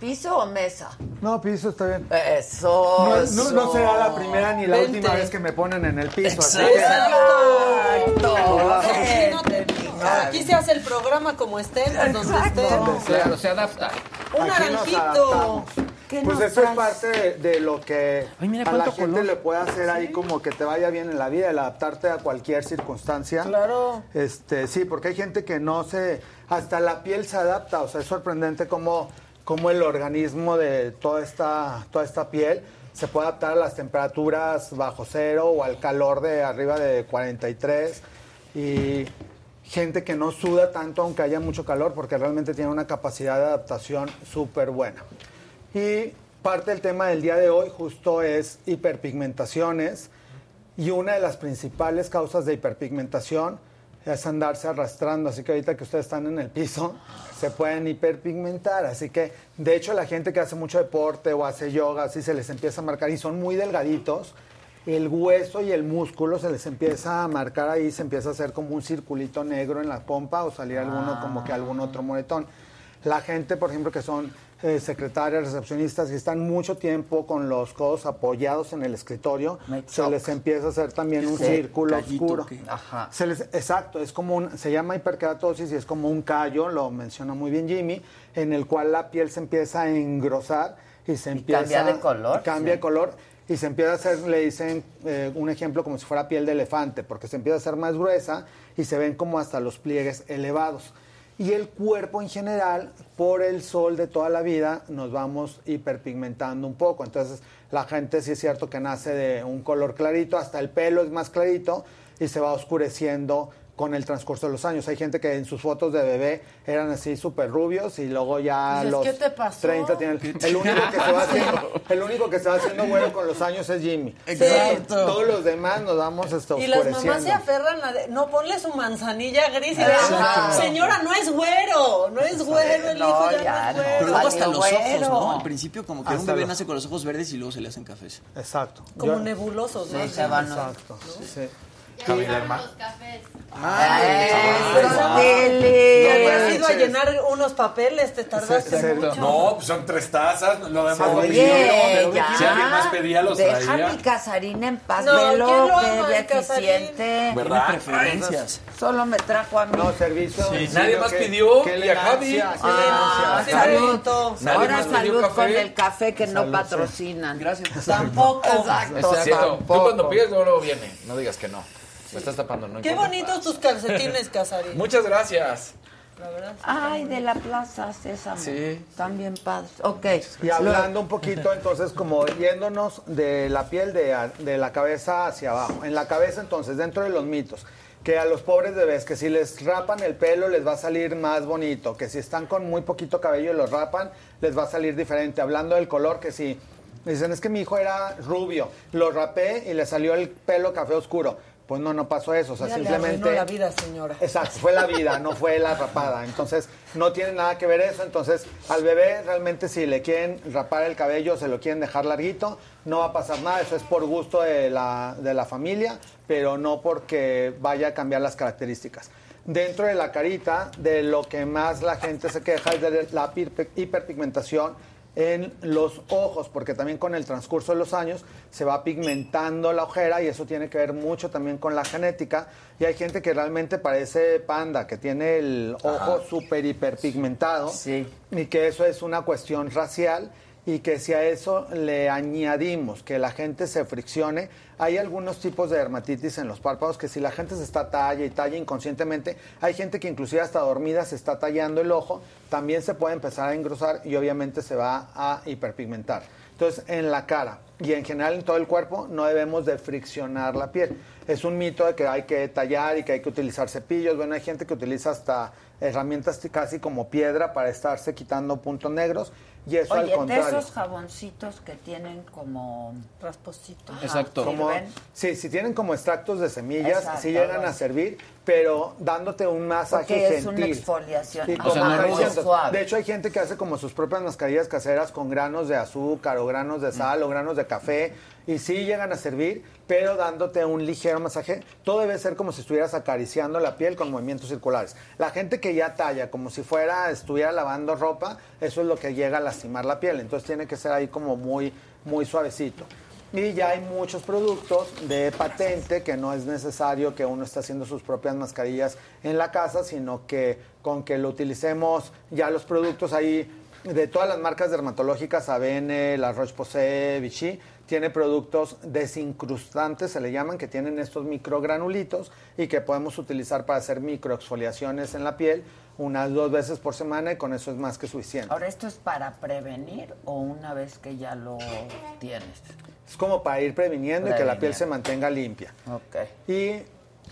piso o mesa? No, piso está bien. Eso. No, no, no eso. será la primera ni la Vente. última vez que me ponen en el piso. Así Exacto. Sí, no te digo. Aquí se hace el programa como estemos, donde estemos. Claro, se adapta. Un Aquí naranjito. adaptamos. ¿Qué Pues eso es parte de, de lo que Ay, mira a la gente color. le puede hacer ahí como que te vaya bien en la vida, el adaptarte a cualquier circunstancia. Claro. Este, sí, porque hay gente que no se, hasta la piel se adapta, o sea, es sorprendente cómo, cómo el organismo de toda esta, toda esta piel se puede adaptar a las temperaturas bajo cero o al calor de arriba de 43 y gente que no suda tanto aunque haya mucho calor porque realmente tiene una capacidad de adaptación súper buena. Y parte del tema del día de hoy justo es hiperpigmentaciones y una de las principales causas de hiperpigmentación es andarse arrastrando, así que ahorita que ustedes están en el piso se pueden hiperpigmentar, así que de hecho la gente que hace mucho deporte o hace yoga así se les empieza a marcar y son muy delgaditos, el hueso y el músculo se les empieza a marcar ahí, se empieza a hacer como un circulito negro en la pompa o salir alguno como que algún otro moretón. La gente, por ejemplo, que son eh, secretarias, recepcionistas, y están mucho tiempo con los codos apoyados en el escritorio, se les empieza a hacer también un círculo oscuro. que- Ajá. Se les- exacto, es como un, se llama hiperkeratosis y es como un callo, lo menciona muy bien Jimmy, en el cual la piel se empieza a engrosar y se empieza cambia de color, cambia sí. de color y se empieza a hacer, le dicen eh, un ejemplo como si fuera piel de elefante, porque se empieza a hacer más gruesa y se ven como hasta los pliegues elevados. Y el cuerpo en general, por el sol de toda la vida, nos vamos hiperpigmentando un poco. Entonces, la gente sí es cierto que nace de un color clarito, hasta el pelo es más clarito y se va oscureciendo con el transcurso de los años. Hay gente que en sus fotos de bebé eran así súper rubios y luego ya Dices, los ¿qué te pasó? 30 tienen... El único, que se va haciendo, el único que se va haciendo bueno con los años es Jimmy. Exacto. Todos los demás nos vamos este, Y las mamás se aferran a... de- no, ponle su manzanilla gris y Exacto. de, señora, no es güero, no es güero, el No, hijo ya, ya no es güero. Pero luego hasta los ojos. ¿no? Al principio como que un bebé los- nace con los ojos verdes y luego se le hacen cafés. Exacto. Como Yo- nebulosos, ¿no? Sí. Exacto. Sí. Javier Herma- Eso, Que Lili. habías ido a llenar unos papeles, te tardaste Sí, sí. mucho. No, pues son tres tazas, lo demás lo Oye, ya. Si alguien más pedía, los Deja traía. mi Casarín en paz, No, velo, ¿quién lo qué deficiente. ¿Verdad? Preferencias. Solo me trajo a mí. No, servicio. Sí, sí, nadie más que- pidió, qué y a Javi. Ah, elegancia. salud. Nadie Ahora más salud café. con el café que no Salud, sí. patrocinan. Gracias. Tampoco. Exacto, cierto. Tú tampoco. cuando pides, luego viene. No digas que no. Me estás tapando, no Qué bonitos tus calcetines, Casarín. Muchas gracias. La verdad. Ay, de la Plaza Sésamo. Sí. También padres. Ok. Y hablando un poquito, entonces, como yéndonos de la piel de, de la cabeza hacia abajo. En la cabeza, entonces, dentro de los mitos, que a los pobres bebés, que si les rapan el pelo, les va a salir más bonito, que si están con muy poquito cabello y los rapan, les va a salir diferente. Hablando del color, que si dicen, es que mi hijo era rubio, lo rapé y le salió el pelo café oscuro. Pues no, no pasó eso, o sea, Ya le simplemente... la vida, señora. Exacto, fue la vida, no fue la rapada. Entonces, no tiene nada que ver eso. Entonces, al bebé realmente si le quieren rapar el cabello, se lo quieren dejar larguito, no va a pasar nada. Eso es por gusto de la, de la familia, pero no porque vaya a cambiar las características. Dentro de la carita, de lo que más la gente se queja es de la hiper- hiperpigmentación en los ojos, porque también con el transcurso de los años se va pigmentando la ojera y eso tiene que ver mucho también con la genética. Y hay gente que realmente parece panda, que tiene el ojo súper hiperpigmentado Sí. y que eso es una cuestión racial y que si a eso le añadimos que la gente se friccione, hay algunos tipos de dermatitis en los párpados que si la gente se está talla y talla inconscientemente, hay gente que inclusive hasta dormida se está tallando el ojo, también se puede empezar a engrosar y obviamente se va a hiperpigmentar. Entonces, en la cara y en general en todo el cuerpo no debemos de friccionar la piel. Es un mito de que hay que tallar y que hay que utilizar cepillos. Bueno, hay gente que utiliza hasta herramientas casi como piedra para estarse quitando puntos negros y eso al Oye, de contrario. esos jaboncitos que tienen como... Rasposito. Ajá, Exacto. Como, sí, si tienen como extractos de semillas, Exacto, sí llegan a servir, pero dándote un masaje Porque es gentil. una exfoliación. Y Ajá, como sea, no es acariciando. suave. De hecho, hay gente que hace como sus propias mascarillas caseras con granos de azúcar o granos de sal o granos de café y sí llegan a servir, pero dándote un ligero masaje. Todo debe ser como si estuvieras acariciando la piel con movimientos circulares. La gente que ya talla como si fuera estuviera lavando ropa, eso es lo que llega a lastimar la piel. Entonces tiene que ser ahí como muy muy suavecito. Y ya hay muchos productos de patente que no es necesario que uno esté haciendo sus propias mascarillas en la casa, sino que con que lo utilicemos ya los productos ahí de todas las marcas dermatológicas, ABN, La Roche-Posay, Vichy, tiene productos desincrustantes, se le llaman, que tienen estos microgranulitos y que podemos utilizar para hacer microexfoliaciones en la piel unas dos veces por semana y con eso es más que suficiente. Ahora, ¿esto es para prevenir o una vez que ya lo tienes? Es como para ir previniendo y que la piel se mantenga limpia. Ok. Y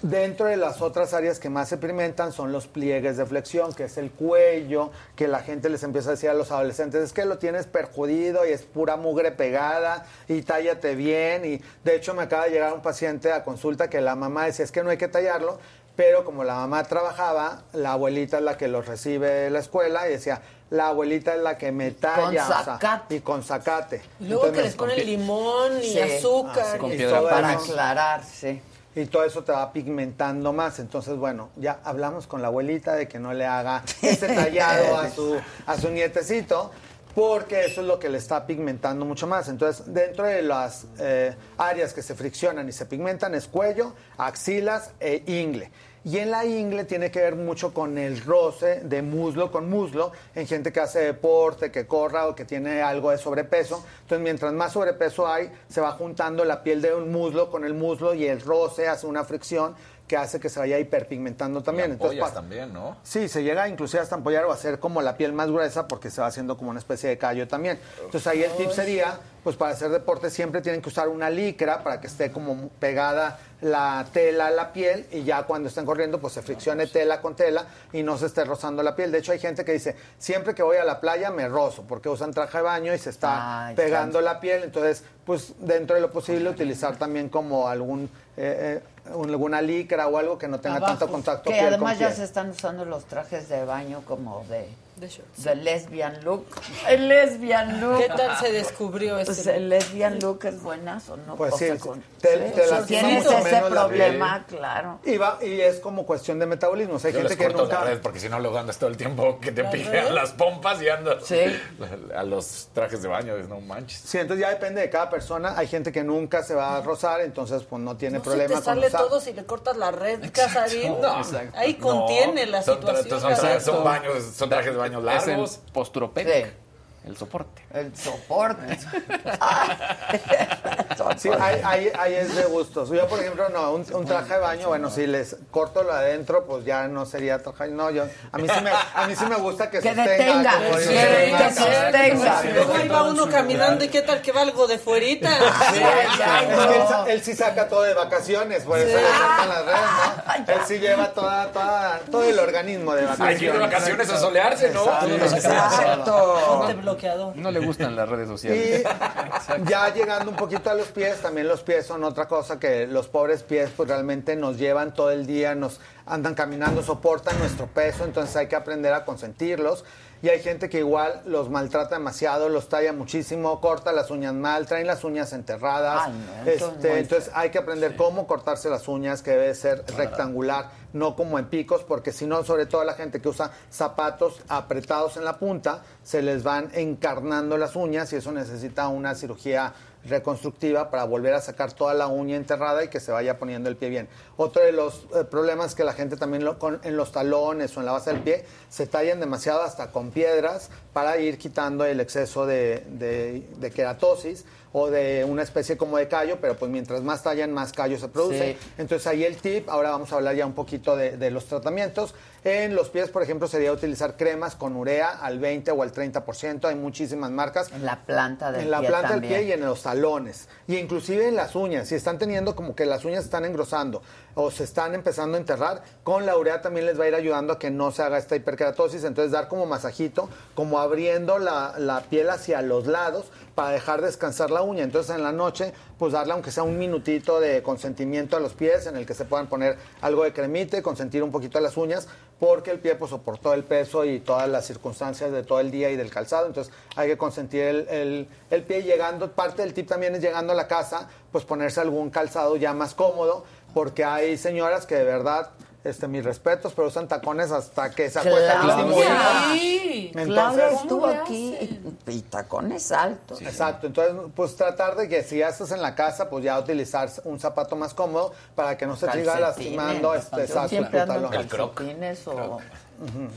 dentro de las otras áreas que más se pigmentan son los pliegues de flexión, que es el cuello, que la gente les empieza a decir a los adolescentes, es que lo tienes perjudido y es pura mugre pegada y tállate bien. Y de hecho me acaba de llegar un paciente a consulta que la mamá decía, es que no hay que tallarlo, pero como la mamá trabajaba, la abuelita es la que los recibe de la escuela y decía, la abuelita es la que me talla. o sea, zacate. y con zacate. Luego que les ponen limón y Sí. azúcar. y y- todo Para eso. aclarar, sí. Y todo eso te va pigmentando más. Entonces, bueno, ya hablamos con la abuelita de que no le haga ese tallado a su, a su nietecito, porque eso es lo que le está pigmentando mucho más. Entonces, dentro de las eh, áreas que se friccionan y se pigmentan es cuello, axilas e ingle. Y en la ingle tiene que ver mucho con el roce de muslo con muslo en gente que hace deporte, que corra o que tiene algo de sobrepeso. Entonces, mientras más sobrepeso hay, se va juntando la piel de un muslo con el muslo y el roce hace una fricción que hace que se vaya hiperpigmentando también. Entonces, pa- también, ¿no? Sí, se llega inclusive hasta ampollar o hacer como la piel más gruesa porque se va haciendo como una especie de callo también. Entonces ahí el tip sería, pues para hacer deporte siempre tienen que usar una licra para que esté como pegada la tela a la piel y ya cuando estén corriendo pues se friccione tela con tela y no se esté rozando la piel. De hecho hay gente que dice, siempre que voy a la playa me rozo porque usan traje de baño y se está Ay, pegando la piel. Entonces, pues dentro de lo posible utilizar también como algún... eh, eh, alguna licra o algo que no tenga tanto contacto Que piel además con ya piel. se están usando los trajes de baño como de, Shorts. de lesbian look. El lesbian look. ¿Qué tal se descubrió Pues este? el lesbian look es buenazo, ¿no? Pues O sí, sea, con- Te- sí, te o lastima tienes mucho ese menos la problema, claro. Y, va, y es como cuestión de metabolismo. O sea, hay Yo gente les que corto nunca... la red porque si no luego andas todo el tiempo que te ¿La pijean las pompas y andas Sí. a los trajes de baño, no manches. Sí, entonces ya depende de cada persona. Hay gente que nunca se va a rozar, entonces pues no tiene No problema te sale todo si le cortas la red, Casarín. No, Ahí contiene la son, situación. son, son baños, son trajes de baño Es el largos. posturopedic, Sí. El soporte. El soporte. Sí, ahí, ahí, ahí es de gustos. Yo, por ejemplo, no, un, un traje de baño, bueno, si les corto lo de adentro, pues ya no sería traje. No, yo, a mí sí me, a mí sí me gusta que, Que sostenga. detenga, como sí, dice que sostenga. Luego ahí va uno caminando y qué tal que va algo de fuerita. Sí, exacto. Es que él, sa- él sí saca todo de vacaciones, por eso le cortan las redes, ¿no? Él sí lleva toda, toda, todo el organismo de vacaciones. Hay que ir de vacaciones a solearse, ¿no? Exacto. Ponte bloqueador. No le gustan las redes sociales. Y ya llegando un poquito a los pies, también los pies son otra cosa que los pobres pies pues realmente nos llevan todo el día, nos andan caminando, soportan nuestro peso, entonces hay que aprender a consentirlos. Y hay gente que igual los maltrata demasiado, los talla muchísimo, corta las uñas mal, traen las uñas enterradas. Ay, no, entonces Este, muy entonces hay que aprender cómo cortarse las uñas, que debe ser rectangular, no como en picos, porque si no, sobre todo la gente que usa zapatos apretados en la punta, se les van encarnando las uñas y eso necesita una cirugía reconstructiva para volver a sacar toda la uña enterrada y que se vaya poniendo el pie bien. Otro de los eh, problemas es que la gente también lo- con- en los talones o en la base del pie se tallan demasiado hasta con piedras para ir quitando el exceso de, de- de queratosis o de una especie como de callo, pero pues mientras más tallan, más callo se produce. Sí. Entonces ahí el tip, ahora vamos a hablar ya un poquito de, de los tratamientos. En los pies, por ejemplo, sería utilizar cremas con urea al 20 o al 30%, hay muchísimas marcas. En la planta del En la pie planta también. del pie y en los talones. Y inclusive en las uñas. Si están teniendo como que las uñas están engrosando o se están empezando a enterrar, con la urea también les va a ir ayudando a que no se haga esta hiperkeratosis. Entonces dar como masajito, como abriendo la, la piel hacia los lados para dejar descansar la uña. Entonces en la noche, pues darle aunque sea un minutito de consentimiento a los pies en el que se puedan poner algo de cremita y consentir un poquito las uñas porque el pie pues soportó el peso y todas las circunstancias de todo el día y del calzado, entonces hay que consentir el, el- el pie llegando, parte del tip también es llegando a la casa, pues ponerse algún calzado ya más cómodo, porque hay señoras que de verdad, este, mis respetos, pero usan tacones hasta que se acuestan Claudia. día. Sí. Claudia Entonces- estuvo aquí y, y tacones altos. Exacto, entonces pues tratar de que si ya estás en la casa, pues ya utilizar un zapato más cómodo para que no se te siga lastimando este, exacto, siempre ando en calcetines o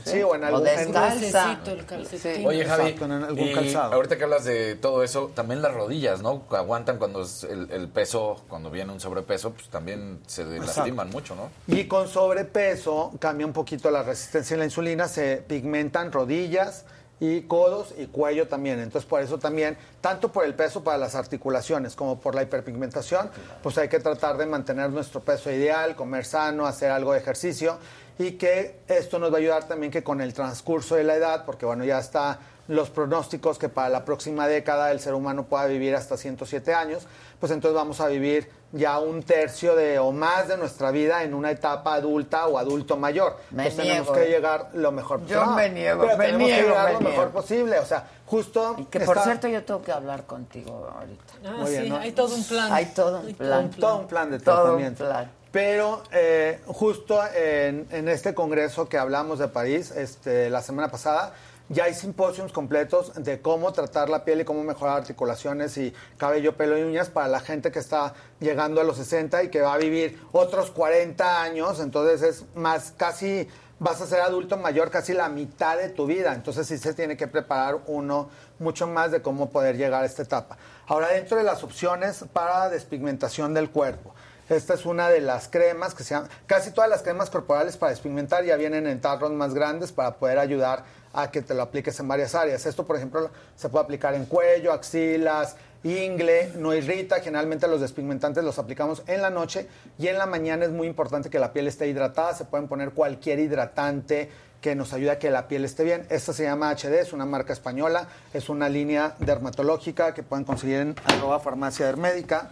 Sí, o en algún- descalza. el calcetín. Oye, Javi, Exacto, en algún y calzado. ahorita que hablas de todo eso, también las rodillas, ¿no? Aguantan cuando es el, el peso, cuando viene un sobrepeso, pues también se lastiman mucho, ¿no? Y con sobrepeso cambia un poquito la resistencia a la insulina, se pigmentan rodillas y codos y cuello también. Entonces por eso también, tanto por el peso para las articulaciones como por la hiperpigmentación, pues hay que tratar de mantener nuestro peso ideal, comer sano, hacer algo de ejercicio y que esto nos va a ayudar también que con el transcurso de la edad, porque bueno, ya está los pronósticos que para la próxima década el ser humano pueda vivir hasta 107 años, pues entonces vamos a vivir ya un tercio de o más de nuestra vida en una etapa adulta o adulto mayor. Me Entonces tenemos niego. que llegar lo mejor Yo me niego, pero me tenemos niego, que llegar me lo niego. mejor posible, o sea, justo Que por está- cierto yo tengo que hablar contigo ahorita. Ah, Muy bien, sí, ¿no? hay todo un plan. Hay todo un Hay plan. todo un plan de Todo un tratamiento. plan. Pero eh, justo en, este congreso que hablamos de París este, la semana pasada, ya hay simposios completos de cómo tratar la piel y cómo mejorar articulaciones y cabello, pelo y uñas para la gente que está llegando a los 60 y que va a vivir otros 40 años. Entonces es más casi vas a ser adulto mayor casi la mitad de tu vida. Entonces sí se tiene que preparar uno mucho más de cómo poder llegar a esta etapa. Ahora, dentro de las opciones para despigmentación del cuerpo. Esta es una de las cremas que se llama, casi todas las cremas corporales para despigmentar ya vienen en tarros más grandes para poder ayudar a que te lo apliques en varias áreas. Esto, por ejemplo, se puede aplicar en cuello, axilas, ingle, no irrita. Generalmente los despigmentantes los aplicamos en la noche y en la mañana es muy importante que la piel esté hidratada. Se pueden poner cualquier hidratante que nos ayude a que la piel esté bien. Esta se llama HD, es una marca española, es una línea dermatológica que pueden conseguir en arroba farmacia dermédica.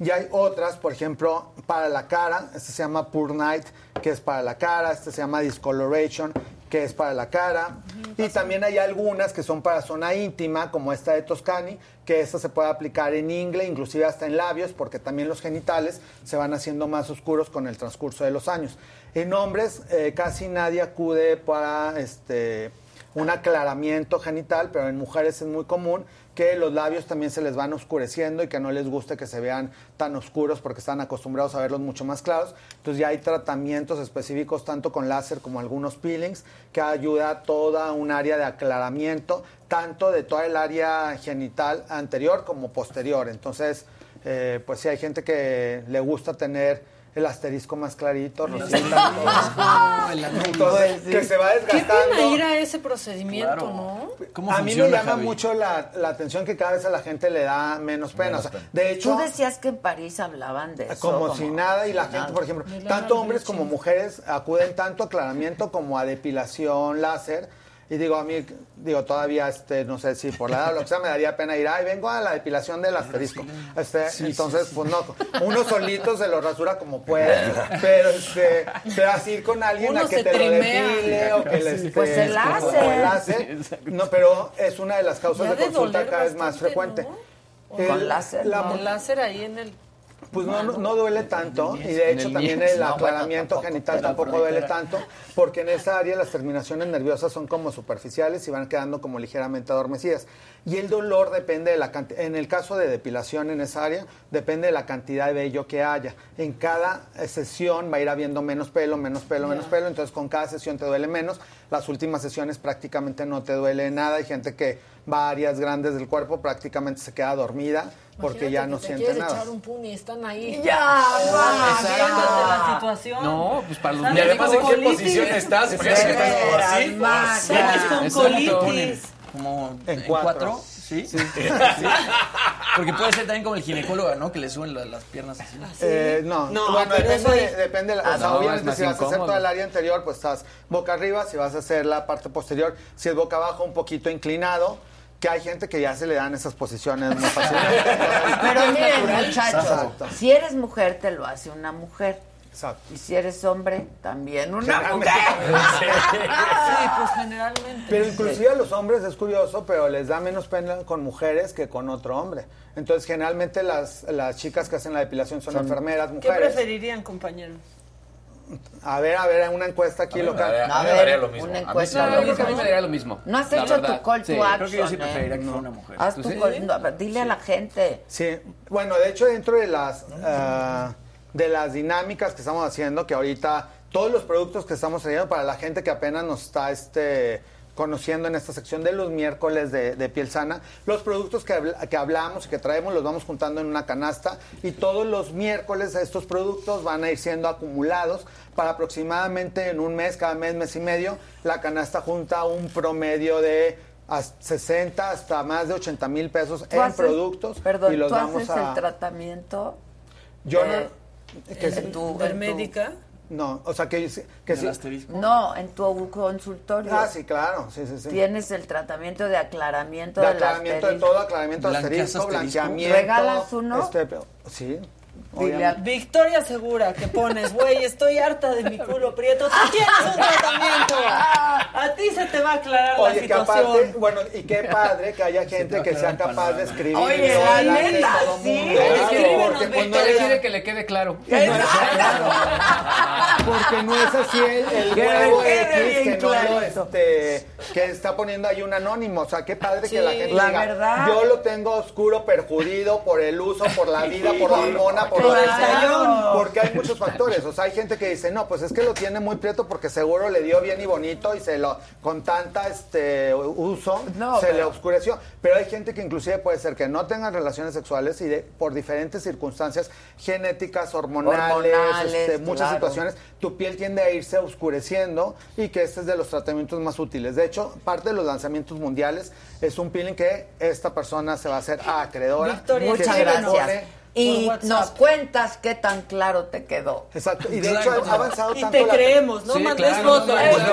Y hay otras, por ejemplo, para la cara. Este se llama Pure Night, que es para la cara. Este se llama Discoloration, que es para la cara. Y también hay algunas que son para zona íntima, como esta de Toscani, que esta se puede aplicar en ingle, inclusive hasta en labios, porque también los genitales se van haciendo más oscuros con el transcurso de los años. En hombres, eh, casi nadie acude para este, un aclaramiento genital, pero en mujeres es muy común que los labios también se les van oscureciendo y que no les guste que se vean tan oscuros porque están acostumbrados a verlos mucho más claros. Entonces ya hay tratamientos específicos tanto con láser como algunos peelings que ayuda a toda un área de aclaramiento, tanto de toda el área genital anterior como posterior. Entonces, eh, pues sí hay gente que le gusta tener el asterisco más clarito, rosita, Entonces, que se va Qué desgastando. pena ir a ese procedimiento, ¿no? a mí me llama mucho la, la atención que cada vez a la gente le da menos pena. Menos O sea, pena. de hecho, Tú decías que en París hablaban de eso. como, si nada, y la gente, por ejemplo, tanto hombres como mujeres acuden tanto a aclaramiento como a depilación láser. Y digo, a mí, digo, todavía, este, no sé si por la edad o lo que sea, me daría pena ir, ay, vengo a la depilación del asterisco. Este, Sí, entonces, sí, pues no, uno solito se lo rasura como puede, pero, este, pero así ir con alguien Uno a que te lo trimea. depile o que le este, Pues el láser. láser. No, pero es una de las causas de de consulta cada vez más frecuente. ¿no? El- Con láser. la- Con láser ahí en el. Pues no, duele tanto y de hecho también el aclaramiento genital tampoco duele tanto porque en esa área las terminaciones nerviosas son como superficiales y van quedando como ligeramente adormecidas. Y el dolor depende de la cantidad, en el caso de depilación en esa área, depende de la cantidad de vello que haya. En cada eh, sesión va a ir habiendo menos pelo, menos pelo, menos pelo, entonces con cada sesión te duele menos. Las últimas sesiones prácticamente no te duele nada. Hay gente que va a áreas grandes del cuerpo, prácticamente se queda dormida porque ya no que te siente quieres nada. echar un pun y están ahí. Ya, va, la situación. No, pues para los. Y además, ¿en qué posición estás? Porque ya si estás como así, con colitis. Como En en, cuatro. ¿Sí? Sí. Porque puede ser también como el ginecólogo, ¿no? Que le suben la- las piernas así. Eh, no, No, bueno, pero depende, de- es- depende de la- Ah, o sea, no, obviamente es si vas a hacer toda el área anterior, pues estás boca arriba, si vas a hacer la parte posterior, si es boca abajo, un poquito inclinado, que hay gente que ya se le dan esas posiciones muy fácilmente. Pero miren, muchachos, Exacto. si eres mujer, te lo hace una mujer. Exacto. Y si eres hombre, también una mujer. Sí, pues generalmente. Pero inclusive a los hombres es curioso, pero les da menos pena con mujeres que con otro hombre. Entonces, generalmente las, las chicas que hacen la depilación son, Son- enfermeras, ¿Qué mujeres. preferirían, compañero? A ver, a ver, una encuesta aquí A local. A a mí me daría lo mismo. una A mí encuesta. No, yo creo que a mí me daría lo mismo. No has la hecho verdad. tu call to Sí. action. Creo que yo sí ¿eh? preferiría que fuera una mujer. Haz ¿Tú tu sí? call- no, dile a la gente. Sí, bueno, de hecho dentro de las ah, de las dinámicas que estamos haciendo, que ahorita todos los productos que estamos trayendo para la gente que apenas nos está este conociendo en esta sección de los miércoles de, de piel sana, los productos que, habl- que hablamos y que traemos los vamos juntando en una canasta y todos los miércoles estos productos van a ir siendo acumulados para aproximadamente en un mes, cada mes, mes y medio, la canasta junta un promedio de hasta 60 hasta más de 80 mil pesos ¿Tú en haces- productos Perdón, y los ¿tú vamos haces a... el tratamiento? Yo de- no... que en sí. tu- en tu- ¿Dermédica? No, o sea que, que sí. No, en tu consultorio. Ah, sí, claro, sí, sí, sí. Tienes el tratamiento de aclaramiento de del aclaramiento de asterisco. todo, aclaramiento de asterisco, blanqueamiento. ¿Regalas uno? Este, sí. Dile a Victoria Segura que pones, güey, estoy harta de mi culo prieto. Tú tienes un tratamiento. A ti se te va a aclarar la que situación. aparte, bueno, y qué padre que haya gente que sea capaz de escribir. Oye, ¿no? la neta, sí. Escríbenos, Porque, pues, no es- Quiere que le quede claro. Porque no es así el, el Que huevo quede X que bien no lo, clarito. este, que está poniendo ahí un anónimo. O sea, qué padre Sí, que la gente la diga, verdad. yo lo tengo oscuro, perjudido por el uso, por la vida, por la hormona, por sea. Porque hay muchos factores. O sea, hay gente que dice, no, pues es que lo tiene muy prieto porque seguro le dio bien y bonito y se lo, con tanta este uso, No, se pero- le oscureció. Pero hay gente que inclusive puede ser que no tengan relaciones sexuales y de, por diferentes circunstancias genéticas, hormonales, Hormonales, este, muchas claro. situaciones, tu piel tiende a irse oscureciendo y que este es de los tratamientos más útiles. De hecho, parte de los lanzamientos mundiales es un peeling que esta persona se va a hacer acreedora. Victoria, Muchas gracias. Y nos cuentas qué tan claro te quedó. Exacto. Y de hecho ha avanzado Y tanto te la- creemos, no Sí, mandes claro, fotos. no, no, sí, no, sí,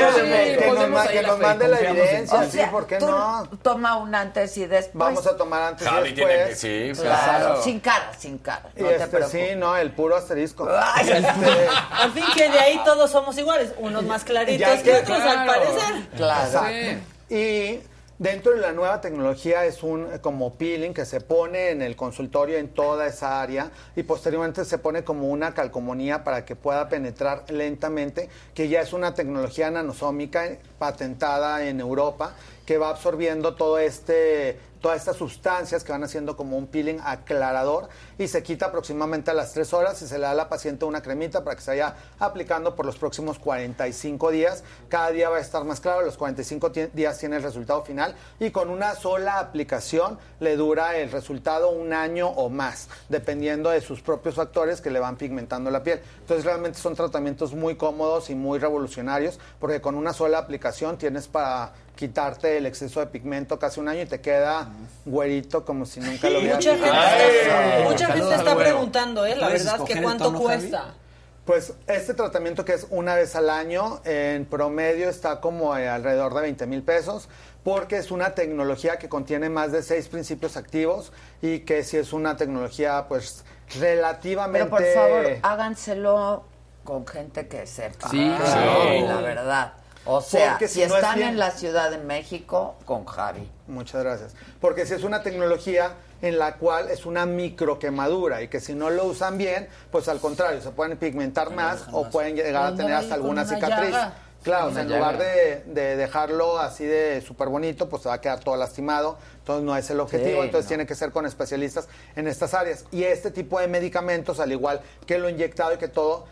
no, sí, que nos mande la evidencia, ti. sí, ¿por qué tú no? Toma un antes y después. Vamos a tomar antes y Javi después. tiene que- sí, Claro, claro. sin cara, sin cara. Y No te este, preocupes. sí, no, el puro asterisco. Ay, Este, Al fin que de ahí todos somos iguales, unos más claritos que otros al claro. parecer. Claro. Exacto. Y dentro de la nueva tecnología es un eh, como peeling que se pone en el consultorio en toda esa área y posteriormente se pone como una calcomanía para que pueda penetrar lentamente, que ya es una tecnología nanosómica eh, patentada en Europa que va absorbiendo todo este todas estas sustancias que van haciendo como un peeling aclarador y se quita aproximadamente a las 3 horas y se le da a la paciente una cremita para que se vaya aplicando por los próximos 45 días. Cada día va a estar más claro, los 45 ti- días tiene el resultado final y con una sola aplicación le dura el resultado un año o más, dependiendo de sus propios factores que le van pigmentando la piel. Entonces realmente son tratamientos muy cómodos y muy revolucionarios porque con una sola aplicación tienes para quitarte el exceso de pigmento casi un año y te queda güerito como si nunca lo hubieras Mucha gente mucha gente está preguntando, ¿eh? La ¿Puedes verdad, que cuánto Javi? cuesta. Pues este tratamiento que es una vez al año, en promedio está como eh, alrededor de 20 mil pesos, porque es una tecnología que contiene más de seis principios activos y que si es una tecnología pues relativamente... Pero por favor, háganselo con gente que sepa. Sí, sí. La verdad. O sea, Porque si, si no es están bien- en la Ciudad de México, con Javi. Muchas gracias. Porque si es una tecnología en la cual es una micro quemadura y que si no lo usan bien, pues al contrario, se pueden pigmentar más o pueden llegar a tener hasta alguna una cicatriz. llaga. Claro, o sea, en llaga. lugar de, de dejarlo así de súper bonito, pues se va a quedar todo lastimado. Entonces no es el objetivo, Sí, entonces no. tiene que ser con especialistas en estas áreas. Y este tipo de medicamentos, al igual que lo inyectado y que todo,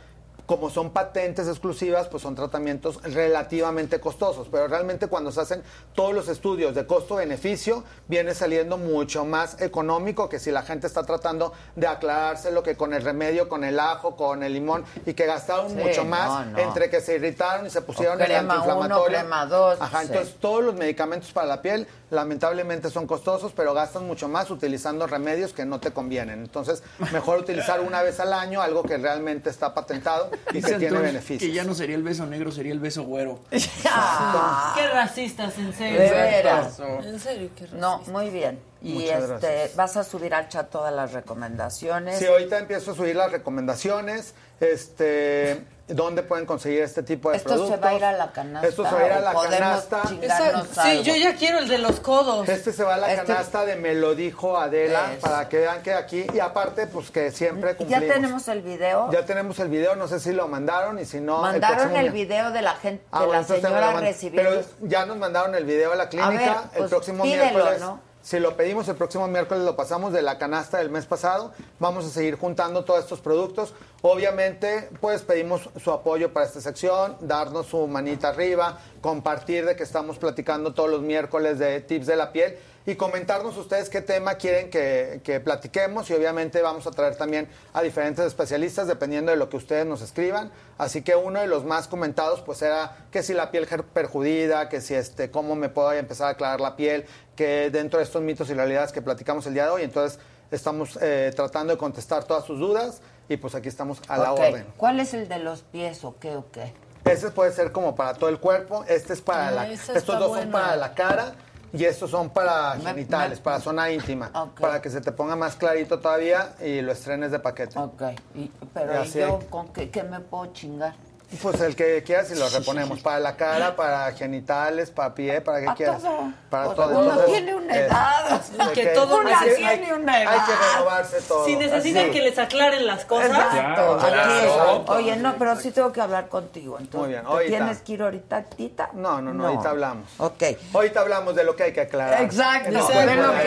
como son patentes exclusivas, pues son tratamientos relativamente costosos, pero realmente cuando se hacen todos los estudios de costo-beneficio, viene saliendo mucho más económico que si la gente está tratando de aclarárselo que con el remedio, con el ajo, con el limón, y que gastaron Sí, mucho más no, no. entre que se irritaron y se pusieron O el antiinflamatorio. uno, crema dos, Ajá, sí. entonces todos los medicamentos para la piel lamentablemente son costosos, pero gastan mucho más utilizando remedios que no te convienen. Entonces, mejor utilizar una vez al año algo que realmente está patentado y Dice que tiene beneficios. Que ya no sería el beso negro, sería el beso güero. Qué racistas, en serio. De veras. En serio, qué racistas. No, muy bien. Y Muchas este, gracias. vas a subir al chat todas las recomendaciones. Sí, ahorita empiezo a subir las recomendaciones, este, dónde pueden conseguir este tipo de Esto productos. se va a ir a la canasta. Esto se va a ir a la canasta. Esa- sí, yo ya quiero el de los codos. Este se va a la Este- canasta de Me lo dijo Adela, Eso. para que vean que aquí, y aparte, pues que siempre Ya cumplimos. tenemos el video. Ya tenemos el video, no sé si lo mandaron y si no... Mandaron el video de la gente, Ah, de bueno, la señora recibiendo. Pero ya nos mandaron el video a la clínica. A ver, el pues, próximo pídelo, miércoles. ¿no? Si lo pedimos el próximo miércoles, lo pasamos de la canasta del mes pasado. Vamos a seguir juntando todos estos productos. Obviamente, pues pedimos su apoyo para esta sección, darnos su manita arriba, compartir de que estamos platicando todos los miércoles de tips de la piel y comentarnos ustedes qué tema quieren que, que platiquemos y obviamente vamos a traer también a diferentes especialistas dependiendo de lo que ustedes nos escriban. Así que uno de los más comentados pues era que si la piel perjudida, que si este, cómo me puedo empezar a aclarar la piel, que dentro de estos mitos y realidades que platicamos el día de hoy, entonces estamos eh, tratando de contestar todas sus dudas y pues aquí estamos a la orden. ¿Cuál es el de los pies o qué o qué? Este puede ser como para todo el cuerpo, este es para Ah, la, estos dos son para la cara y estos son para Me- genitales, me- para zona íntima, para que se te ponga más clarito todavía y lo estrenes de paquete. Ok, y- pero Y ¿y así yo hay- con qué, qué me puedo chingar? Pues el que quieras y lo reponemos. Para la cara, para genitales, para pie, para que quieras. todo. Para Pues todo. uno Entonces, tiene una eh, edad. hay Que todo Una hay que- tiene una Hay edad. que renovarse todo. Si necesitan Así. que les aclaren las cosas. Exacto. claro. Oye, no, pero sí tengo que hablar contigo. Entonces, Muy bien, ¿te ahorita. ¿Tienes que ir ahorita, Tita? No, no, no, ahorita hablamos. Ok. Ahorita hablamos de lo que hay que aclarar. Exacto, de lo que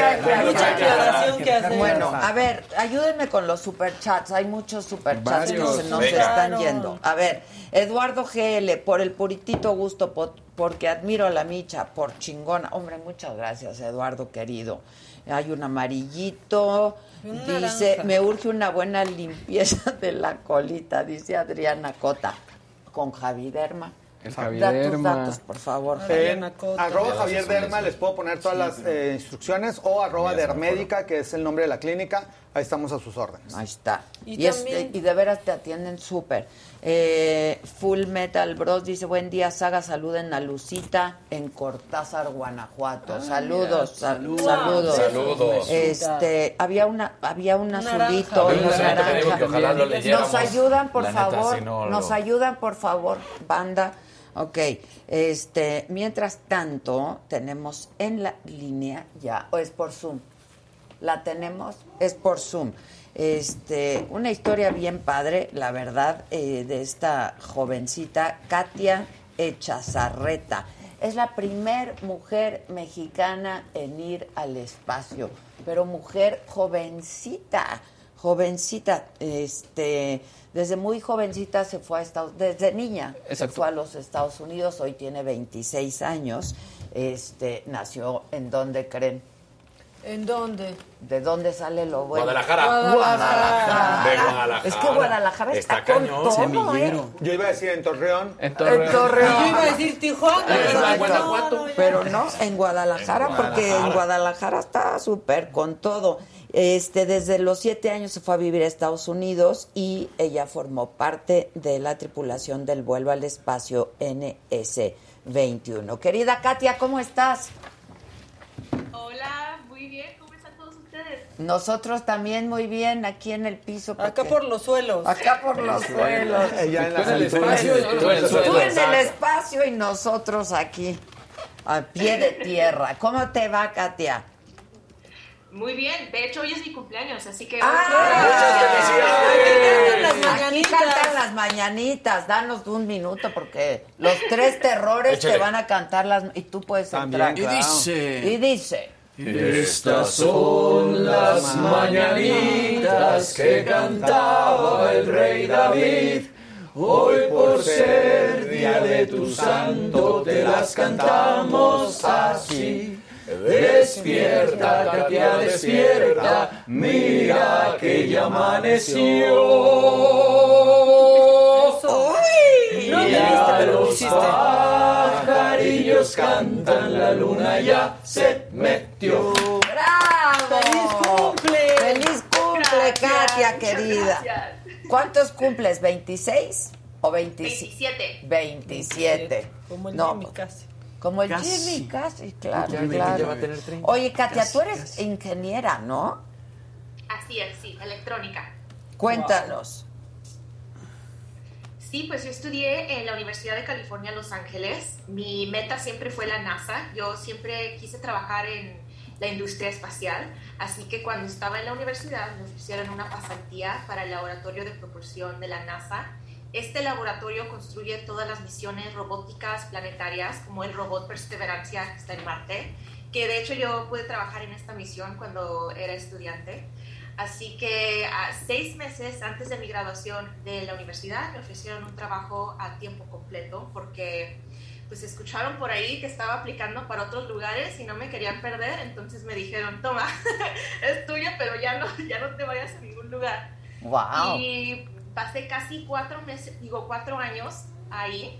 hay que aclarar. aclaración que hacer. Bueno, a ver, ayúdenme con los superchats. Hay muchos superchats que se nos Venga. están yendo. A ver, Eduardo GL, por el puritito gusto, po- porque admiro a la micha, por chingona. Hombre, muchas gracias, Eduardo querido. Hay un amarillito. Dice, naranja. me urge una buena limpieza de la colita, dice Adriana Cota. Con Javiderma. El Da tus datos, por favor. Javi. arroba Javier Derma les puedo poner todas las eh, instrucciones o arroba Dermédica, que es el nombre de la clínica. Ahí estamos a sus órdenes. Ahí está. Y Y, es- también- y de veras te atienden súper. Eh, Full Metal Bros dice, buen día, Saga, saluden a Lucita en Cortázar, Guanajuato. saludos, sal- saludos. saludos. Saludos. Este, había una, había un azulito. Nos ayudan, por La neta, favor, si no, nos lo- ayudan, por favor, banda. Ok, este, mientras tanto, tenemos en la línea ya, o es por Zoom. La tenemos, es por Zoom. Este, una historia bien padre, la verdad, eh, de esta jovencita, Katia Echazarreta. Es la primer mujer mexicana en ir al espacio, pero mujer jovencita, jovencita, este, desde muy jovencita se fue a Estados, desde niña se Exacto. fue a los Estados Unidos, hoy tiene 26 años, este, nació en donde creen. ¿En dónde? ¿De dónde sale lo bueno? Guadalajara. Guadalajara. De Guadalajara. Es que Guadalajara está, Está con cañón. todo, Semillero. ¿eh? Yo iba a decir en Torreón. En En Torreón. Torreón. Yo iba a decir Tijuana. pero no. Pero no, en Guadalajara, En porque en Guadalajara. Guadalajara está súper con todo. Este, desde los siete años se fue a vivir a Estados Unidos y ella formó parte de la tripulación del vuelo al espacio NS-21. Querida Katia, ¿cómo estás? Hola, muy bien, ¿cómo están todos ustedes? Nosotros también muy bien aquí en el piso. Acá porque- por los suelos. Acá por los suelos. Ella en Tú en el espacio y tú en el Tú suelo. en el espacio y nosotros aquí, a pie de tierra. ¿Cómo te va, Katia? Muy bien, de hecho hoy es mi cumpleaños, así que... cantan las Aquí cantan las mañanitas. Danos un minuto porque los tres terrores te van a cantar las y tú puedes También, entrar. claro. Y dice, Estas son las mañanitas que cantaba el rey David. Hoy por ser día de tu santo te las cantamos así. Despierta, Katia, despierta, mira que ya amaneció. ¡Uy! No, Y a los pajarillos cantan, la luna ya se metió. ¡Bravo! ¡Feliz cumple! ¡Feliz cumple, Gracias, Katia, querida! gracias. ¿Cuántos cumples? ¿26 o 27? 27. 27. Como el No, Jimmy casi. Como el Casi. Jimmy, casi, claro, Jimmy claro. ya va a tener 30. Oye, Katia, Casi, tú eres casi. ingeniera, ¿no? Así es, sí, electrónica. Cuéntanos. Sí, pues yo estudié en la Universidad de California, Los Ángeles. Mi meta siempre fue la NASA. Yo siempre quise trabajar en la industria espacial, así que cuando estaba en la universidad me ofrecieron una pasantía para el laboratorio de propulsión de la NASA. Este laboratorio construye todas las misiones robóticas planetarias, como el robot Perseverancia que está en Marte, que de hecho yo pude trabajar en esta misión cuando era estudiante. Así que seis meses antes de mi graduación de la universidad me ofrecieron un trabajo a tiempo completo porque pues escucharon por ahí que estaba aplicando para otros lugares y no me querían perder, entonces me dijeron, toma, es tuya, pero ya no, ya no te vayas a ningún lugar. Wow. Y pasé casi cuatro meses, digo cuatro años ahí.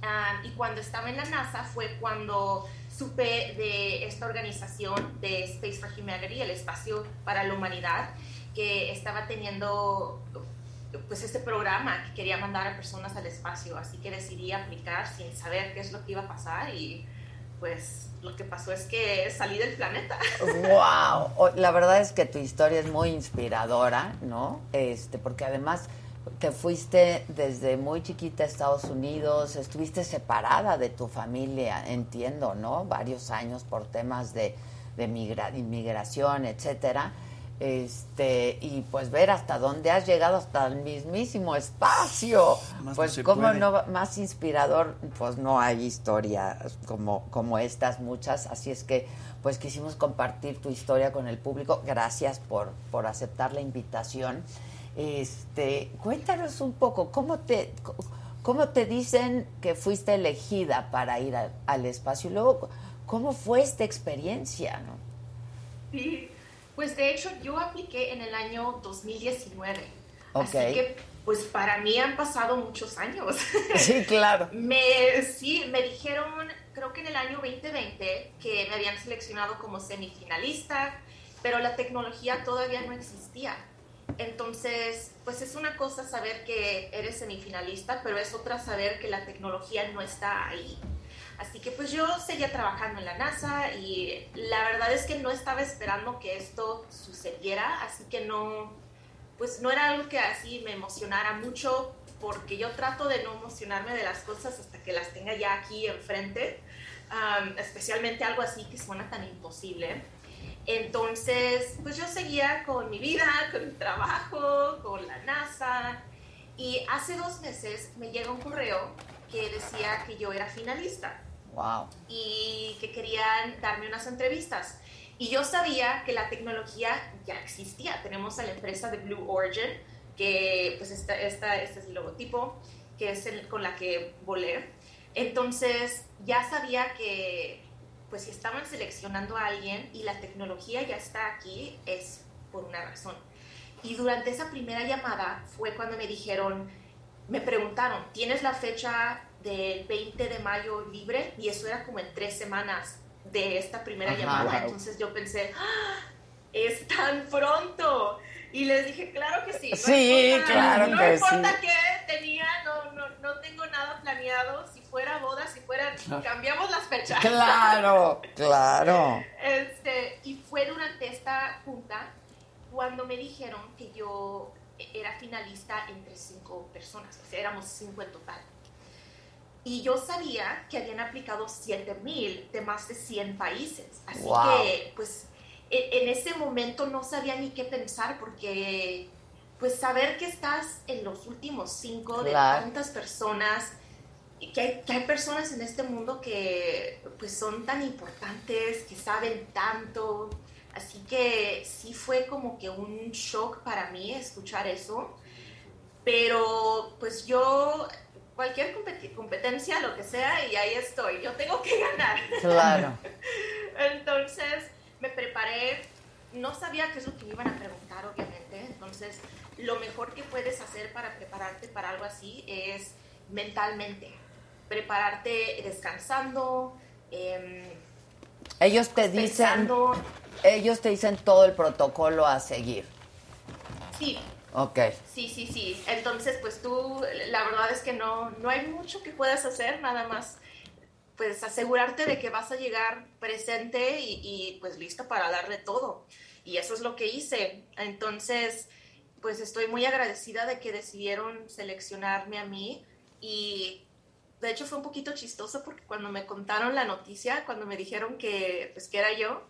Ah, y cuando estaba en la NASA fue cuando supe de esta organización de Space for Humanity, el espacio para la humanidad, que estaba teniendo pues este programa que quería mandar a personas al espacio, así que decidí aplicar sin saber qué es lo que iba a pasar y pues lo que pasó es que salí del planeta. Wow, la verdad es que tu historia es muy inspiradora, ¿no? Este, porque además te fuiste desde muy chiquita a Estados Unidos, estuviste separada de tu familia, entiendo, ¿no? Varios años por temas de, de migra- inmigración, etcétera. Este, y pues ver hasta dónde has llegado, hasta el mismísimo espacio. Más pues no, más inspirador, pues no hay historias como, como estas muchas, así es que pues quisimos compartir tu historia con el público. Gracias por, por aceptar la invitación. Este, cuéntanos un poco, ¿cómo te, cómo te dicen que fuiste elegida para ir al, al espacio? Y luego, ¿cómo fue esta experiencia? No? Sí, pues de hecho yo apliqué en el año 2019. Ok. Así que pues para mí han pasado muchos años. Sí, claro. Me, sí, me dijeron, creo que en el año 2020, que me habían seleccionado como semifinalista, pero la tecnología todavía no existía. Entonces, pues es una cosa saber que eres semifinalista, pero es otra saber que la tecnología no está ahí. Así que pues yo seguía trabajando en la NASA y la verdad es que no estaba esperando que esto sucediera, así que no, pues no era algo que así me emocionara mucho, porque yo trato de no emocionarme de las cosas hasta que las tenga ya aquí enfrente, especialmente algo así que suena tan imposible. Entonces, pues yo seguía con mi vida, con mi trabajo, con la NASA, y hace dos meses me llega un correo que decía que yo era finalista Wow. y que querían darme unas entrevistas. Y yo sabía que la tecnología ya existía. Tenemos a la empresa de Blue Origin, que pues esta, esta, este es el logotipo, que es con la que volé. Entonces ya sabía que pues si estaban seleccionando a alguien y la tecnología ya está aquí, es por una razón. Y durante esa primera llamada fue cuando me dijeron, me preguntaron, ¿tienes la fecha del 20 de mayo libre? Y eso era como en tres semanas de esta primera Ajá, llamada. wow. Entonces yo pensé, ¡Ah! es tan pronto. Y les dije, claro que sí. No Sí, importa- claro no que importa sí. qué tenía, no, no, no tengo nada planeado. Si fuera boda, si fuera, cambiamos las fechas. Claro, claro. Este, y fue durante esta junta cuando me dijeron que yo era finalista entre cinco personas, o sea, éramos cinco en total. Y yo sabía que habían aplicado 7000 de más de 100 países. Así Wow. que, pues, e- en ese momento no sabía ni qué pensar porque, pues, saber que estás en los últimos cinco de Claro. tantas personas que hay, que hay personas en este mundo que pues son tan importantes, que saben tanto. Así que sí fue como que un shock para mí escuchar eso. Pero pues yo, cualquier competencia, lo que sea, y ahí estoy. Yo tengo que ganar. Claro. Entonces me preparé, no sabía qué es lo que me iban a preguntar, obviamente. Entonces, lo mejor que puedes hacer para prepararte para algo así es mentalmente. Prepararte descansando. em, Ellos te dicen, ellos te dicen todo el protocolo a seguir. sí, Ok. sí, sí, sí. Entonces, pues tú, la verdad es que no, no hay mucho que puedas hacer, nada más pues asegurarte de que vas a llegar presente y, y, pues lista para darle todo. Y eso es lo que hice. Entonces, pues estoy muy agradecida de que decidieron seleccionarme a mí y de hecho fue un poquito chistoso porque cuando me contaron la noticia, cuando me dijeron que pues que era yo,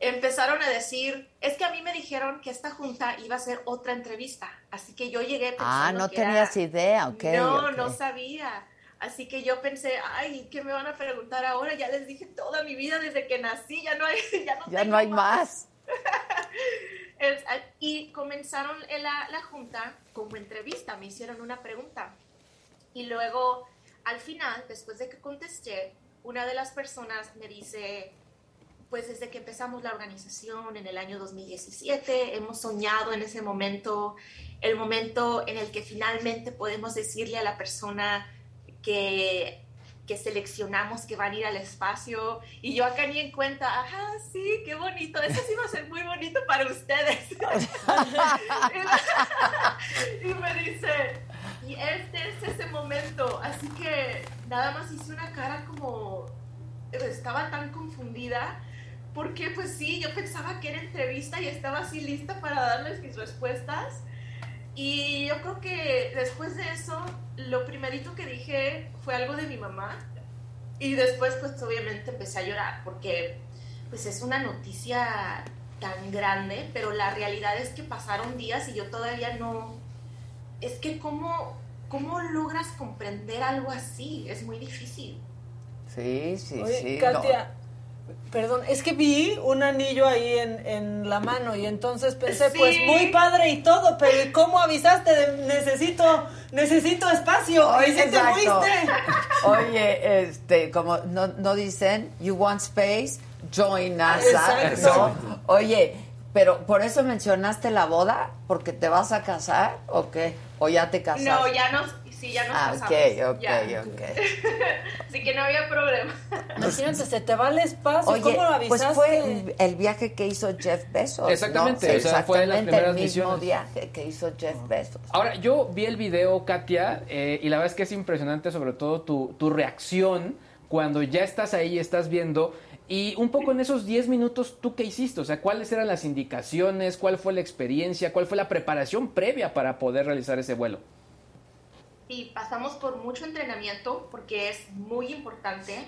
empezaron a decir, es que a mí me dijeron que esta junta iba a ser otra entrevista, así que yo llegué pensando Ah, no que tenías era- idea, ok. no, ok. no sabía. Así que yo pensé, ay, ¿qué me van a preguntar ahora? Ya les dije toda mi vida desde que nací, ya no hay, ya no Ya no hay más. Es- y comenzaron en la, la junta como entrevista, me hicieron una pregunta. Y luego, al final, después de que contesté, una de las personas me dice, pues desde que empezamos la organización en el año 2017, hemos soñado en ese momento, el momento en el que finalmente podemos decirle a la persona que, que seleccionamos que van a ir al espacio. Y yo acá ni en cuenta, ajá, sí, qué bonito, eso sí va a ser muy bonito para ustedes. y me dice, y este es ese momento, así que nada más hice una cara como, estaba tan confundida, porque pues sí, yo pensaba que era entrevista y estaba así lista para darles mis respuestas. Y yo creo que después de eso, lo primerito que dije fue algo de mi mamá. Y después, pues obviamente empecé a llorar porque pues es una noticia tan grande, pero la realidad es que pasaron días y yo todavía no... Es que cómo, cómo logras comprender algo así, es muy difícil. Sí, sí, Oye, sí. Katia, perdón, es que vi un anillo ahí en, en la mano y entonces pensé, Sí. pues muy padre y todo, pero ¿y ¿cómo avisaste? de necesito, necesito espacio. Oye, y sí te fuiste. Oye, este, como no, no dicen, you want space, join NASA, Exacto. ¿no? Oye, pero por eso mencionaste la boda, porque te vas a casar o qué? O ya te casaste. No, ya nos, sí, ya nos Ah, casamos. ok, ok, ya. ok. Así que no había problema. Imagínate, se te va el espacio. Oye, ¿Cómo lo pues avisaste? fue el viaje que hizo Jeff Bezos. Exactamente, ¿no? o sea, fue de las Exactamente primeras el mismo misiones. viaje que hizo Jeff Bezos. Ahora, yo vi el video, Katia, eh, y la verdad es que es impresionante sobre todo tu, tu reacción cuando ya estás ahí y estás viendo. Y un poco en esos 10 minutos, ¿tú qué hiciste? O sea, ¿cuáles eran las indicaciones? ¿Cuál fue la experiencia? ¿Cuál fue la preparación previa para poder realizar ese vuelo? Y pasamos por mucho entrenamiento porque es muy importante.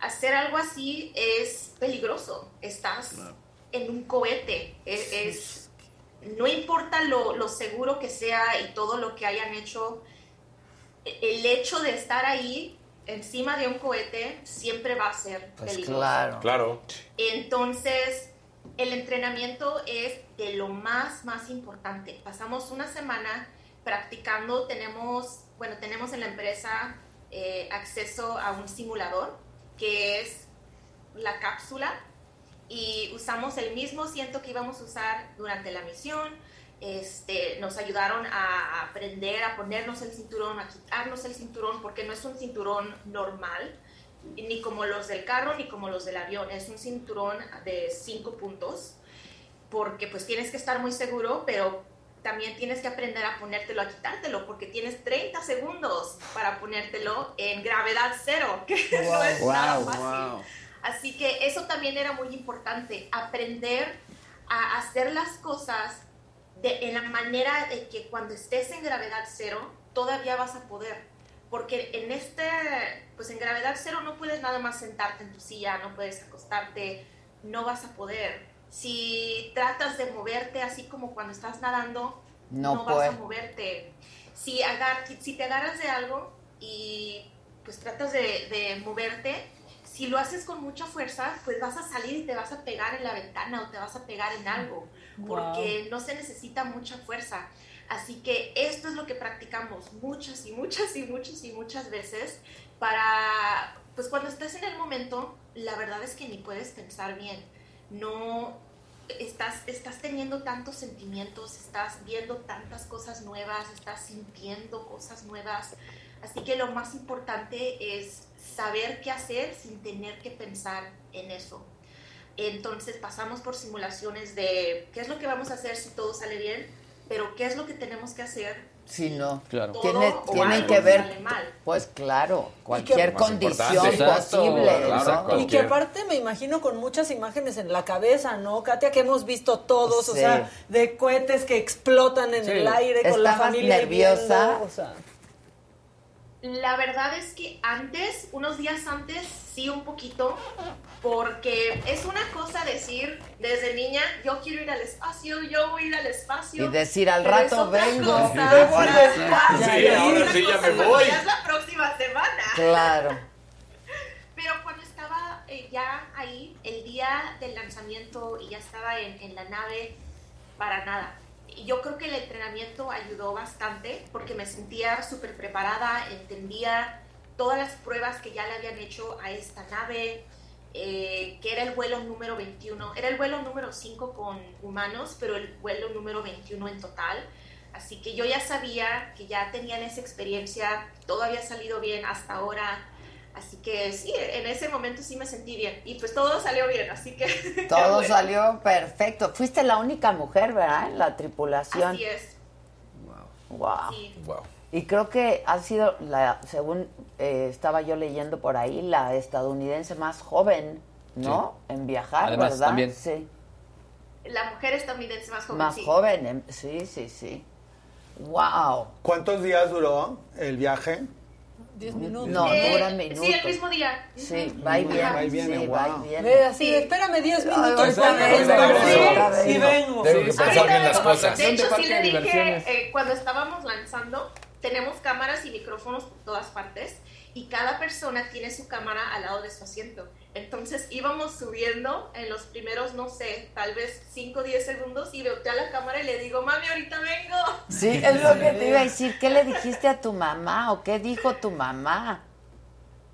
Hacer algo así es peligroso. Estás en un cohete. Es, es- no importa lo, lo seguro que sea y todo lo que hayan hecho, e- el hecho de estar ahí encima de un cohete siempre va a ser Pues peligroso. claro. Claro. Entonces, el entrenamiento es de lo más, más importante. Pasamos una semana practicando, tenemos, bueno, tenemos en la empresa eh, acceso a un simulador que es la cápsula y usamos el mismo asiento que íbamos a usar durante la misión. Este, nos ayudaron a aprender a ponernos el cinturón, a quitarnos el cinturón, porque no es un cinturón normal, ni como los del carro, ni como los del avión. Es un cinturón de cinco puntos, porque pues tienes que estar muy seguro, pero también tienes que aprender a ponértelo, a quitártelo, porque tienes 30 segundos para ponértelo en gravedad cero, que no es nada fácil. Así que eso también era muy importante, aprender a hacer las cosas de, en la manera de que cuando estés en gravedad cero, todavía vas a poder. Porque en este, pues en gravedad cero no puedes nada más sentarte en tu silla, no puedes acostarte, no vas a poder. Si tratas de moverte así como cuando estás nadando, No no, vas a moverte. Si, agar- si te agarras de algo y pues tratas de, de moverte, si lo haces con mucha fuerza, pues vas a salir y te vas a pegar en la ventana o te vas a pegar en algo, porque no se necesita mucha fuerza. Así que esto es lo que practicamos muchas y muchas y muchas y muchas veces para, pues cuando estés en el momento, la verdad es que ni puedes pensar bien. No estás, estás teniendo tantos sentimientos, estás viendo tantas cosas nuevas, estás sintiendo cosas nuevas. Así que lo más importante es saber qué hacer sin tener que pensar en eso. Entonces pasamos por simulaciones de qué es lo que vamos a hacer si todo sale bien, pero qué es lo que tenemos que hacer Sí, no. Claro. Todo Tiene, o tiene algo que sale ver, mal. pues claro, cualquier condición posible, claro, ¿no? exacto. Y que aparte me imagino con muchas imágenes en la cabeza, ¿no, Katia? Que hemos visto todos, o sea, de cohetes que explotan en Sí. el aire con la ¿Estabas familia nerviosa? viendo, o sea. La verdad es que antes, unos días antes, sí un poquito, porque es una cosa decir desde niña, yo quiero ir al espacio, yo voy a ir al espacio. Y decir, al rato vengo. Sí, es ahora sí ya me voy. ya es la próxima semana. Claro. Pero cuando estaba eh, ya ahí, el día del lanzamiento y ya estaba en, en la nave, para nada. Yo creo que el entrenamiento ayudó bastante porque me sentía súper preparada, entendía todas las pruebas que ya le habían hecho a esta nave, eh, que era el vuelo número 21. Era el vuelo número 5 con humanos, pero el vuelo número 21 en total. Así que yo ya sabía que ya tenían esa experiencia, todo había salido bien hasta ahora. Así que sí, en ese momento sí me sentí bien. Y pues todo salió bien, así que... Todo bueno. salió perfecto. Fuiste la única mujer, ¿verdad? En la tripulación. Así es. Wow. Sí. Y creo que ha sido, la, según eh, estaba yo leyendo por ahí, la estadounidense más joven, ¿no? En viajar, Además, ¿verdad? también. Sí. La mujer estadounidense más joven. Más sí. joven, em- sí, sí, sí. Wow. ¿Cuántos días duró el viaje? Diez minutos. No, Eh, duran minutos. Sí, el mismo día. Sí, va y viene. Va y viene, sí, wow. va y viene. Ve así, espérame 10 minutos. Sí, sí vengo. Tengo que Sí, pensar Ahorita bien las cosas. De hecho, sí le dije, eh, cuando estábamos lanzando, tenemos cámaras y micrófonos por todas partes y cada persona tiene su cámara al lado de su asiento. Entonces íbamos subiendo en los primeros, no sé, tal vez 5 o 10 segundos y volteé a la cámara y le digo, mami, ahorita vengo. Sí, es lo que te iba a decir. ¿Qué le dijiste a tu mamá o qué dijo tu mamá?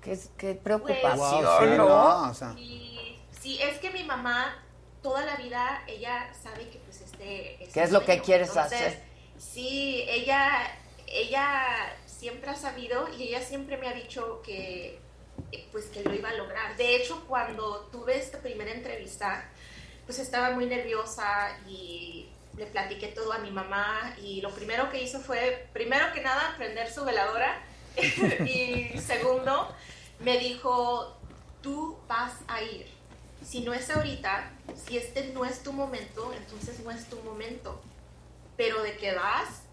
Qué, qué preocupación, Wow, sí, ¿no? no, o sea. Y sí, es que mi mamá toda la vida, ella sabe que pues este... este ¿Qué es lo que quieres Entonces, hacer? Sí, ella, ella siempre ha sabido y ella siempre me ha dicho que pues que lo iba a lograr. De hecho, cuando tuve esta primera entrevista, pues estaba muy nerviosa y le platiqué todo a mi mamá y lo primero que hizo fue, primero que nada, prender su veladora y segundo, me dijo, tú vas a ir. Si no es ahorita, si este no es tu momento, entonces no es tu momento. Pero de que vas,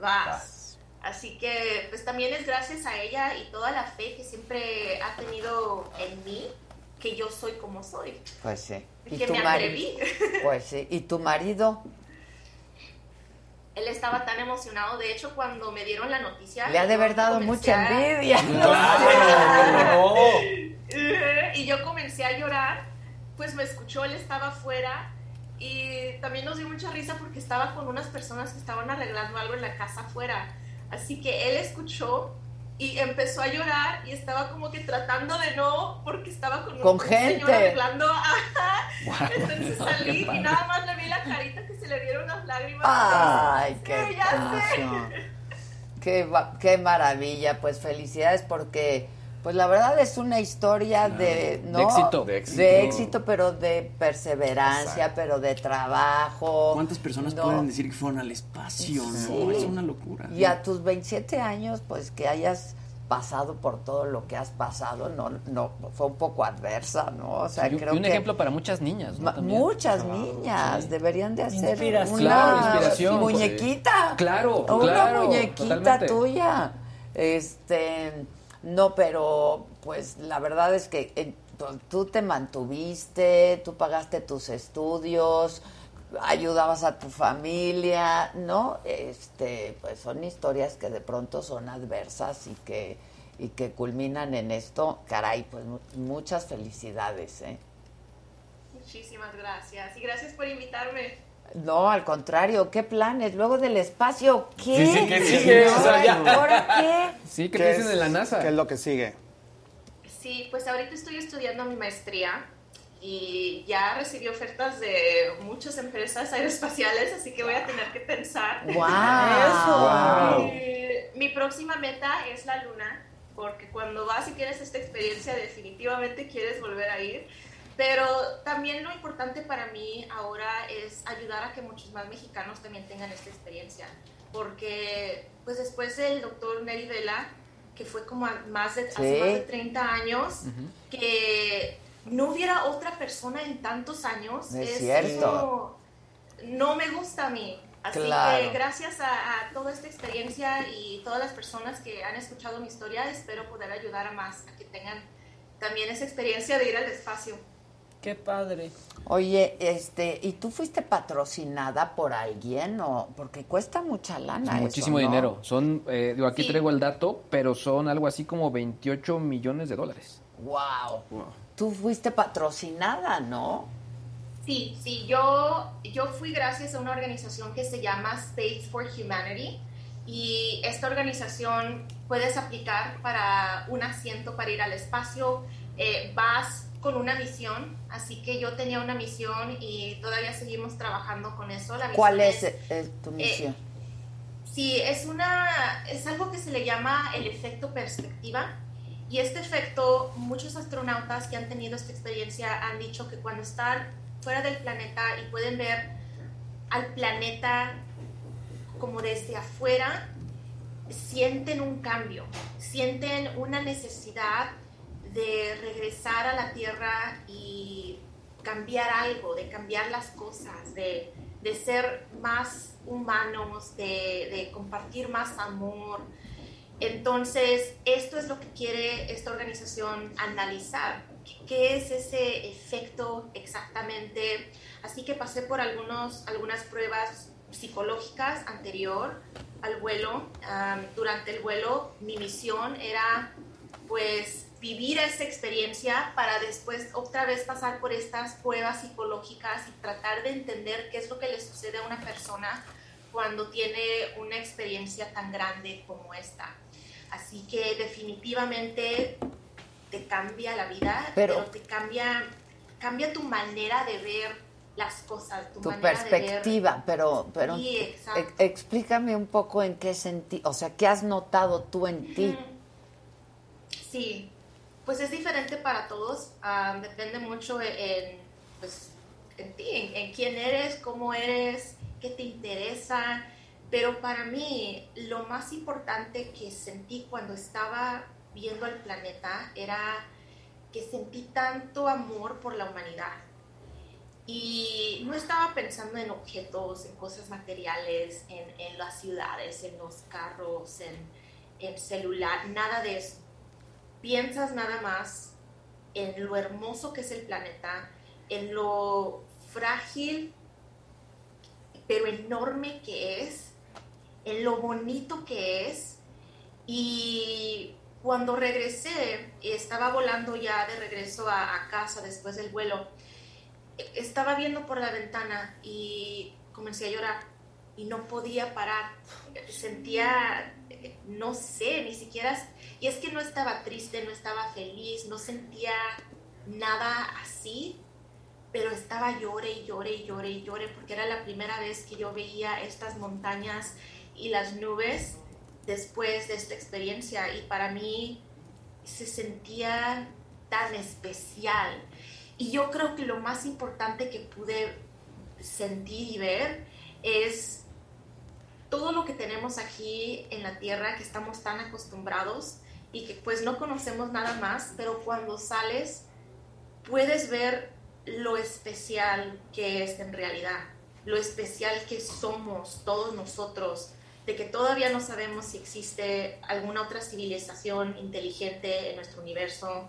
vas. Así que pues también es gracias a ella y toda la fe que siempre ha tenido en mí que yo soy como soy. Pues sí. Que me atreví. Pues sí. ¿Y tu marido? Él estaba tan emocionado. De hecho, cuando me dieron la noticia... Le ha de haber dado mucha a- envidia. y yo comencé a llorar, pues me escuchó, él estaba afuera y también nos dio mucha risa porque estaba con unas personas que estaban arreglando algo en la casa afuera. Así que él escuchó y empezó a llorar y estaba como que tratando de no porque estaba con, Con un señor gente. arreglando. Ajá. Entonces salí y nada más le vi la carita que se le dieron las lágrimas. Ay, Sí, qué. Qué, qué maravilla, pues felicidades porque pues la verdad es una historia de, ¿no? De éxito. De éxito. De éxito, pero de perseverancia, pero de trabajo. ¿Cuántas personas No. pueden decir que fueron al espacio? No, Sí. es una locura. Y a tus 27 años, pues que hayas pasado por todo lo que has pasado, no, no, fue un poco adversa, ¿no? O sea, un- creo y un que ejemplo para muchas niñas, ¿no? muchas niñas deberían de hacer Inspiración. una inspiración. muñequita. Claro, una claro, muñequita totalmente. tuya. Este, no, pero pues la verdad es que eh, tú- tú te mantuviste, tú pagaste tus estudios, ayudabas a tu familia, ¿no? Este, pues son historias que de pronto son adversas y que y que culminan en esto. Caray, pues mu- muchas felicidades, ¿eh? Muchísimas gracias y gracias por invitarme. No, al contrario, ¿qué planes? Luego del espacio, ¿qué? Sí, sí, ¿qué sigue? No, O sea, ya. ¿Ahora qué? Sí, ¿qué, ¿Qué dicen de la NASA? ¿Qué es lo que sigue? Sí, pues ahorita estoy estudiando mi maestría y ya recibí ofertas de muchas empresas aeroespaciales, así que voy a tener que pensar. ¡Wow! Y mi próxima meta es la luna, porque cuando vas y tienes esta experiencia definitivamente quieres volver a ir. Pero también lo importante para mí ahora es ayudar a que muchos más mexicanos también tengan esta experiencia, porque pues después del doctor Neri Vela, que fue como más de, hace Sí. más de 30 años, que no hubiera otra persona en tantos años, Es cierto. como- no me gusta a mí. Así Claro. que gracias a, a toda esta experiencia y todas las personas que han escuchado mi historia, espero poder ayudar a más a que tengan también esa experiencia de ir al espacio. Qué padre. Oye, este, ¿y tú fuiste patrocinada por alguien o porque cuesta mucha lana Muchísimo ¿no? dinero. Son, eh, digo, aquí Sí. traigo el dato, pero son algo así como 28 millones de dólares. Wow. Tú fuiste patrocinada, ¿no? Sí, sí, yo, yo fui gracias a una organización que se llama Space for Humanity y esta organización puedes aplicar para un asiento para ir al espacio, eh, vas con una misión, así que yo tenía una misión y todavía seguimos trabajando con eso. La ¿Cuál es, eh, tu misión? Sí, es una es algo que se le llama el efecto perspectiva y este efecto muchos astronautas que han tenido esta experiencia han dicho que cuando están fuera del planeta y pueden ver al planeta como desde afuera sienten un cambio, sienten una necesidad de regresar a la Tierra y cambiar algo, de cambiar las cosas, de, de ser más humanos, de, de compartir más amor. Entonces, esto es lo que quiere esta organización analizar. ¿Qué es ese efecto exactamente? Así que pasé por algunos, algunas pruebas psicológicas anterior al vuelo. Durante el vuelo, mi misión era pues vivir esa experiencia para después otra vez pasar por estas pruebas psicológicas y tratar de entender qué es lo que le sucede a una persona cuando tiene una experiencia tan grande como esta. Así que definitivamente te cambia la vida, Pero- pero, te cambia, cambia tu manera de ver las cosas, tu, Tu manera de perspectiva, pero, pero Sí, exacto. explícame un poco en qué sentido, o sea, ¿qué has notado tú en ti? Sí, pues es diferente para todos, ah, depende mucho en, pues, en ti, en, quién eres, cómo eres, qué te interesa, pero para mí lo más importante que sentí cuando estaba viendo el planeta era que sentí tanto amor por la humanidad. Y no estaba pensando en objetos, en cosas materiales, en, en las ciudades, en los carros, en, en celular, nada de eso. Piensas nada más en lo hermoso que es el planeta, en lo frágil pero enorme que es, en lo bonito que es. Y cuando regresé, estaba volando ya de regreso a, a casa después del vuelo, e- estaba viendo por la ventana y comencé a llorar y no podía parar. Sentía, eh, no sé, ni siquiera, y es que no estaba triste, no estaba feliz, no sentía nada así, pero estaba llore y llore y llore y llore porque era la primera vez que yo veía estas montañas y las nubes después de esta experiencia. Y para mí se sentía tan especial. Y yo creo que lo más importante que pude sentir y ver es todo lo que tenemos aquí en la tierra que estamos tan acostumbrados y que pues no conocemos nada más, pero cuando sales puedes ver lo especial que es en realidad, lo especial que somos todos nosotros, de que todavía no sabemos si existe alguna otra civilización inteligente en nuestro universo.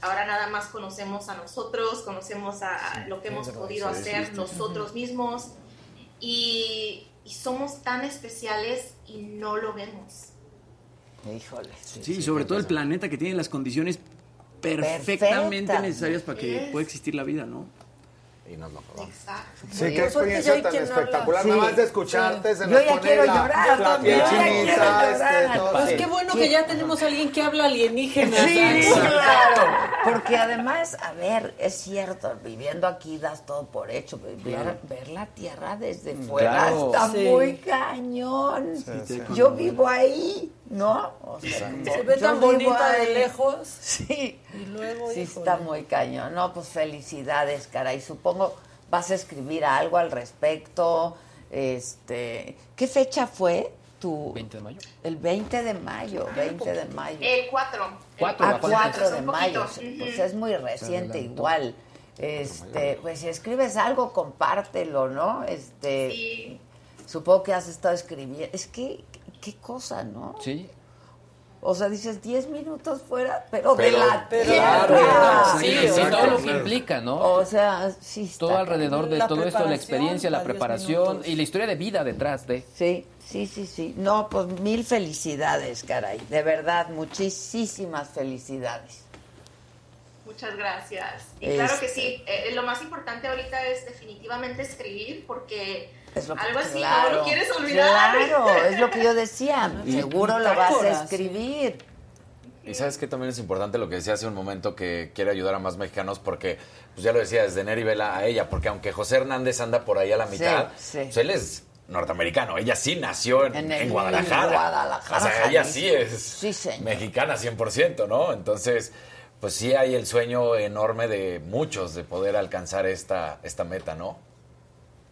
Ahora nada más conocemos a nosotros, conocemos a a lo que hemos podido hacer nosotros mismos y, y somos tan especiales y no lo vemos. Híjole. Sí, sobre todo el planeta que tiene las condiciones perfectamente Perfectas. necesarias para que Es. pueda existir la vida, ¿no? Y nos lo acabamos. Exacto. Sí, qué pues, experiencia yo tan espectacular. Nada Sí, más de escucharte sí. se Yo nos ya pone quiero la, llorar la piel también. Yo ya quiero chinita, este. Pues sí. qué bueno que ya tenemos a alguien que habla alienígena. Sí, claro. Porque además, a ver, es cierto, viviendo aquí das todo por hecho. Ver, Claro. ver la tierra desde fuera Claro. está Sí. muy cañón. sí. Yo vivo ahí, ¿no? O sea, Se ve tan bonita de lejos. Sí. Y luego, Sí, híjole. está muy cañón. No, pues felicidades, caray. Supongo vas a escribir algo al respecto. Este, ¿qué fecha fue tu 20 de mayo. el 20 de mayo, 20 de mayo? El 4. Cuatro, A la 4 de mayo, pues es muy reciente igual. Este, pues si escribes algo, compártelo, ¿no? Este, Sí. supongo que has estado escribiendo. Es que qué cosa, ¿no? Sí. O sea, dices 10 minutos fuera, pero, de Pero- la pero- tierra. Claro, sí, Sí, todo lo que implica, ¿no? O sea, sí está todo alrededor de La todo esto, la experiencia, la preparación minutos. y la historia de vida detrás de. Sí, sí, sí, sí. No, pues mil felicidades, caray. De verdad, muchísimas felicidades. Muchas gracias. Y Es- claro que sí, eh, lo más importante ahorita es definitivamente escribir porque Es lo que- algo así claro, no lo quieres olvidar. Claro, es lo que yo decía. Seguro lo vas a escribir. Y sabes que también es importante lo que decía hace un momento que quiere ayudar a más mexicanos porque, pues ya lo decía, desde Neri Vela a ella, porque aunque José Hernández anda por ahí a la Sí, mitad, sí. pues él es norteamericano, ella sí nació en, En Guadalajara. en Guadalajara, O sea, ella sí es Sí, mexicana 100%, ¿no? Entonces, pues sí hay el sueño enorme de muchos de poder alcanzar esta, esta meta, ¿no?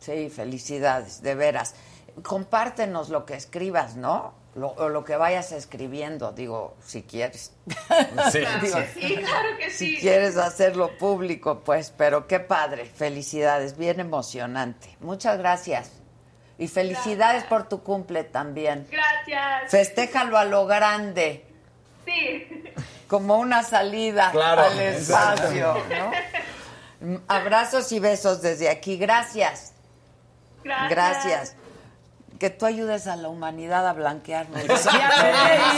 Sí, felicidades, de veras. Compártenos lo que escribas, ¿no? Lo, o lo que vayas escribiendo, digo, si quieres. Sí. Digo, Sí, claro que Si sí. quieres hacerlo público, pues, pero qué padre, felicidades, bien emocionante. Muchas gracias. Y felicidades por tu cumple también. Gracias. Festéjalo a lo grande, Sí. como una salida Claro, al espacio, ¿no? Abrazos y besos desde aquí. Gracias. Gracias. Gracias. Que tú ayudes a la humanidad a blanquearnos.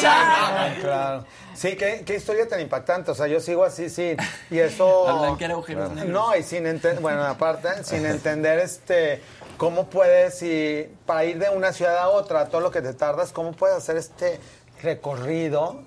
Ah, claro. Sí, ¿qué, qué historia tan impactante. O sea, yo sigo así, sí. Y eso. A blanquear agujeros negros. No, y sin entender. Bueno, aparte, sin entender este. ¿Cómo puedes, y para ir de una ciudad a otra, todo lo que te tardas, cómo puedes hacer este recorrido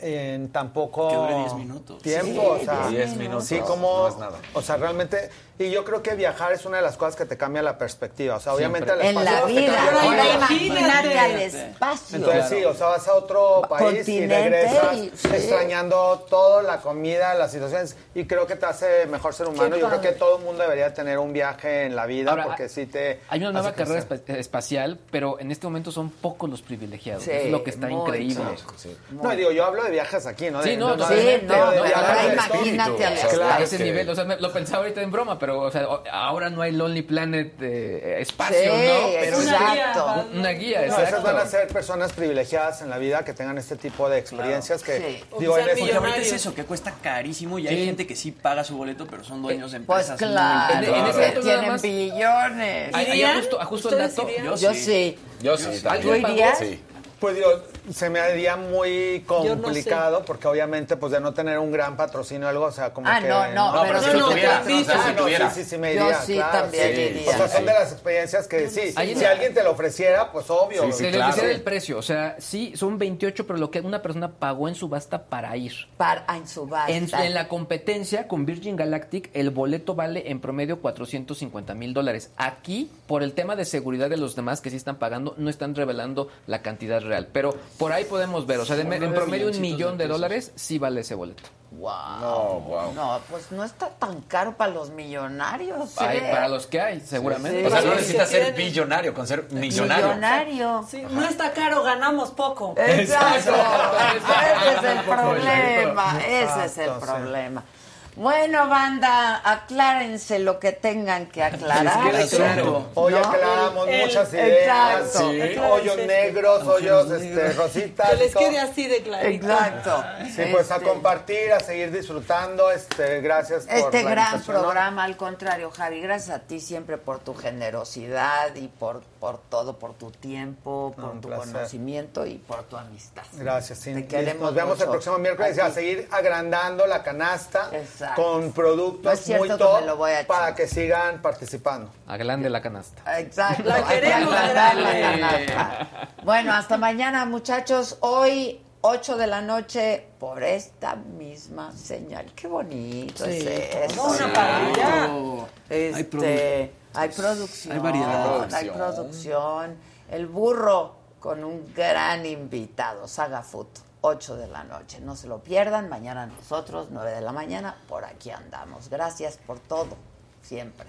en tan poco Que dure 10 minutos. tiempo? Sí, o sea, 10 minutos, Sí, como. no es nada. O sea, realmente. Y yo creo que viajar es una de las cosas que te cambia la perspectiva. O sea, obviamente el En la espacio vida. imagínate al espacio. Entonces sí, o sea, vas a otro país y regresas y- sí. extrañando todo, la comida, las situaciones, y creo que te hace mejor ser humano. Qué Yo creo que todo el mundo debería tener un viaje en la vida Ahora, porque sí te... Hay una nueva carrera espacial, pero en este momento son pocos los privilegiados. Sí, es lo que está increíble. No, digo, yo hablo de viajes aquí, ¿no? De- Sí, no, no, no, no, viajes ahora de imagínate espíritu. al O sea, Claro, claro, ese que- nivel, o sea, me- lo pensaba ahorita en broma, pero o sea, ahora no hay Lonely Planet eh, espacio, Sí, ¿no? Pero exacto. Una guía, No, exacto. esas van a ser personas privilegiadas en la vida que tengan este tipo de experiencias que, Sí. digo, en ahorita es eso, que cuesta carísimo y hay Sí. gente que sí paga su boleto, pero son dueños de Pues empresas. muy claro, En- en ese momento tienen más- billones. Ahí- ahí ajusto, ajusto el ¿Ustedes dato. irían? Yo sí. Yo sí, ¿Tú irías? Sí. Pues digo, se me haría muy no complicado porque obviamente pues de no tener un gran patrocinio o algo, o sea, como Ah, que... no, no, No, pero pero sí si lo tuviera, transmite. o sea, si Ah, no, tuviera. sí, sí, sí me Yo iría, sí claro, también sí. iría. O sea, son de las experiencias que sí, Hay si alguien te lo ofreciera, pues obvio. Sí, sí, Se claro. el precio, o sea, sí, son 28, pero lo que una persona pagó en subasta para ir. Para, en subasta. En, en la competencia con Virgin Galactic, el boleto vale en promedio 450 mil dólares. Aquí, por el tema de seguridad de los demás que sí están pagando, no están revelando la cantidad real. Pero por ahí podemos ver, o sea, de- en promedio un millón de dólares sí vale ese boleto. Wow. No, wow. No, pues no está tan caro para los millonarios. Hay, ¿eh? para los que hay, seguramente. Sí. O sea, no Sí, necesitas sí, ser billonario, con ser millonario. Millonario. Sí, no está caro, ganamos poco. Exacto. Ese es el problema. Ese es el problema. Bueno, banda, aclárense lo que tengan que aclarar. queda claro. Hoy ¿No? aclaramos El- muchas ideas, exacto. sí, hoyos negros, hoyos este, rositas. Que les quede así de clarito. Exacto. Sí, pues a Este- compartir, a seguir disfrutando. Este, gracias por Este la gran programa, al contrario, Javi, gracias a ti siempre por tu generosidad y por, por todo, por tu tiempo, por un tu placer. conocimiento y por tu amistad. Gracias, sí. Te queremos Nos vemos el próximo miércoles y A seguir agrandando la canasta Exacto. con productos No muy top me lo voy a para que sigan participando. Agrande la canasta. Exacto. La queremos agrandar la canasta. Bueno, hasta mañana, muchachos. Hoy, 8 de la noche, por esta misma señal. Qué bonito Sí, es eso. una parrilla. Este, pues, hay producción. Hay variedad. Hay producción. El burro con un gran invitado, Saga Food, 8 de la noche. No se lo pierdan. Mañana nosotros, 9 de la mañana, por aquí andamos. Gracias por todo, siempre.